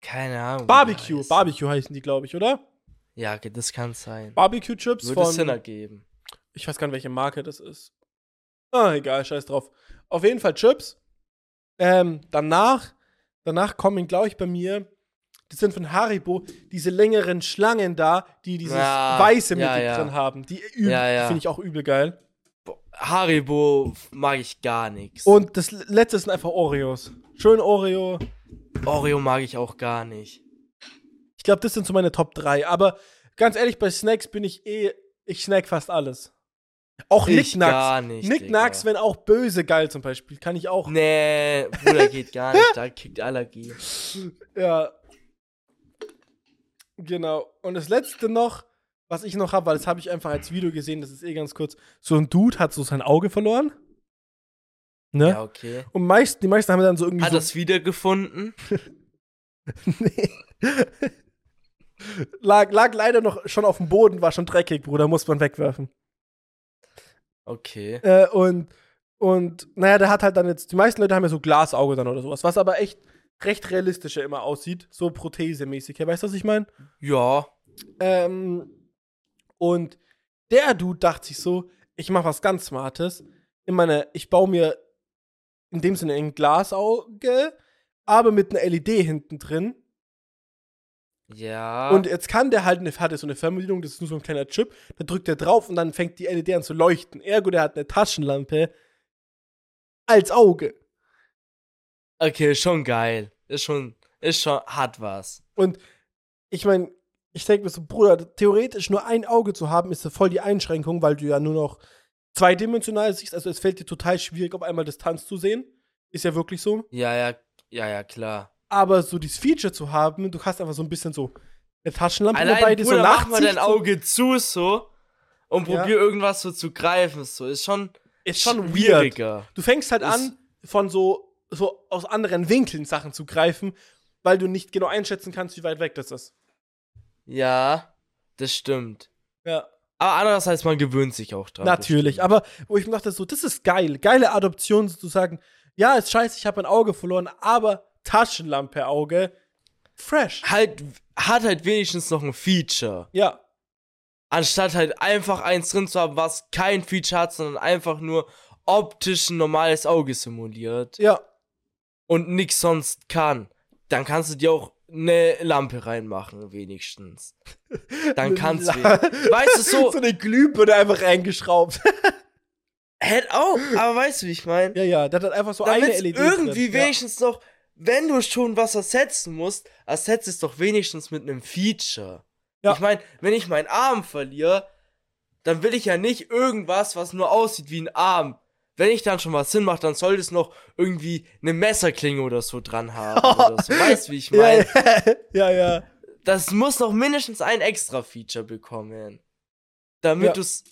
Keine Ahnung. Barbecue. heißt. Barbecue heißen die, glaube ich, oder? Ja, das kann sein. Barbecue Chips Würde Sinn von. ergeben. Ich weiß gar nicht, welche Marke das ist. Ah, egal, scheiß drauf. Auf jeden Fall Chips. Ähm, danach, danach kommen, glaube ich, bei mir, das sind von Haribo, diese längeren Schlangen da, die dieses Ja, weiße ja, Mittel ja. drin haben. Die finde ich auch übel geil. Haribo mag ich gar nichts. Und das letzte sind einfach Oreos. Schön Oreo. Oreo mag ich auch gar nicht. Ich glaube, das sind so meine Top 3. Aber ganz ehrlich, bei Snacks bin ich eh, ich snack fast alles. Auch Ich Nicknacks. gar nicht, Nicknacks, Digga. wenn auch böse geil zum Beispiel. Kann ich auch. Nee, Bruder, geht gar nicht. Da kriegt Allergie. Ja. Genau. Und das letzte noch, was ich noch habe, weil das habe ich einfach als Video gesehen, das ist eh ganz kurz. So ein Dude hat so sein Auge verloren. Ne? Ja, okay. Und meist, die meisten haben dann so irgendwie Hat so. das wiedergefunden? nee. lag, lag leider noch schon auf dem Boden, war schon dreckig, Bruder, muss man wegwerfen. Okay. Äh, und, und, naja, der hat halt dann jetzt, die meisten Leute haben ja so Glasauge dann oder sowas, was aber echt recht realistisch ja immer aussieht, so prothesemäßig. Ja, weißt du, was ich meine? Ja. Ähm, und der Dude dachte sich so, ich mache was ganz Smartes. Ich meine, ich baue mir in dem Sinne ein Glasauge, aber mit einer LED hinten drin. Ja. Und jetzt kann der halt eine, hat er so eine Fernbedienung, das ist nur so ein kleiner Chip, da drückt er drauf und dann fängt die LED an zu leuchten. Ergo, der hat eine Taschenlampe als Auge. okay, schon geil. Ist schon, ist schon, hat was. Und ich meine, ich denke mir so, Bruder, theoretisch nur ein Auge zu haben, ist ja voll die Einschränkung, weil du ja nur noch zweidimensional siehst. Also es fällt dir total schwierig, auf einmal Distanz zu sehen. Ist ja wirklich so. Ja, ja, ja, ja, klar. Aber so dieses Feature zu haben, du hast einfach so ein bisschen so eine Taschenlampe Allein, dabei, die so Bruder, mach mal nachzieht. dein Auge zu, so, und Ja. probier irgendwas so zu greifen, so. Ist schon, ist schon weird. schwieriger. Du fängst halt Ist- an, von so, so aus anderen Winkeln Sachen zu greifen, weil du nicht genau einschätzen kannst, wie weit weg das ist. Ja, das stimmt. Ja. Aber andererseits, man gewöhnt sich auch dran. Natürlich, aber wo ich mir dachte, so, das ist geil. Geile Adoption, so zu sagen, ja, ist scheiße, ich habe ein Auge verloren, aber Taschenlampe Auge, fresh. Halt, hat halt wenigstens noch ein Feature. Ja, Anstatt halt einfach eins drin zu haben, was kein Feature hat, sondern einfach nur optisch ein normales Auge simuliert ja. und nix sonst kann. Dann kannst du dir auch eine Lampe reinmachen, wenigstens. Dann kannst du. Weißt du, so, so eine Glühbirne einfach reingeschraubt. hätte auch, aber weißt du, wie ich meine? ja, ja, der hat einfach so eine LED. irgendwie drin. wenigstens noch, wenn du schon was ersetzen musst, ersetzt es doch wenigstens mit einem Feature. Ja. Ich meine, wenn ich meinen Arm verliere, dann will ich ja nicht irgendwas, was nur aussieht wie ein Arm. Wenn ich dann schon was Sinn mache, dann sollte es noch irgendwie eine Messerklinge oder so dran haben. oder so. Weißt du, wie ich meine? ja, ja, ja. Das muss noch mindestens ein extra Feature bekommen. Damit Ja. du es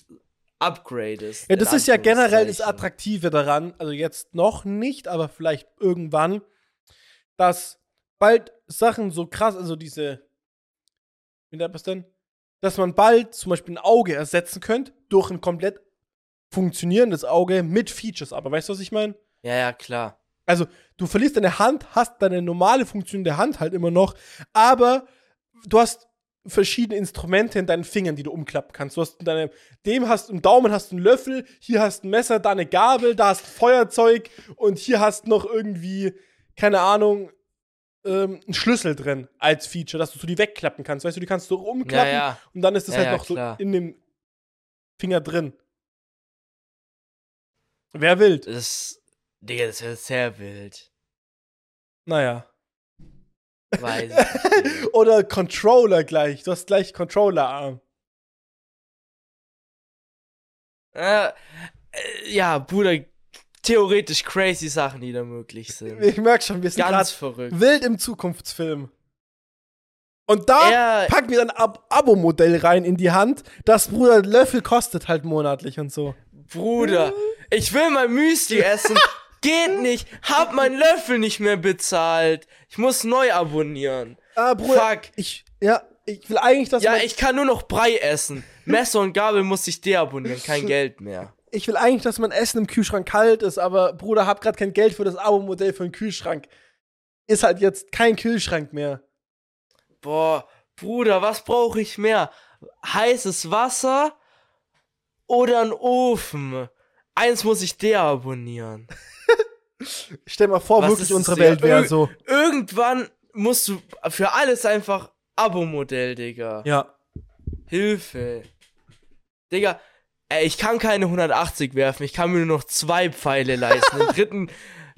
upgradest. Ja, das ist ja generell das. Attraktive daran, also jetzt noch nicht, aber vielleicht irgendwann, dass bald Sachen so krass, also diese, wie nennt man das denn? Dass man bald zum Beispiel ein Auge ersetzen könnte durch ein komplett funktionierendes Auge mit Features. Aber weißt du, was ich meine? Ja, ja, klar. Also, du verlierst deine Hand, hast deine normale Funktion der Hand halt immer noch, aber du hast verschiedene Instrumente in deinen Fingern, die du umklappen kannst. Du hast in deinem, dem hast im Daumen hast du einen Löffel, hier hast du ein Messer, da eine Gabel, da hast Feuerzeug und hier hast noch irgendwie, keine Ahnung, ähm, einen Schlüssel drin als Feature, dass du so die wegklappen kannst. Weißt du, die kannst du Ja, umklappen ja. und dann ist es Ja, halt ja, noch so klar. in dem Finger drin. Wer wild? Das, Digga, das wäre sehr wild. Naja. Weiß ich. Oder Controller gleich. Du hast gleich Controller-Arm. äh, äh, ja, Bruder, theoretisch crazy Sachen, die da möglich sind. Ich merk schon, wir sind Ganz verrückt. wild im Zukunftsfilm. Und da Ja, packen wir ein Ab Abo-Modell rein in die Hand. Das Bruder Löffel kostet halt monatlich und so. Bruder, ich will mein Müsli essen. Geht nicht. Hab meinen Löffel nicht mehr bezahlt. Ich muss neu abonnieren. Ah, Bruder, Fuck. ich, ja, ich will eigentlich, dass Ja, ich kann nur noch Brei essen. Messer und Gabel muss ich deabonnieren. Kein Geld mehr. Ich will eigentlich, dass mein Essen im Kühlschrank kalt ist, aber Bruder, hab grad kein Geld für das Abo-Modell für den Kühlschrank. Ist halt jetzt kein Kühlschrank mehr. Boah, Bruder, was brauche ich mehr? Heißes Wasser oder ein Ofen? Eins muss ich deabonnieren. Stell mal vor, Was wirklich unsere? Welt wäre so. Irgendwann musst du für alles einfach Abo-Modell, Digga. Ja. Hilfe. Digga, ey, ich kann keine 180 werfen, ich kann mir nur noch zwei Pfeile leisten. Den dritten,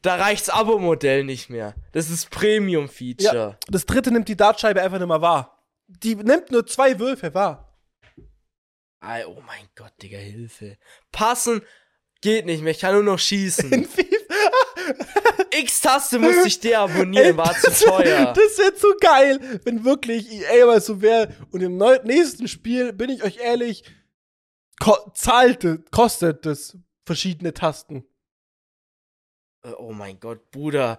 da reicht's Abo-Modell nicht mehr. Das ist Premium-Feature. Ja. Das dritte nimmt die Dartscheibe einfach nicht mehr wahr. Die nimmt nur zwei Würfe wahr. Ei, oh mein Gott, Digga, Hilfe. Passen geht nicht mehr, ich kann nur noch schießen. X-Taste musste ich deabonnieren, Ey, war zu teuer. Das wäre so geil, wenn wirklich EA mal so wäre. Und im nächsten Spiel, bin ich euch ehrlich, ko zahlte, kostet das verschiedene Tasten. Äh, Oh mein Gott, Bruder.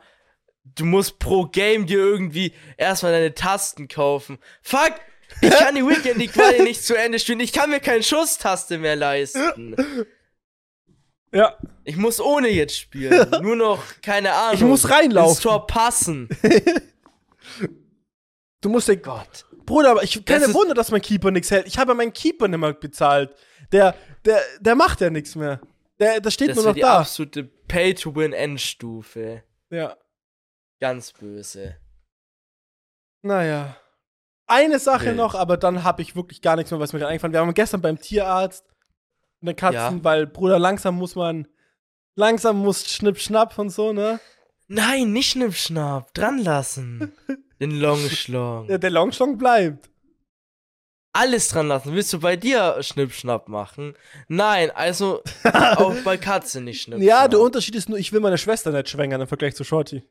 Du musst pro Game dir irgendwie erstmal deine Tasten kaufen. Fuck! Ich kann die Weekend League Quali nicht zu Ende spielen. Ich kann mir keine Schusstaste mehr leisten. Ja. Ich muss ohne jetzt spielen. Nur noch, keine Ahnung. Ich muss reinlaufen. ins Tor passen. Du musst den. Gott. Bruder, aber ich keine ist- Wunder, dass mein Keeper nichts hält. Ich habe ja meinen Keeper nicht mehr bezahlt. Der, der, der macht ja nichts mehr. Der, der steht Das nur noch die da. absolute Pay-to-Win-Endstufe. Ja. Ganz böse. Naja. Eine Sache Wild. noch, aber dann habe ich wirklich gar nichts mehr, was mir eingefallen Wir waren gestern beim Tierarzt und den Katzen, Ja. weil, Bruder, langsam muss man. Langsam muss Schnipp, Schnapp und so, ne? Nein, nicht Schnippschnapp. Dran lassen. Den Longschlong. Der, der Longschlong bleibt. Alles dran lassen. Willst du bei dir Schnippschnapp machen? Nein, also auch bei Katze nicht Schnippschnapp. Ja, der Unterschied ist nur, ich will meine Schwester nicht schwängern im Vergleich zu Shorty.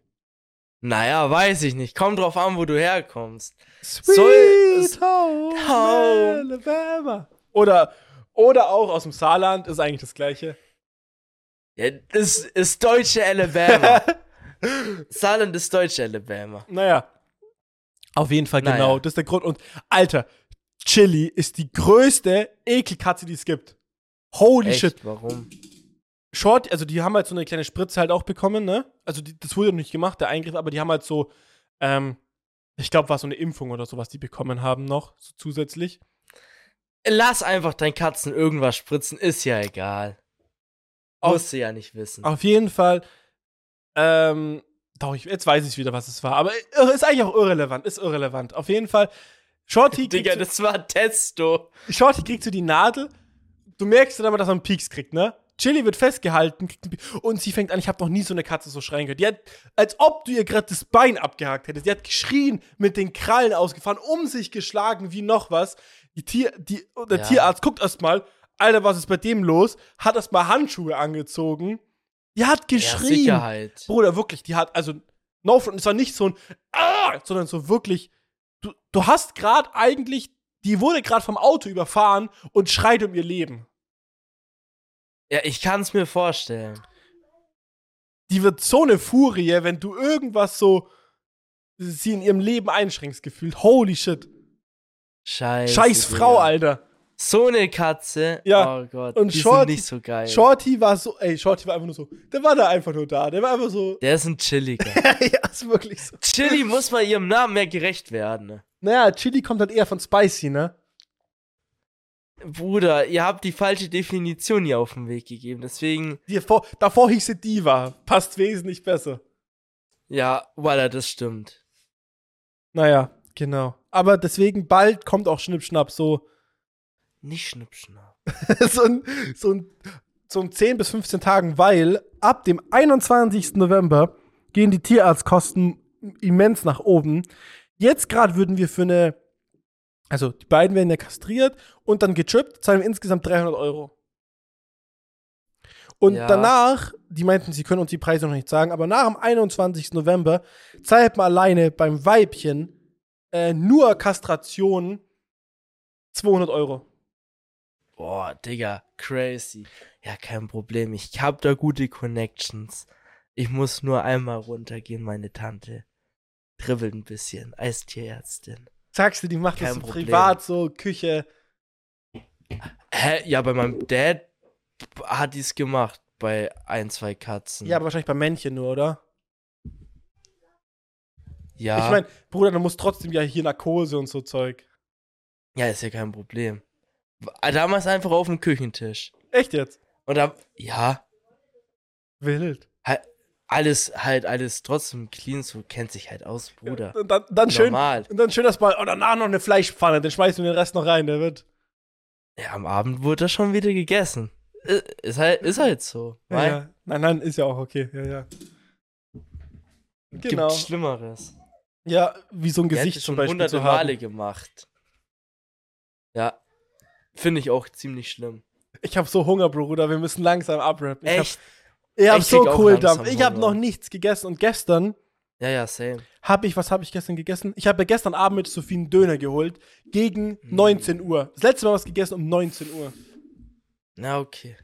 Naja, weiß ich nicht. Kommt drauf an, wo du herkommst. Sweet Soll- Home, Home. Alabama. Oder, oder auch aus dem Saarland, ist eigentlich das Gleiche. Ja, das ist deutsche Alabama. Saarland ist deutsche Alabama. Naja. Auf jeden Fall, Naja. genau. Das ist der Grund. Und, Alter, Chili ist die größte Ekelkatze, die es gibt. Holy shit. Echt, warum? Short, also die haben halt so eine kleine Spritze halt auch bekommen, ne? Also die, das wurde noch nicht gemacht, der Eingriff, aber die haben halt so, ähm, ich glaube, war so eine Impfung oder sowas, die bekommen haben noch, so zusätzlich. Lass einfach deinen Katzen irgendwas spritzen, ist ja egal. Musst du ja nicht wissen. Auf jeden Fall, ähm, doch, ich, jetzt weiß ich wieder, was es war, aber irre- ist eigentlich auch irrelevant, ist irrelevant. Auf jeden Fall, Shorty kriegt, Digga, so, das war Testo. Shorty kriegt so die Nadel, du merkst dann aber, dass er einen Pieks kriegt, ne? Chili wird festgehalten und sie fängt an, ich habe noch nie so eine Katze so schreien gehört. Die hat, als ob du ihr gerade das Bein abgehakt hättest. Die hat geschrien, mit den Krallen ausgefahren, um sich geschlagen wie noch was. Die Tier, die, der Ja. Tierarzt guckt erstmal, Alter, was ist bei dem los? Hat erstmal Handschuhe angezogen. Die hat Ja, geschrien. Sicherheit. Bruder, wirklich, die hat, also, no front, es war nicht so ein, ah, sondern so wirklich, du, du hast gerade eigentlich, die wurde gerade vom Auto überfahren und schreit um ihr Leben. Ja, ich kann's mir vorstellen. Die wird so eine Furie, wenn du irgendwas so, sie in ihrem Leben einschränkst, gefühlt. Holy shit. Scheiße. Scheiß Frau. Alter. So eine Katze. Ja, Oh Gott. und die Shorty- sind nicht so geil. Shorty war so, ey, Shorty war einfach nur so, der war da einfach nur da. Der war einfach so, Der ist ein Chilliger. ja, ist wirklich so. Chili muss mal ihrem Namen mehr gerecht werden. Naja, Chili kommt halt eher von Spicy, ne? Bruder, ihr habt die falsche Definition hier auf den Weg gegeben. Deswegen, Die vor, davor hieß sie Diva. Passt wesentlich besser. ja, voilà, das stimmt. Naja, genau. Aber deswegen bald kommt auch Schnippschnapp so, Nicht Schnippschnapp. so, ein, so, ein, so ein 10 bis 15 Tagen, weil ab dem 21. November gehen die Tierarztkosten immens nach oben. Jetzt gerade würden wir für eine, also die beiden werden ja kastriert und dann getrippt, zahlen wir insgesamt 300 Euro. Und Ja. danach, die meinten, sie können uns die Preise noch nicht sagen, aber nach dem 21. November zahlt man alleine beim Weibchen äh, nur Kastration 200 Euro. Boah, Digga, crazy. Ja, kein Problem. Ich hab da gute Connections. Ich muss nur einmal runtergehen, meine Tante. Dribbelt ein bisschen. als Tierärztin. Sagst du, die macht das Kein so Problem. privat, so Küche. Hä? Ja, bei meinem Dad hat die's gemacht. Bei ein, zwei Katzen. Ja, aber wahrscheinlich bei Männchen nur, oder? ja. Ich meine, Bruder, du musst trotzdem ja hier Narkose und so Zeug. ja, ist ja kein Problem. Damals einfach auf dem Küchentisch. Echt jetzt? Und da, ja, Wild. alles halt, alles trotzdem clean, so kennt sich halt aus, Bruder. Und dann, dann schön. Und dann schön das mal. Und danach noch eine Fleischpfanne, dann schmeißen wir den Rest noch rein, der wird. Ja, am Abend wurde das schon wieder gegessen. Ist halt, ist halt so. Ja, ja. Nein, nein, ist ja auch okay. Ja, ja. Genau. Gibt Schlimmeres. Ja, wie so ein Gesicht es zum schon Beispiel hunderte. Male gemacht. Ja. Finde ich auch ziemlich schlimm. Ich hab so Hunger, Bruder. Wir müssen langsam abrappen. Ich Echt? Hab, ich hab Ich so Kohldampf. Ich hab Hunger. noch nichts gegessen. Und gestern Ja, ja, same. habe ich, was habe ich gestern gegessen? Ich habe gestern Abend mit Sophie einen Döner geholt. Gegen Hm. 19 Uhr. Das letzte Mal was gegessen um 19 Uhr. Na, okay.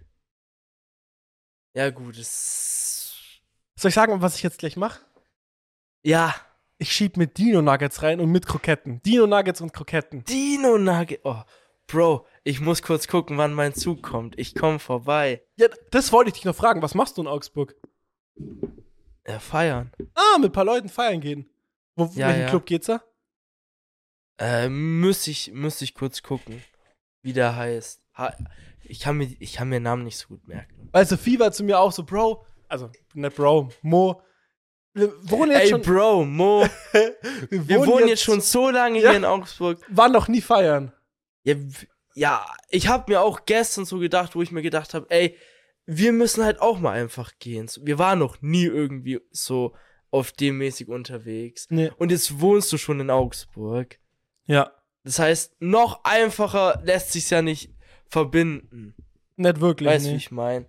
Ja, gut. Soll ich sagen, was ich jetzt gleich mache? Ja, Ich schieb mit Dino Nuggets rein und mit Kroketten. Dino Nuggets und Kroketten. Dino Nugget. Oh, Bro, ich muss kurz gucken, wann mein Zug kommt. Ich komme vorbei. Ja, das wollte ich dich noch fragen. Was machst du in Augsburg? Ja, feiern. Ah, mit ein paar Leuten feiern gehen. Wo, Ja, welchen ja. Club geht's da? Äh, müsste ich, müsste ich kurz gucken, wie der heißt. Ha ich, kann mir, ich kann mir Namen nicht so gut merken. Weil Sophie war zu mir auch so, Bro, also nicht Bro, Mo. Wir wohnen jetzt Ey, schon. Bro, Mo, wir wir wohnen jetzt schon so lange Ja. hier in Augsburg. Waren noch nie feiern. Ja, ja ich habe mir auch gestern so gedacht, wo ich mir gedacht habe, ey, wir müssen halt auch mal einfach gehen. Wir waren noch nie irgendwie so auf dem mäßig unterwegs. Nee. Und jetzt wohnst du schon in Augsburg. Ja. Das heißt, noch einfacher lässt sich's ja nicht verbinden. Nicht wirklich. Weißt du, nee. wie ich meine?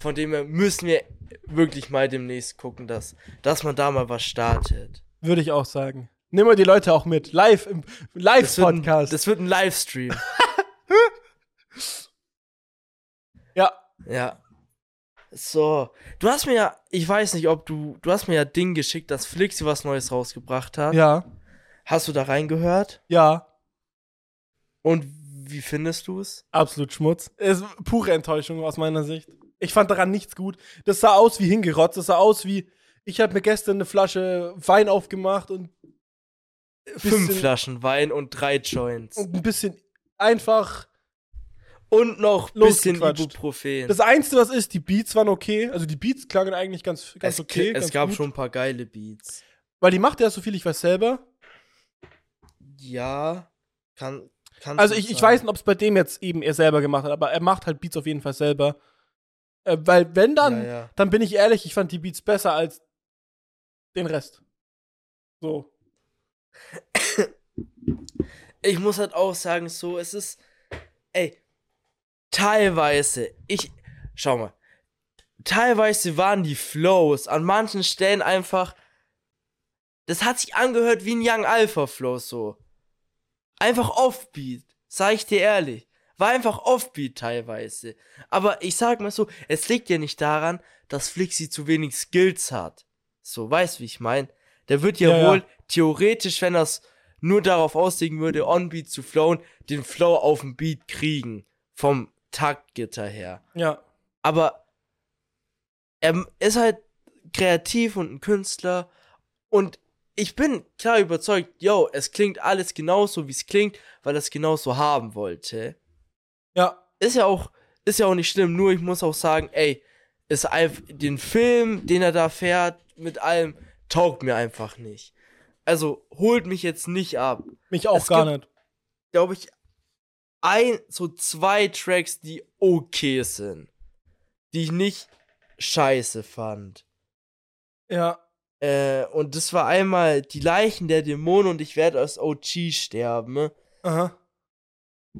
Von dem her müssen wir wirklich mal demnächst gucken, dass, dass man da mal was startet. Würde ich auch sagen. Nimm mal die Leute auch mit. Live im ein, Live-Podcast. das wird ein Livestream. Ja. ja. So. Du hast mir ja, ich weiß nicht, ob du, du hast mir ja Ding geschickt, dass Flixi was Neues rausgebracht hat. Ja. Hast du da reingehört? Ja. Und wie findest du es? Absolut Schmutz. Es ist pure Enttäuschung aus meiner Sicht. Ich fand daran nichts gut. Das sah aus wie hingerotzt. Das sah aus wie, ich habe mir gestern eine Flasche Wein aufgemacht und ein Fünf Flaschen Wein und drei Joints. und ein bisschen einfach. Und noch ein bisschen. Ibuprofen. Das Einzige, was ist, die Beats waren okay. Also die Beats klangen eigentlich ganz, ganz es, okay. es ganz gab gut. schon ein paar geile Beats. Weil die macht ja so viel, ich weiß selber. Ja, kann. kannst Also ich, ich weiß nicht, ob es bei dem jetzt eben er selber gemacht hat, aber er macht halt Beats auf jeden Fall selber. Äh, weil wenn dann, Ja, ja. dann bin ich ehrlich, ich fand die Beats besser als den Rest. So. Ich muss halt auch sagen, so, es ist. Ey, teilweise, ich. Schau mal. Teilweise waren die Flows an manchen Stellen einfach. Das hat sich angehört wie ein Young Alpha Flow, so. Einfach Offbeat, sag ich dir ehrlich. War einfach Offbeat teilweise. Aber ich sag mal so, es liegt ja nicht daran, dass Flixi zu wenig Skills hat. So, weißt wie ich mein? Der wird ja, Ja, ja. wohl theoretisch, wenn er es nur darauf auslegen würde, on-beat zu flowen, den Flow auf dem Beat kriegen. Vom Taktgitter her. Ja. Aber er ist halt kreativ und ein Künstler. Und ich bin klar überzeugt, yo, es klingt alles genauso, wie es klingt, weil er es genauso haben wollte. Ja. Ist ja auch, ist ja auch nicht schlimm, nur ich muss auch sagen, ey, ist einfach, den Film, den er da fährt, mit allem, taugt mir einfach nicht. Also, holt mich jetzt nicht ab. Mich auch Es gar gibt- nicht. Glaube ich, ein, so zwei Tracks, die okay sind. Die ich nicht scheiße fand. Ja. Äh, und das war einmal Die Leichen der Dämonen und ich werde als OG sterben. Aha.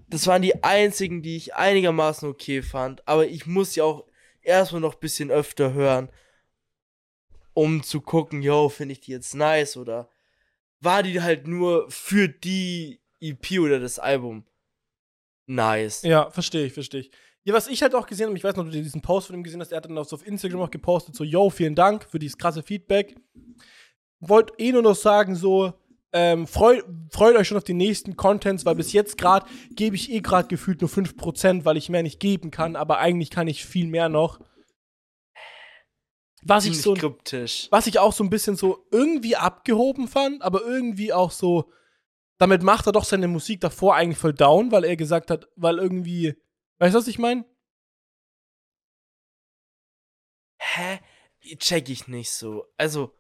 Das waren die einzigen, die ich einigermaßen okay fand. Aber ich muss ja auch erstmal noch ein bisschen öfter hören, um zu gucken, yo, finde ich die jetzt nice oder war die halt nur für die EP oder das Album nice. Ja, verstehe ich, verstehe ich. Ja, was ich halt auch gesehen habe, ich weiß noch, ob du diesen Post von ihm gesehen hast, er hat dann auch so auf Instagram auch gepostet, so, yo, vielen Dank für dieses krasse Feedback. Wollt eh nur noch sagen, so, ähm, freut, freut euch schon auf die nächsten Contents, weil bis jetzt gerade gebe ich eh gerade gefühlt nur 5%, weil ich mehr nicht geben kann, aber eigentlich kann ich viel mehr noch. Was ich so, kryptisch. was ich auch so ein bisschen so irgendwie abgehoben fand, aber irgendwie auch so, damit macht er doch seine Musik davor eigentlich voll down, weil er gesagt hat, weil irgendwie, weißt du, was ich meine? Hä? Check ich nicht so. Also,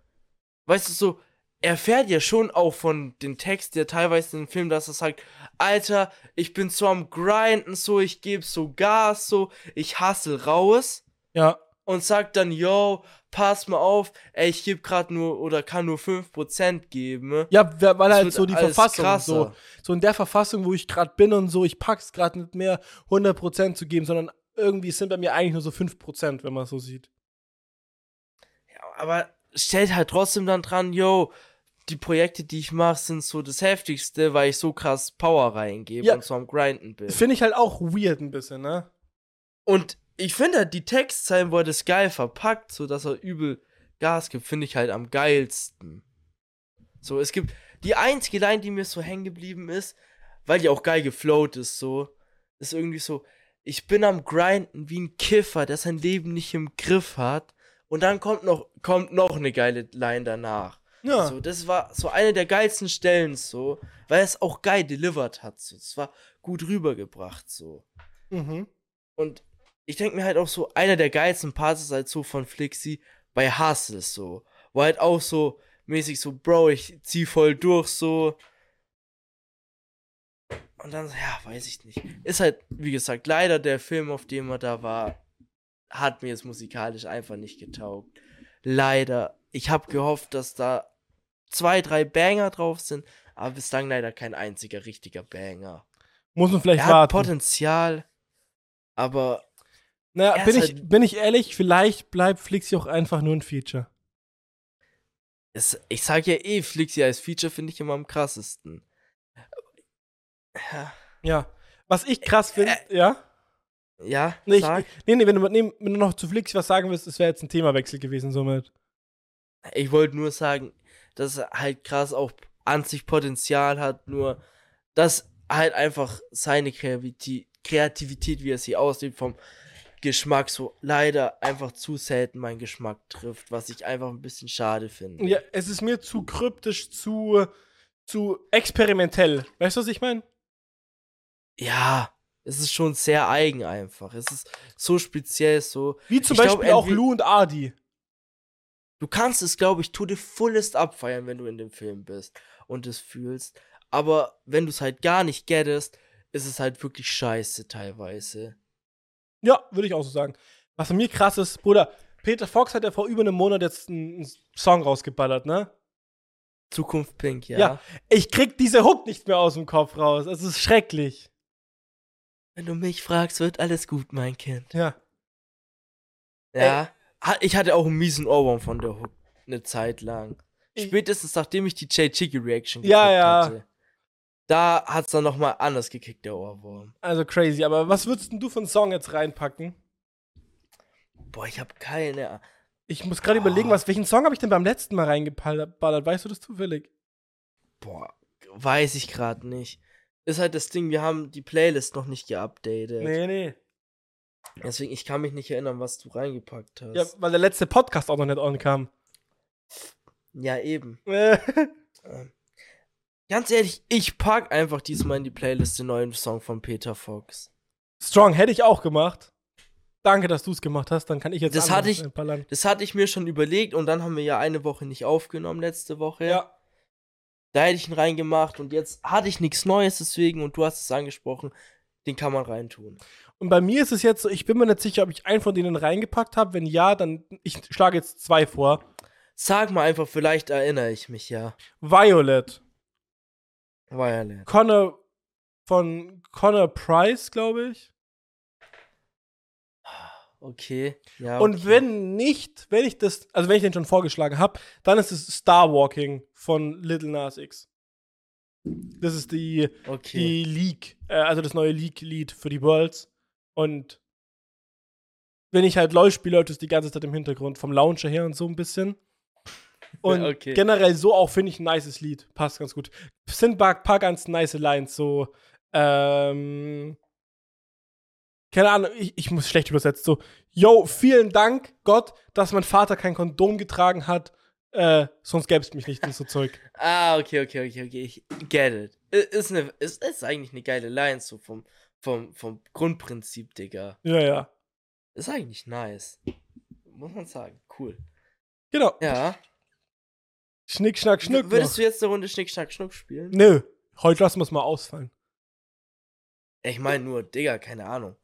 weißt du so, er fährt ja schon auch von den Text, der teilweise in dem Film, dass er sagt, Alter, ich bin so am Grinden, so, ich gebe so Gas, so, ich hassel raus Ja, und sagt dann, yo, pass mal auf, ey, ich gebe gerade nur oder kann nur 5% geben. ne? ja, weil Das halt so die Verfassung, krasser. so, so in der Verfassung, wo ich gerade bin und so, ich pack's gerade nicht mehr 100% zu geben, sondern irgendwie sind bei mir eigentlich nur so 5%, wenn man so sieht. Ja, aber stellt halt trotzdem dann dran, yo, die Projekte, die ich mache, sind so das Heftigste, weil ich so krass Power reingebe Ja. und so am Grinden bin. Finde ich halt auch weird ein bisschen, ne? Und ich finde halt die Textzeilen, wo er das geil verpackt, so dass er übel Gas gibt, finde ich halt am geilsten. So, es gibt die einzige Line, die mir so hängen geblieben ist, weil die auch geil geflowt ist, so. Ist irgendwie so, ich bin am Grinden wie ein Kiffer, der sein Leben nicht im Griff hat. Und dann kommt noch, kommt noch eine geile Line danach. Ja. So, das war so eine der geilsten Stellen, so, weil es auch geil delivered hat. So. Es war gut rübergebracht, so. Mhm. Und ich denke mir halt auch so, einer der geilsten Parts ist halt so von Flixi bei Hustles so. Wo halt auch so mäßig so, Bro, ich zieh voll durch so. Und dann, ja, weiß ich nicht. Ist halt, wie gesagt, leider der Film, auf dem er da war, hat mir jetzt musikalisch einfach nicht getaugt. Leider. Ich habe gehofft, dass da zwei, drei Banger drauf sind, aber bislang leider kein einziger richtiger Banger. Muss man vielleicht Er hat warten. Potenzial, aber Naja, er bin ich, halt- bin ich ehrlich, vielleicht bleibt Flixi auch einfach nur ein Feature. es, ich sag ja eh, Flixi als Feature finde ich immer am krassesten. Ja, Ja. Was ich krass finde, Äh, ja? ja Nee, ich, nee, nee wenn, du, nee, wenn du noch zu Flixi was sagen willst, das wäre jetzt ein Themawechsel gewesen somit. Ich wollte nur sagen, dass er halt krass auch an sich Potenzial hat, nur dass halt einfach seine Kreativität, Kreativität wie er sie auslebt, vom Geschmack so leider einfach zu selten meinen Geschmack trifft, was ich einfach ein bisschen schade finde. Ja, es ist mir zu kryptisch, zu, zu experimentell. Weißt du, was ich meine? Ja, es ist schon sehr eigen einfach. Es ist so speziell, so. Wie zum Ich glaub, Beispiel auch entweder- Lou und Adi. Du kannst es, glaube ich, to the fullest abfeiern, wenn du in dem Film bist und es fühlst. Aber wenn du es halt gar nicht gettest, ist es halt wirklich scheiße teilweise. Ja, würde ich auch so sagen. Was an mir krass ist, Bruder, Peter Fox hat ja vor über einem Monat jetzt einen, Song rausgeballert, ne? Zukunft Pink, ja. Ja. Ich krieg diese Hook nicht mehr aus dem Kopf raus. Es ist schrecklich. Wenn du mich fragst, wird alles gut, mein Kind. Ja. Ja. Ha- Ich hatte auch einen miesen Ohrwurm von der Hook. Eine Zeit lang. Ich- Spätestens nachdem ich die Jay Chicky Reaction Ja, ja. hatte. Da hat's dann nochmal anders gekickt, der Ohrwurm. Also crazy. Aber was würdest denn du für einen Song jetzt reinpacken? Boah, ich habe keine Ahnung. Ich muss gerade überlegen, was, welchen Song habe ich denn beim letzten Mal reingeballert? Weißt du das zufällig? Boah, weiß ich gerade nicht. Ist halt das Ding, wir haben die Playlist noch nicht geupdatet. Nee, nee. Deswegen, ich kann mich nicht erinnern, was du reingepackt hast. Ja, weil der letzte Podcast auch noch nicht on kam. Ja, eben. Äh, Ähm, Ganz ehrlich, ich pack einfach diesmal in die Playlist den neuen Song von Peter Fox. Strong hätte ich auch gemacht. Danke, dass du es gemacht hast. Dann kann ich jetzt Das hatte ich-. Das hatte ich mir schon überlegt und dann haben wir ja eine Woche nicht aufgenommen, letzte Woche. Ja. Da hätte ich ihn reingemacht und jetzt hatte ich nichts Neues deswegen und du hast es angesprochen, den kann man reintun. Und bei mir ist es jetzt so, ich bin mir nicht sicher, ob ich einen von denen reingepackt habe. Wenn ja, dann ich schlage jetzt zwei vor. Sag mal einfach, vielleicht erinnere ich mich ja. Violet. Violet. Connor von Connor Price, glaube ich. Okay. Ja, Und okay. wenn nicht, wenn ich das, also wenn ich den schon vorgeschlagen habe, dann ist es Star Walking von Little Nas X. Das ist die, Okay. die League, äh, also das neue League-Lied für die Worlds. Und wenn ich halt LOL spiele, läuft es die ganze Zeit im Hintergrund, vom Launcher her und so ein bisschen. Und Okay. generell so auch finde ich ein nices Lied. Passt ganz gut. Sind ein paar, ganz nice Lines, so, ähm, keine Ahnung, ich, ich muss schlecht übersetzt, so, yo, vielen Dank, Gott, dass mein Vater kein Kondom getragen hat, äh, sonst gäbe es mich nicht und so Zeug. Ah, okay, okay, okay, okay. Ich get it. Ist, eine, ist, ist eigentlich eine geile Line, so vom, vom, vom Grundprinzip, Digga. Ja, ja. Ist eigentlich nice. Muss man sagen. Cool. Genau. Ja. Schnick, schnack, schnuck. Würdest noch. du jetzt eine Runde Schnick, Schnack, Schnuck spielen? Nö, heute lassen wir es mal ausfallen. Ich meine nur, Digga, keine Ahnung.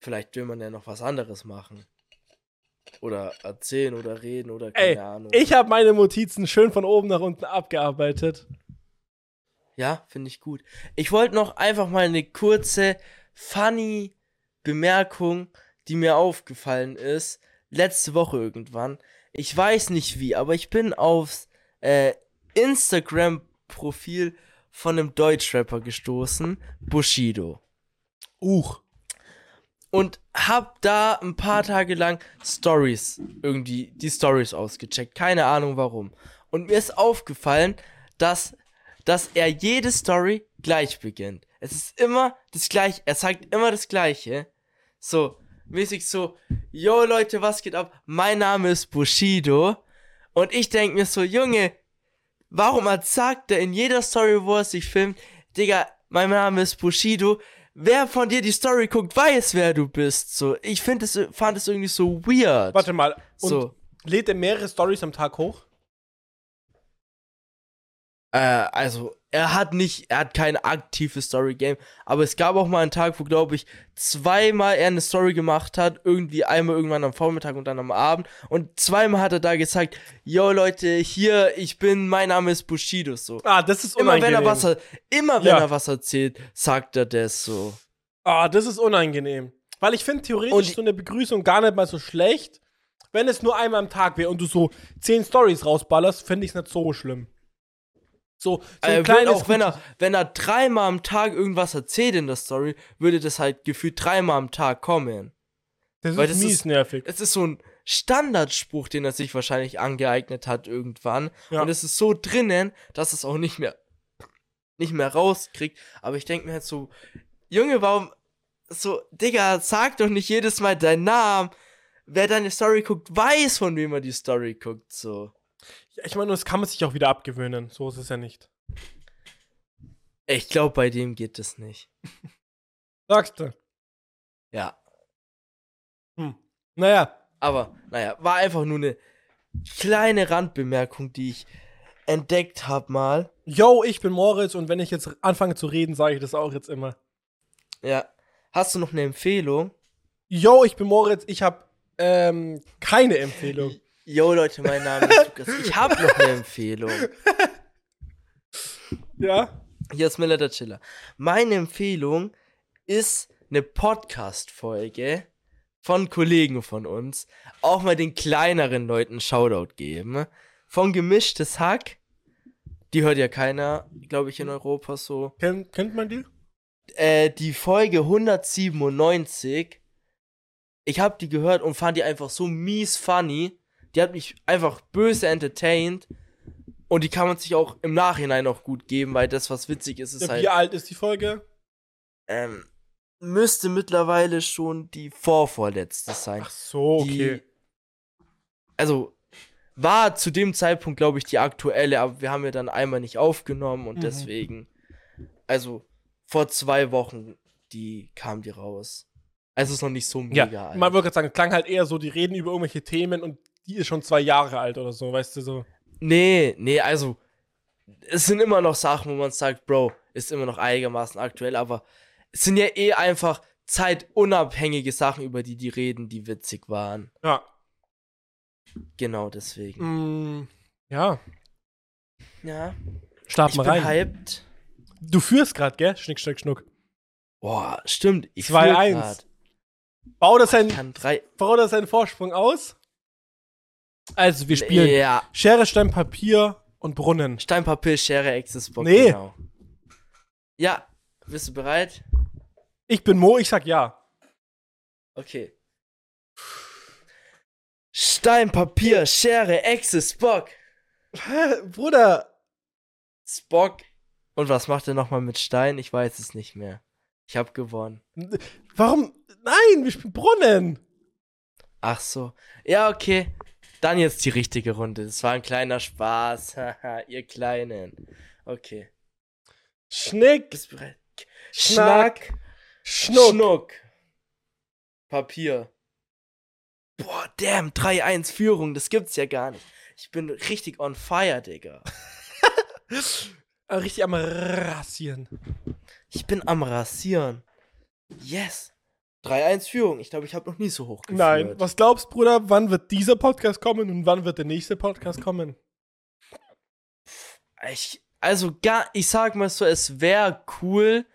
Vielleicht will man ja noch was anderes machen. Oder erzählen oder reden oder keine Ey, Ahnung. Ich habe meine Notizen schön von oben nach unten abgearbeitet. Ja, finde ich gut. Ich wollte noch einfach mal eine kurze, funny Bemerkung, die mir aufgefallen ist, letzte Woche irgendwann. Ich weiß nicht wie, aber ich bin aufs äh, Instagram-Profil von einem Deutschrapper gestoßen, Bushido. Uch. Und hab da ein paar Tage lang Stories, irgendwie die Stories ausgecheckt. Keine Ahnung warum. Und mir ist aufgefallen, dass, dass er jede Story gleich beginnt. Es ist immer das gleiche. Er sagt immer das gleiche. So, mäßig so, yo Leute, was geht ab? Mein Name ist Bushido. Und ich denk mir so, Junge, warum sagt er in jeder Story, wo er sich filmt, Digga, mein Name ist Bushido. Wer von dir die Story guckt, weiß, wer du bist. So, ich find es, fand es irgendwie so weird. Warte mal. Und so. lädt er mehrere Stories am Tag hoch? Äh, also, er hat nicht, er hat kein aktives Story-Game, aber es gab auch mal einen Tag, wo, glaube ich, zweimal er eine Story gemacht hat, irgendwie einmal irgendwann am Vormittag und dann am Abend und zweimal hat er da gesagt, yo Leute, hier, ich bin, mein Name ist Bushido, so. Ah, das ist Immer unangenehm. wenn er was, er- immer wenn Ja. er was erzählt, sagt er das so. Ah, das ist unangenehm. Weil ich finde theoretisch Und- so eine Begrüßung gar nicht mal so schlecht. Wenn es nur einmal am Tag wäre und du so zehn Stories rausballerst, finde ich es nicht so schlimm. So, so ein Äh, kleines. auch wenn er, wenn er dreimal am Tag irgendwas erzählt in der Story, würde das halt gefühlt dreimal am Tag kommen. das weil ist das mies ist- nervig. Es ist so ein Standardspruch, den er sich wahrscheinlich angeeignet hat irgendwann. Ja. Und es ist so drinnen, dass es auch nicht mehr, nicht mehr rauskriegt. Aber ich denke mir halt so, Junge, warum, so, Digga, sag doch nicht jedes Mal deinen Namen. Wer deine Story guckt, weiß, von wem er die Story guckt, so. Ich meine, das kann man sich auch wieder abgewöhnen. So ist es ja nicht. Ich glaube, bei dem geht es nicht. Sagst du? Ja. Hm. Naja, Aber, naja, war einfach nur eine kleine Randbemerkung, die ich entdeckt habe mal. yo, ich bin Moritz und wenn ich jetzt anfange zu reden, sage ich das auch jetzt immer. Ja. Hast du noch eine Empfehlung? Yo, ich bin Moritz, ich habe ähm, keine Empfehlung. Yo Leute, mein Name ist Lukas. Ich habe noch eine Empfehlung. Ja? Hier ist Miller der Chiller. Meine Empfehlung ist eine Podcast-Folge von Kollegen von uns. Auch mal den kleineren Leuten Shoutout geben. Von Gemischtes Hack. Die hört ja keiner, glaube ich, in Europa so. Kennt, kennt man die? Äh, die Folge 197. Ich habe die gehört und fand die einfach so mies funny. Die hat mich einfach böse entertained. Und die kann man sich auch im Nachhinein auch gut geben, weil das, was witzig ist, ist Ja, halt. Wie alt ist die Folge? Ähm, müsste mittlerweile schon die vorvorletzte sein. Ach so, okay. Die, also, war zu dem Zeitpunkt, glaube ich, die aktuelle, aber wir haben ja dann einmal nicht aufgenommen und Mhm. deswegen. Also, vor zwei Wochen, die kam die raus. Also ist noch nicht so mega Ja, alt. man würde gerade sagen, es klang halt eher so, die reden über irgendwelche Themen und die ist schon zwei Jahre alt oder so, weißt du so. Nee, nee, also es sind immer noch Sachen, wo man sagt, Bro, ist immer noch einigermaßen aktuell, aber es sind ja eh einfach zeitunabhängige Sachen, über die die reden, die witzig waren. Ja. Genau deswegen. Mm, ja. Ja, Start ich mal bin rein. hyped. Du führst gerade, gell? Schnick, schnack, schnuck. Boah, stimmt. Ich 2-1. führ grad. Bau das seinen, kann drei. bau das seinen Vorsprung aus. Also, wir spielen Ja, Schere, Stein, Papier und Brunnen. Stein, Papier, Schere, Access-Box. Nee. Genau. Ja, bist du bereit? Ich bin Mo, ich sag ja. Okay. Stein, Papier, Schere, Access, Bock. Hä, Bruder. Spock. Und was macht er nochmal mit Stein? Ich weiß es nicht mehr. Ich hab gewonnen. Warum? Nein, wir spielen Brunnen. Ach so. Ja, okay. Dann jetzt die richtige Runde. Das war ein kleiner Spaß. Haha, ihr Kleinen. Okay. Schnick, Bist bereit? Schnack, Schnuck. Schnuck. Schnuck. Papier. Boah, damn, 3-1 Führung. Das gibt's ja gar nicht. Ich bin richtig on fire, Digga. Richtig am Rasieren. Ich bin am Rasieren. Yes. 3-1 Führung. Ich glaube, ich habe noch nie so hoch geführt. Nein, was glaubst, Bruder, wann wird dieser Podcast kommen und wann wird der nächste Podcast kommen? Ich, also gar, ich sag mal so, es wäre cool,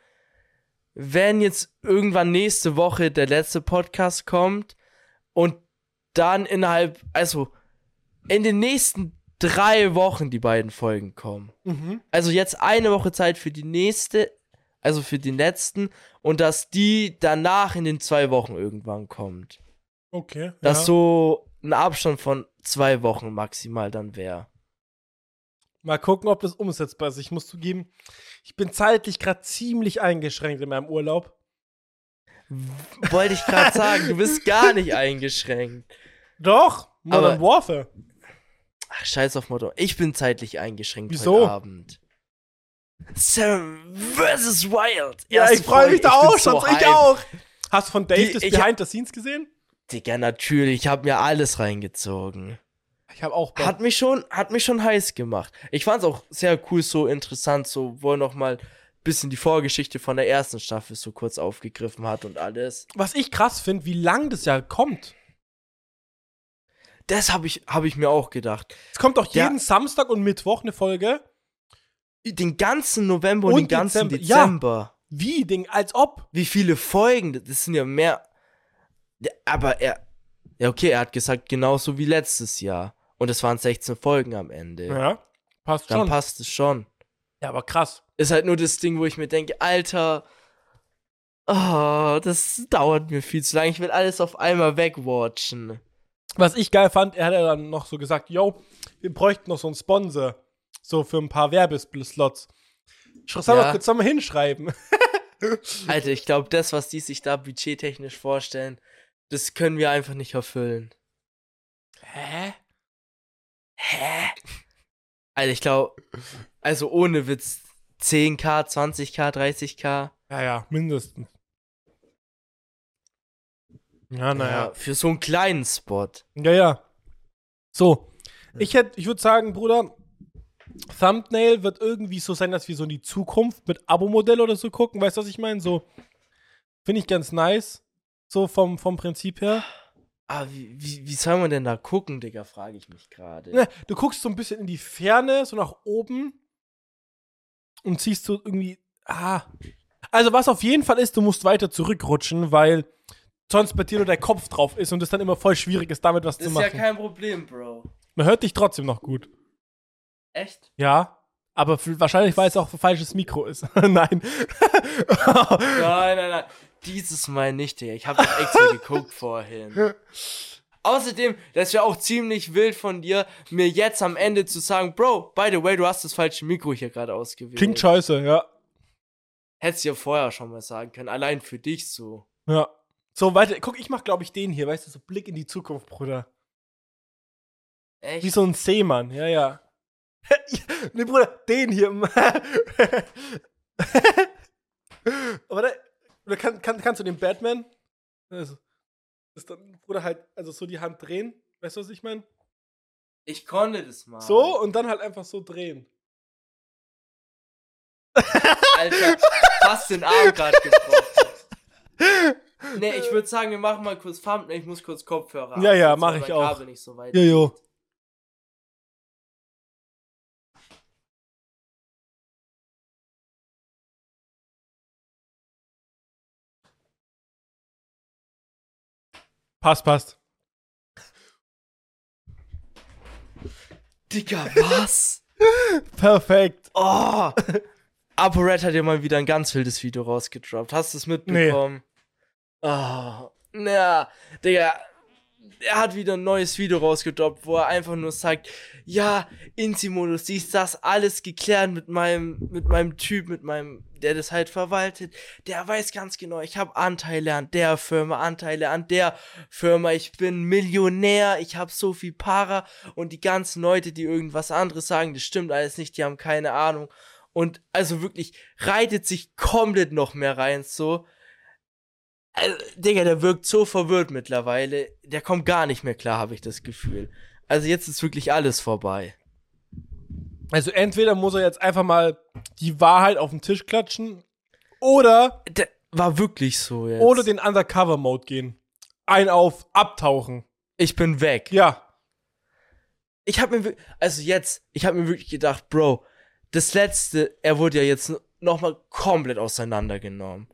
wenn jetzt irgendwann nächste Woche der letzte Podcast kommt und dann innerhalb, also in den nächsten drei Wochen die beiden Folgen kommen. Mhm. Also jetzt eine Woche Zeit für die nächste, also für den letzten und dass die danach in den zwei Wochen irgendwann kommt. Okay. Dass ja. so ein Abstand von zwei Wochen maximal dann wäre. Mal gucken, ob das umsetzbar ist. Ich muss zugeben, ich bin zeitlich gerade ziemlich eingeschränkt in meinem Urlaub. Wollte ich gerade sagen, du bist gar nicht eingeschränkt. Doch, Modern Aber- Warfare. Ach, scheiß auf Motto. Ich bin zeitlich eingeschränkt Wieso? heute Abend. Sam vs. Wild. Ja, ich freue mich da auch so schon. ich hyped. auch. Hast du von Dave Die- das ich- Behind the Scenes gesehen? Digga, natürlich. Ich habe mir alles reingezogen. Ich habe auch Bock. Hat mich schon, hat mich schon heiß gemacht. Ich fand's auch sehr cool, so interessant, so wo er noch mal bisschen die Vorgeschichte von der ersten Staffel so kurz aufgegriffen hat und alles. Was ich krass finde, wie lang das ja kommt. Das habe ich, hab ich mir auch gedacht. Es kommt doch Ja. jeden Samstag und Mittwoch eine Folge. Den ganzen November und, Und den ganzen Dezember, ja. Dezember. Wie? Ding, als ob. Wie viele Folgen? Das sind ja mehr. Ja, aber er. Ja, okay, er hat gesagt, genauso wie letztes Jahr. Und es waren 16 Folgen am Ende. Ja, passt Dann schon. passt es schon. ja, aber krass. Ist halt nur das Ding, wo ich mir denke, Alter. Oh, das dauert mir viel zu lange. Ich will alles auf einmal wegwatchen. Was ich geil fand, er hat ja dann noch so gesagt, yo, wir bräuchten noch so einen Sponsor. So für ein paar Werbeslots. Soll Ja. ja. kurz mal hinschreiben. Alter, ich glaube, das, was die sich da budgettechnisch vorstellen, das können wir einfach nicht erfüllen. Hä? Hä? Alter, ich glaube, also ohne Witz, 10k, 20k, 30k. Ja, ja, mindestens. Ja, naja. Ja, für so einen kleinen Spot. Ja, ja. So. Ich hätte, ich würde sagen, Bruder, Thumbnail wird irgendwie so sein, dass wir so in die Zukunft mit Abo-Modell oder so gucken. Weißt du, was ich meine? So, finde ich ganz nice. So vom, vom Prinzip her. Aber wie, wie, wie soll man denn da gucken, Digga, frage ich mich gerade. Ne, du guckst so ein bisschen in die Ferne, so nach oben und ziehst so irgendwie. Ah. Also, was auf jeden Fall ist, du musst weiter zurückrutschen, weil sonst bei dir nur der Kopf drauf ist und es dann immer voll schwierig ist, damit was Das zu ist ja machen. kein Problem, Bro. Man hört dich trotzdem noch gut. Echt? Ja. Aber wahrscheinlich, weil es auch ein falsches Mikro ist. Nein. Nein, nein, nein. Dieses Mal nicht, Digga. Ich habe doch extra geguckt vorhin. Außerdem, das wäre auch ziemlich wild von dir, mir jetzt am Ende zu sagen, Bro, by the way, du hast das falsche Mikro hier gerade ausgewählt. Klingt scheiße, ja. Hättest du ja vorher schon mal sagen können. Allein für dich so. Ja. So, weiter. Guck, ich mach, glaube ich, den hier, weißt du, so Blick in die Zukunft, Bruder. Echt? Wie so ein Seemann, ja, ja. ne, Bruder, den hier. Aber da, oder kann, kann, kannst du den Batman? Also, ist dann, Bruder, halt, also so die Hand drehen. Weißt du, was ich meine? Ich konnte das mal. So und dann halt einfach so drehen. Alter, fast den Arm gerade gebrochen. Nee, ich würde sagen, wir machen mal kurz Thumbnail. Ich muss kurz Kopfhörer Ja, ja, absetzen, mach weil ich auch. Kabel nicht so weit Jojo. Passt, passt. Digga, was? Perfekt. Oh! ApoRed hat ja mal wieder ein ganz wildes Video rausgedroppt. Hast du es mitbekommen? Oh. Na, Digga. Er hat wieder ein neues Video rausgedroppt, wo er einfach nur sagt, ja, Insimo, du siehst das alles geklärt mit meinem, mit meinem Typ, mit meinem, der das halt verwaltet. Der weiß ganz genau, ich habe Anteile an der Firma, Anteile an der Firma, ich bin Millionär, ich habe so viel Para und die ganzen Leute, die irgendwas anderes sagen, das stimmt alles nicht, die haben keine Ahnung. Und also wirklich reitet sich komplett noch mehr rein, so. Also, Digga, der wirkt so verwirrt mittlerweile. Der kommt gar nicht mehr klar, habe ich das Gefühl. Also jetzt ist wirklich alles vorbei. Also entweder muss er jetzt einfach mal die Wahrheit auf den Tisch klatschen oder, Der war wirklich so jetzt. oder den Undercover-Mode gehen. Ein auf, abtauchen. ich bin weg. Ja. Ich habe mir, wir- also jetzt, ich habe mir wirklich gedacht, Bro, das letzte, er wurde ja jetzt nochmal komplett auseinandergenommen.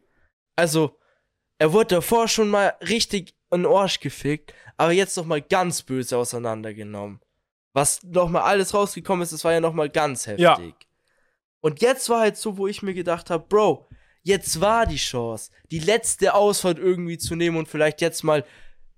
Also, er wurde davor schon mal richtig in den Arsch gefickt, aber jetzt nochmal ganz böse auseinandergenommen. Was nochmal alles rausgekommen ist, das war ja nochmal ganz heftig. Ja. Und jetzt war halt so, wo ich mir gedacht habe, Bro, jetzt war die Chance, die letzte Ausfahrt irgendwie zu nehmen und vielleicht jetzt mal,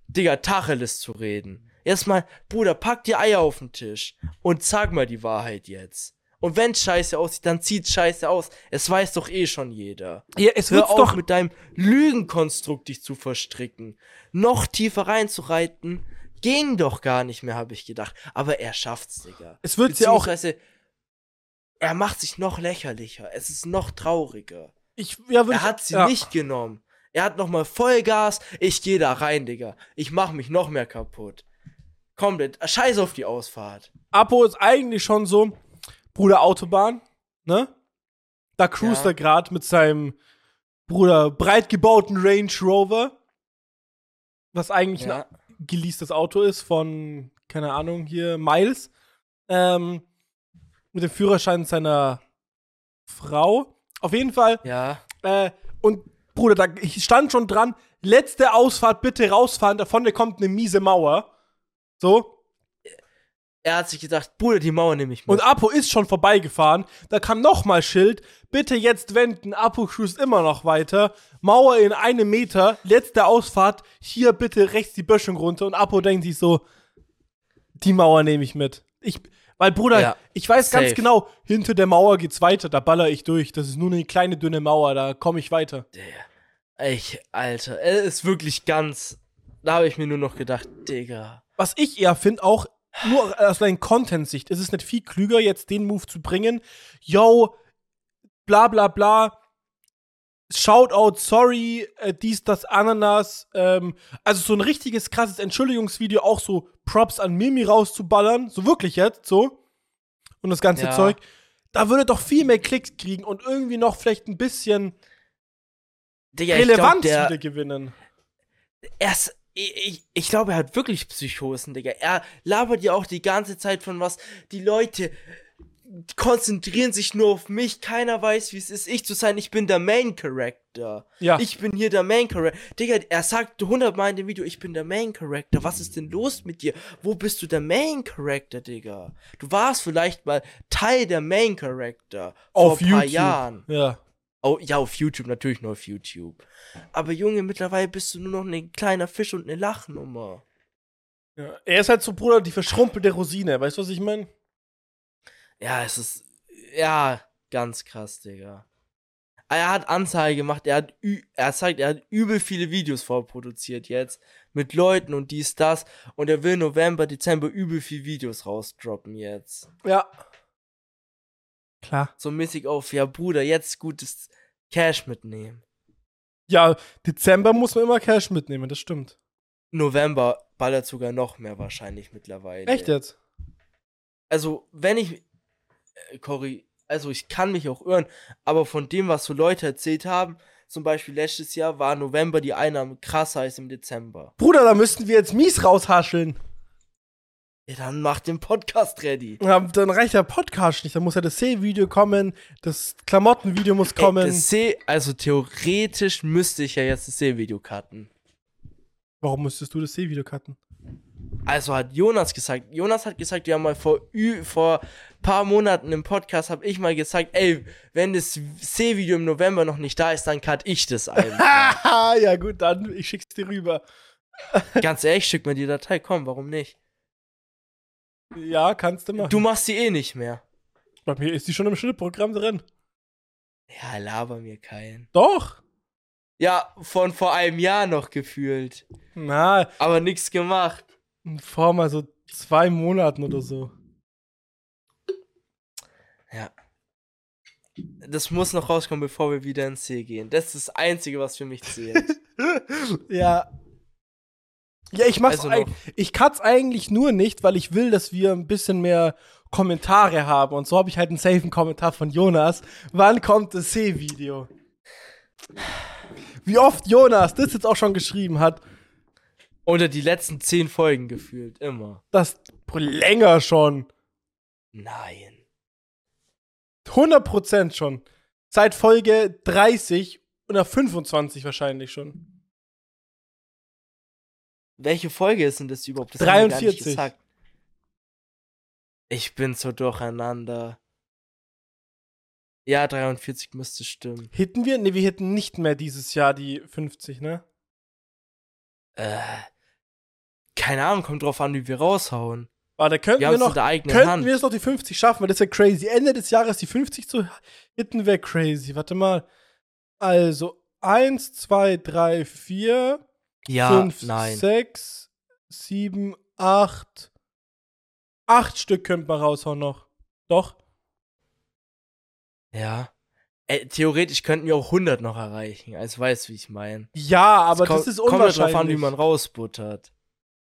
Digga, Tacheles zu reden. Erstmal, Bruder, pack die Eier auf den Tisch und sag mal die Wahrheit jetzt. Und wenn scheiße aussieht, dann zieht scheiße aus. Es weiß doch eh schon jeder. Ja, es Hör auf, doch. mit deinem Lügenkonstrukt dich zu verstricken. Noch tiefer reinzureiten, ging doch gar nicht mehr, habe ich gedacht. Aber er schafft's, Digga. Es wird ja auch. Er macht sich noch lächerlicher. Es ist noch trauriger. Ich, ja, Er hat sie ja. nicht genommen. Er hat nochmal Vollgas. Ich gehe da rein, Digga. Ich mach mich noch mehr kaputt. Komplett. Scheiß auf die Ausfahrt. Apo ist eigentlich schon so, Bruder Autobahn, ne? Da cruist Ja. er gerade mit seinem Bruder breit gebauten Range Rover, was eigentlich Ja. ein geleastes Auto ist von, keine Ahnung, hier Miles, ähm, mit dem Führerschein seiner Frau. Auf jeden Fall, Ja. äh, und Bruder, da, ich stand schon dran, letzte Ausfahrt bitte rausfahren, davon kommt eine miese Mauer. So, Er hat sich gedacht, Bruder, die Mauer nehme ich mit. Und Apo ist schon vorbeigefahren. Da kam nochmal Schild. Bitte jetzt wenden. Apo cruist immer noch weiter. Mauer in einem Meter. Letzte Ausfahrt. Hier bitte rechts die Böschung runter. Und Apo denkt sich so, die Mauer nehme ich mit. Ich, weil Bruder, Ja, ich weiß ganz safe. genau, hinter der Mauer geht's weiter. Da baller ich durch. Das ist nur eine kleine, dünne Mauer. Da komme ich weiter. Ich, Alter, er ist wirklich ganz. Da habe ich mir nur noch gedacht, Digga. Was ich eher finde, auch nur aus einer Content-Sicht, ist es nicht viel klüger, jetzt den Move zu bringen. Yo, bla bla bla. Shoutout, sorry, äh, dies, das, Ananas. Ähm, also so ein richtiges krasses Entschuldigungsvideo, auch so Props an Mimi rauszuballern. So wirklich jetzt, so. Und das ganze Ja. Zeug. Da würde doch viel mehr Klicks kriegen und irgendwie noch vielleicht ein bisschen Digga, glaub, Relevanz der, wieder gewinnen. er ist, ich, ich, ich glaube, er hat wirklich Psychosen, Digga. Er labert ja auch die ganze Zeit von was. Die Leute konzentrieren sich nur auf mich. Keiner weiß, wie es ist, ich zu sein. Ich bin der Main Character. Ja. Ich bin hier der Main Character. Digga, er sagt hundertmal in dem Video, ich bin der Main Character. Was ist denn los mit dir? Wo bist du der Main Character, Digga? Du warst vielleicht mal Teil der Main Character. Vor Auf ein paar YouTube. Jahren. Ja. Oh, ja, auf YouTube, natürlich nur auf YouTube. Aber Junge, mittlerweile bist du nur noch ein kleiner Fisch und eine Lachnummer. ja. Er ist halt so, Bruder, die verschrumpelte Rosine. Weißt du, was ich meine? Ja, es ist. Ja, ganz krass, Digga. Er hat Anzeige gemacht, er hat, er sagt, er hat übel viele Videos vorproduziert jetzt. Mit Leuten und dies, das. Und er will November, Dezember übel viele Videos rausdroppen jetzt. Ja. Klar. So mäßig auf, ja, Bruder, jetzt gutes Cash mitnehmen. Ja, Dezember muss man immer Cash mitnehmen, das stimmt. November ballert sogar noch mehr wahrscheinlich mittlerweile. Echt jetzt? also, wenn ich, äh, Cory, also ich kann mich auch irren, aber von dem, was so Leute erzählt haben, zum Beispiel letztes Jahr war November die Einnahme krasser als im Dezember. Bruder, da müssten wir jetzt mies raushascheln. Ja, dann mach den Podcast ready. Ja, dann reicht der Podcast nicht. Da muss ja das C-Video kommen, das Klamottenvideo muss Ey, kommen. das C, also theoretisch müsste ich ja jetzt das C-Video cutten. Warum müsstest du das C-Video cutten? Also hat Jonas gesagt, Jonas hat gesagt, wir haben mal vor, vor paar Monaten im Podcast, habe ich mal gesagt, ey, wenn das C-Video im November noch nicht da ist, dann cut ich das einfach. Ja gut, dann ich schick's dir rüber. Ganz ehrlich, schick mir die Datei, komm, warum nicht? Ja, kannst du machen. Du machst sie eh nicht mehr. Bei mir ist die schon im Schnittprogramm drin. Ja, laber mir keinen. Doch. Ja, von vor einem Jahr noch gefühlt. Na, Aber nichts gemacht. vor mal so zwei Monaten oder so. Ja. Das muss noch rauskommen, bevor wir wieder ins See gehen. Das ist das Einzige, was für mich zählt. ja. Ja, ich mach's Also ich cut's eigentlich nur nicht, weil ich will, dass wir ein bisschen mehr Kommentare haben. Und so habe ich halt einen safen Kommentar von Jonas. Wann kommt das C-Video? Wie oft Jonas das jetzt auch schon geschrieben hat, Unter die letzten zehn Folgen gefühlt. Immer. das länger schon. Nein. 100% schon. Seit Folge 30 oder 25 wahrscheinlich schon. Welche Folge ist denn das überhaupt? Das haben wir gar nicht 43. gesagt. Ich bin so durcheinander. Ja, 43 müsste stimmen. Hitten wir? Ne, wir hitten nicht mehr dieses Jahr die 50, ne? Äh. Keine Ahnung, kommt drauf an, wie wir raushauen. Warte, könnten Wir wir, noch, könnten Hand. wir es noch die 50 schaffen? Weil das wäre crazy. Ende des Jahres die 50 zu hitten wäre crazy. Warte mal. Also, 1, 2, 3, 4, Ja, 5, nein. 6, 7, 8. 8 Stück könnte man raushauen noch. Doch? Ja. Äh, theoretisch könnten wir auch 100 noch erreichen. Also weißt wie ich meine. Ja, aber kommt- das ist Kommt unwahrscheinlich. drauf an, wie man rausbuttert.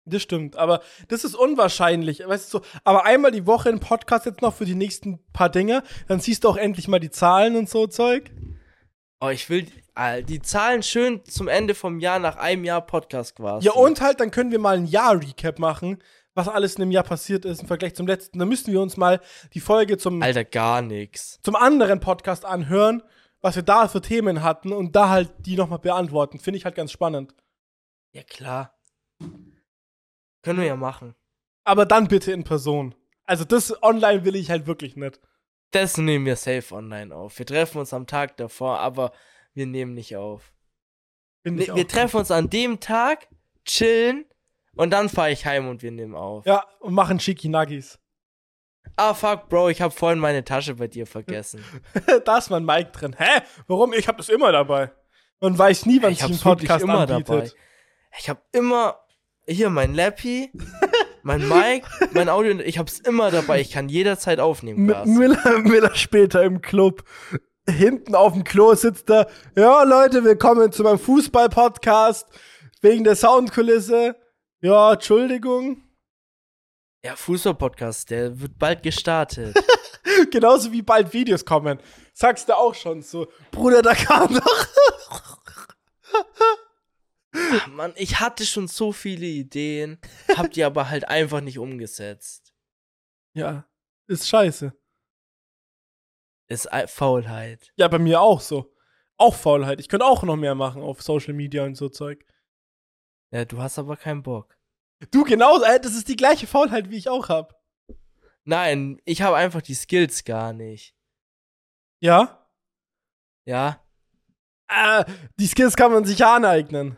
Das stimmt, aber das ist unwahrscheinlich. Weißt du, so, aber einmal die Woche ein Podcast jetzt noch für die nächsten paar Dinge, dann siehst du auch endlich mal die Zahlen und so Zeug. Oh, ich will äh, die Zahlen schön zum Ende vom Jahr nach einem Jahr Podcast quasi. Ja, und halt, dann können wir mal ein Jahr-Recap machen, was alles in dem Jahr passiert ist im Vergleich zum letzten. Dann müssen wir uns mal die Folge zum, Alter, gar nix. zum anderen Podcast anhören, was wir da für Themen hatten und da halt die nochmal beantworten. Finde ich halt ganz spannend. Ja, klar. Können wir ja machen. Aber dann bitte in Person. Also das online will ich halt wirklich nicht. Das nehmen wir safe online auf. Wir treffen uns am Tag davor, aber wir nehmen nicht auf. Ich wir auch. treffen uns an dem Tag, chillen und dann fahre ich heim und wir nehmen auf. Ja, und machen Schicki Nuggis. Ah, fuck, Bro, ich habe vorhin meine Tasche bei dir vergessen. da ist mein Mic drin. Hä? Warum? Ich habe das immer dabei. Man weiß nie, wann ich sich ein hab's wirklich Podcast immer anbietet. dabei. Ich habe immer hier mein Lappy, mein Mic, mein Audio, ich hab's immer dabei. Ich kann jederzeit aufnehmen, Gas. Miller, Miller später im Club. Hinten auf dem Klo sitzt er. Ja, Leute, willkommen zu meinem Fußball-Podcast. Wegen der Soundkulisse. Ja, Entschuldigung. Ja, Fußball-Podcast, der wird bald gestartet. Genauso wie bald Videos kommen. Sagst du auch schon so. Bruder, da kam doch. Ach, Mann, ich hatte schon so viele Ideen, hab die aber halt einfach nicht umgesetzt. Ja, ist scheiße. Ist ei- Faulheit. Ja, bei mir auch so. Auch Faulheit. Ich könnte auch noch mehr machen auf Social Media und so Zeug. Ja, du hast aber keinen Bock. Du genauso, ey, das ist die gleiche Faulheit, wie ich auch hab. Nein, ich habe einfach die Skills gar nicht. Ja? Ja, Ah, die Skills kann man sich ja aneignen.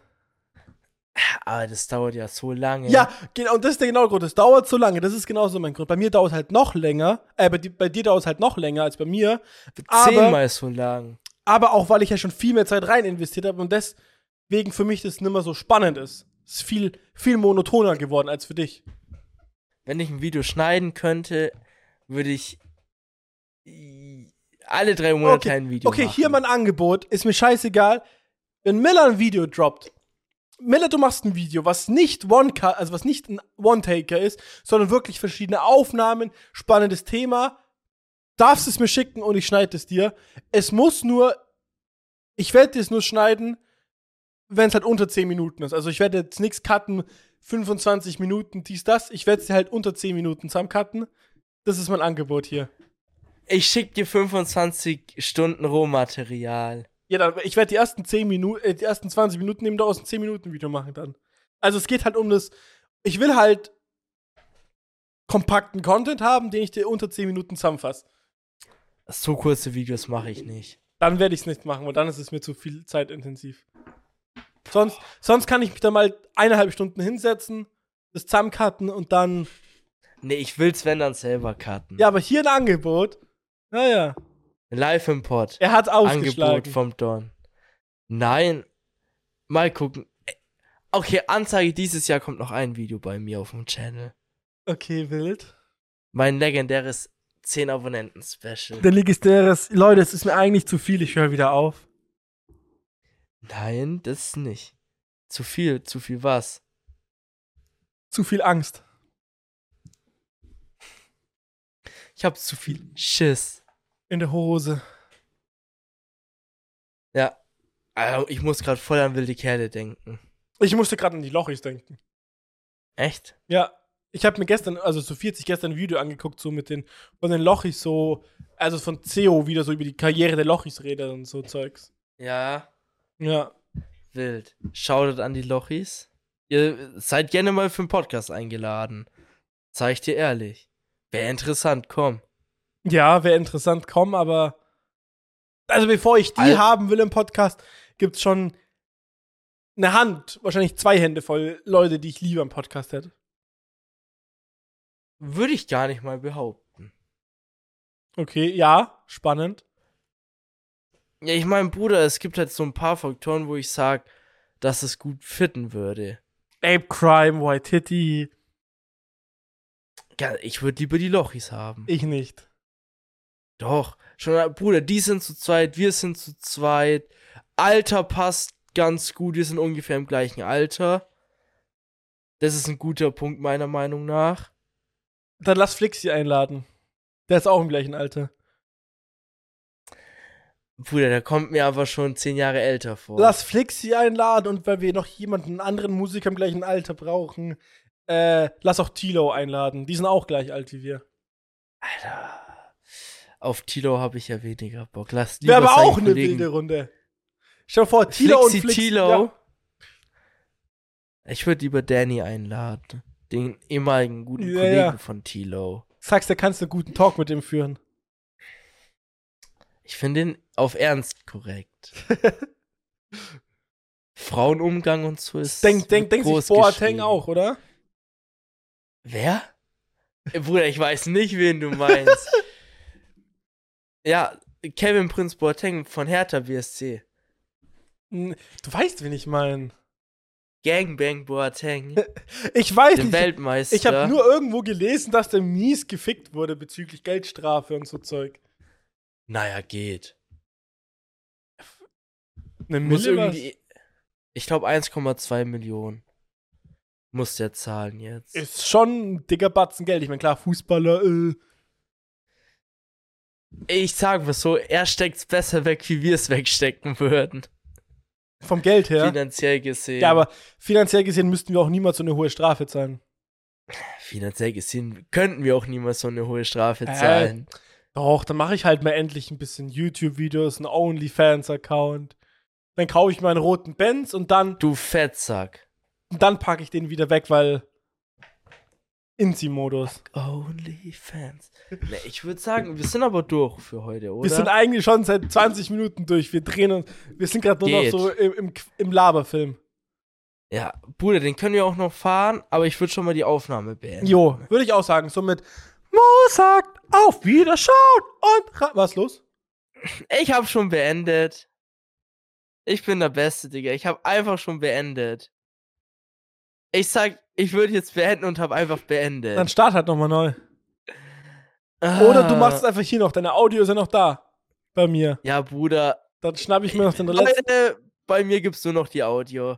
Aber das dauert ja so lange. Ja, genau, und das ist der genaue Grund. Es dauert so lange. Das ist genauso mein Grund. Bei mir dauert es halt noch länger. Äh, bei, bei dir dauert es halt noch länger als bei mir. Aber, zehnmal so lang. aber auch, weil ich ja schon viel mehr Zeit rein investiert habe und deswegen für mich das nicht mehr so spannend ist. Es ist viel, viel monotoner geworden als für dich. Wenn ich ein Video schneiden könnte, würde ich alle drei Monate ein Video okay machen. hier mein Angebot. Ist mir scheißegal. Wenn Miller ein Video droppt, Miller, du machst ein Video, was nicht One also was nicht ein One-Taker ist, sondern wirklich verschiedene Aufnahmen, spannendes Thema, darfst es mir schicken und ich schneide es dir. Es muss nur, ich werde es nur schneiden, wenn es halt unter 10 Minuten ist. Also ich werde jetzt nichts cutten, 25 Minuten, dies, das. Ich werde es halt unter 10 Minuten zusammen cutten. Das ist mein Angebot hier. Ich schick dir 25 Stunden Rohmaterial. Ja, dann, ich werde die ersten 10 Minuten, äh, die ersten 20 Minuten nehmen daraus ein 10 Minuten Video machen dann. Also es geht halt um das, ich will halt kompakten Content haben, den ich dir unter 10 Minuten zusammenfasse. So kurze Videos mache ich nicht. Dann werde ich es nicht machen, weil dann ist es mir zu viel zeitintensiv. Sonst, sonst kann ich mich da mal eineinhalb Stunden hinsetzen, das zusammencutten und dann. Nee, ich will's, wenn dann selber cutten. Ja, aber hier ein Angebot. Naja, Live im Pod. er hat Angebot ausgeschlagen. vom Don. Nein. Mal gucken. Okay, Anzeige, dieses Jahr kommt noch ein Video bei mir auf dem Channel. Okay, wild. Mein legendäres 10 Abonnenten-Special. Der legendäres, Leute, es ist mir eigentlich zu viel, ich höre wieder auf. Nein, das ist nicht. Zu viel, zu viel was? Zu viel Angst. Ich hab zu viel Schiss. In der Hose. Ja. Also, ich muss gerade voll an wilde Kerle denken. Ich musste gerade an die Lochis denken. Echt? Ja, ich habe mir gestern, also Sophie hat sich gestern ein Video angeguckt, so mit den, von den Lochis so, also von CEO wieder so über die Karriere der Lochis redet und so Zeugs. Ja. Ja. Wild. Shoutout an die Lochis. Ihr seid gerne mal für einen Podcast eingeladen. Sag ich dir ehrlich. Wäre interessant, komm. Ja, wäre interessant, komm, aber. Also bevor ich die Al- haben will im Podcast, gibt's schon eine Hand, wahrscheinlich zwei Hände voll Leute, die ich lieber im Podcast hätte. Würde ich gar nicht mal behaupten. Okay, ja, spannend. Ja, ich meine, Bruder, es gibt halt so ein paar Faktoren, wo ich sage, dass es gut fitten würde. Ape Crime, White Titty. Ja, ich würde lieber die Lochis haben. Ich nicht. Doch. Schon, Bruder, die sind zu zweit, wir sind zu zweit. Alter passt ganz gut, wir sind ungefähr im gleichen Alter. Das ist ein guter Punkt, meiner Meinung nach. Dann lass Flixi einladen. Der ist auch im gleichen Alter. Bruder, der kommt mir aber schon zehn Jahre älter vor. Lass Flixi einladen und weil wir noch jemanden, anderen Musiker im gleichen Alter brauchen, äh, lass auch Tilo einladen. Die sind auch gleich alt wie wir. Alter. Auf Tilo habe ich ja weniger Bock. Lass Wäre lieber aber seinen auch eine Kollegen- wilde Runde. Stell dir vor, Tilo Flixi und Flixi. Tilo. Ja. Ich würde lieber Danny einladen. Den ehemaligen guten Ja, Kollegen ja. von Tilo. Sagst, da kannst du einen guten Talk mit dem führen. Ich finde ihn auf Ernst korrekt. Frauenumgang und so ist. Denk, denk, denk sich Boateng auch, oder? Wer? Äh, Bruder, ich weiß nicht, wen du meinst. ja, Kevin Prinz Boateng von Hertha BSC. Du weißt, wen ich meine. Gangbang Boateng. Ich weiß Der nicht. Weltmeister. Ich habe nur irgendwo gelesen, dass der mies gefickt wurde bezüglich Geldstrafe und so Zeug. Naja, geht. Eine Muss irgendwie. Ich glaube 1,2 Millionen. Muss der zahlen jetzt. Ist schon ein dicker Batzen Geld. Ich meine, klar, Fußballer, äh. Ich sag mal so, er steckt's besser weg, wie wir es wegstecken würden. Vom Geld her. Finanziell gesehen. Ja, aber finanziell gesehen müssten wir auch niemals so eine hohe Strafe zahlen. Finanziell gesehen könnten wir auch niemals so eine hohe Strafe Äh. zahlen. Doch, dann mache ich halt mal endlich ein bisschen YouTube-Videos, einen OnlyFans-Account. Dann kaufe ich meinen roten Benz und dann, Du Fettsack. und dann packe ich den wieder weg, weil Inzi-Modus. Onlyfans. Ne, ich würde sagen, wir sind aber durch für heute, oder? Wir sind eigentlich schon seit 20 Minuten durch. Wir drehen uns. Wir sind gerade nur noch so im, im, im Laberfilm. ja, Bruder, den können wir auch noch fahren, aber ich würde schon mal die Aufnahme beenden. Jo, würde ich auch sagen. Somit, Mo sagt auf Wiederschauen und was los? Ich habe schon beendet. Ich bin der Beste, Digga. Ich habe einfach schon beendet. Ich sag, ich würde jetzt beenden und habe einfach beendet. Dann start halt nochmal neu. Ah. Oder du machst es einfach hier noch. Deine Audio ist ja noch da. Bei mir. Ja, Bruder. Dann schnapp ich mir noch den letzten. Leute, bei mir gibt's nur noch die Audio.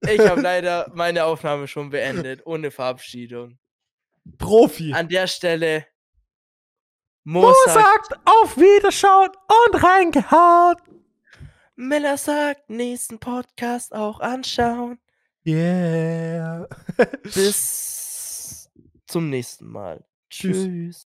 Ich habe leider meine Aufnahme schon beendet, ohne Verabschiedung. Profi. An der Stelle. Mo Mo sagt, sagt auf Wiederschauen und reingehauen. Miller sagt, nächsten Podcast auch anschauen. Yeah. Bis zum nächsten Mal. Tschüss. Tschüss.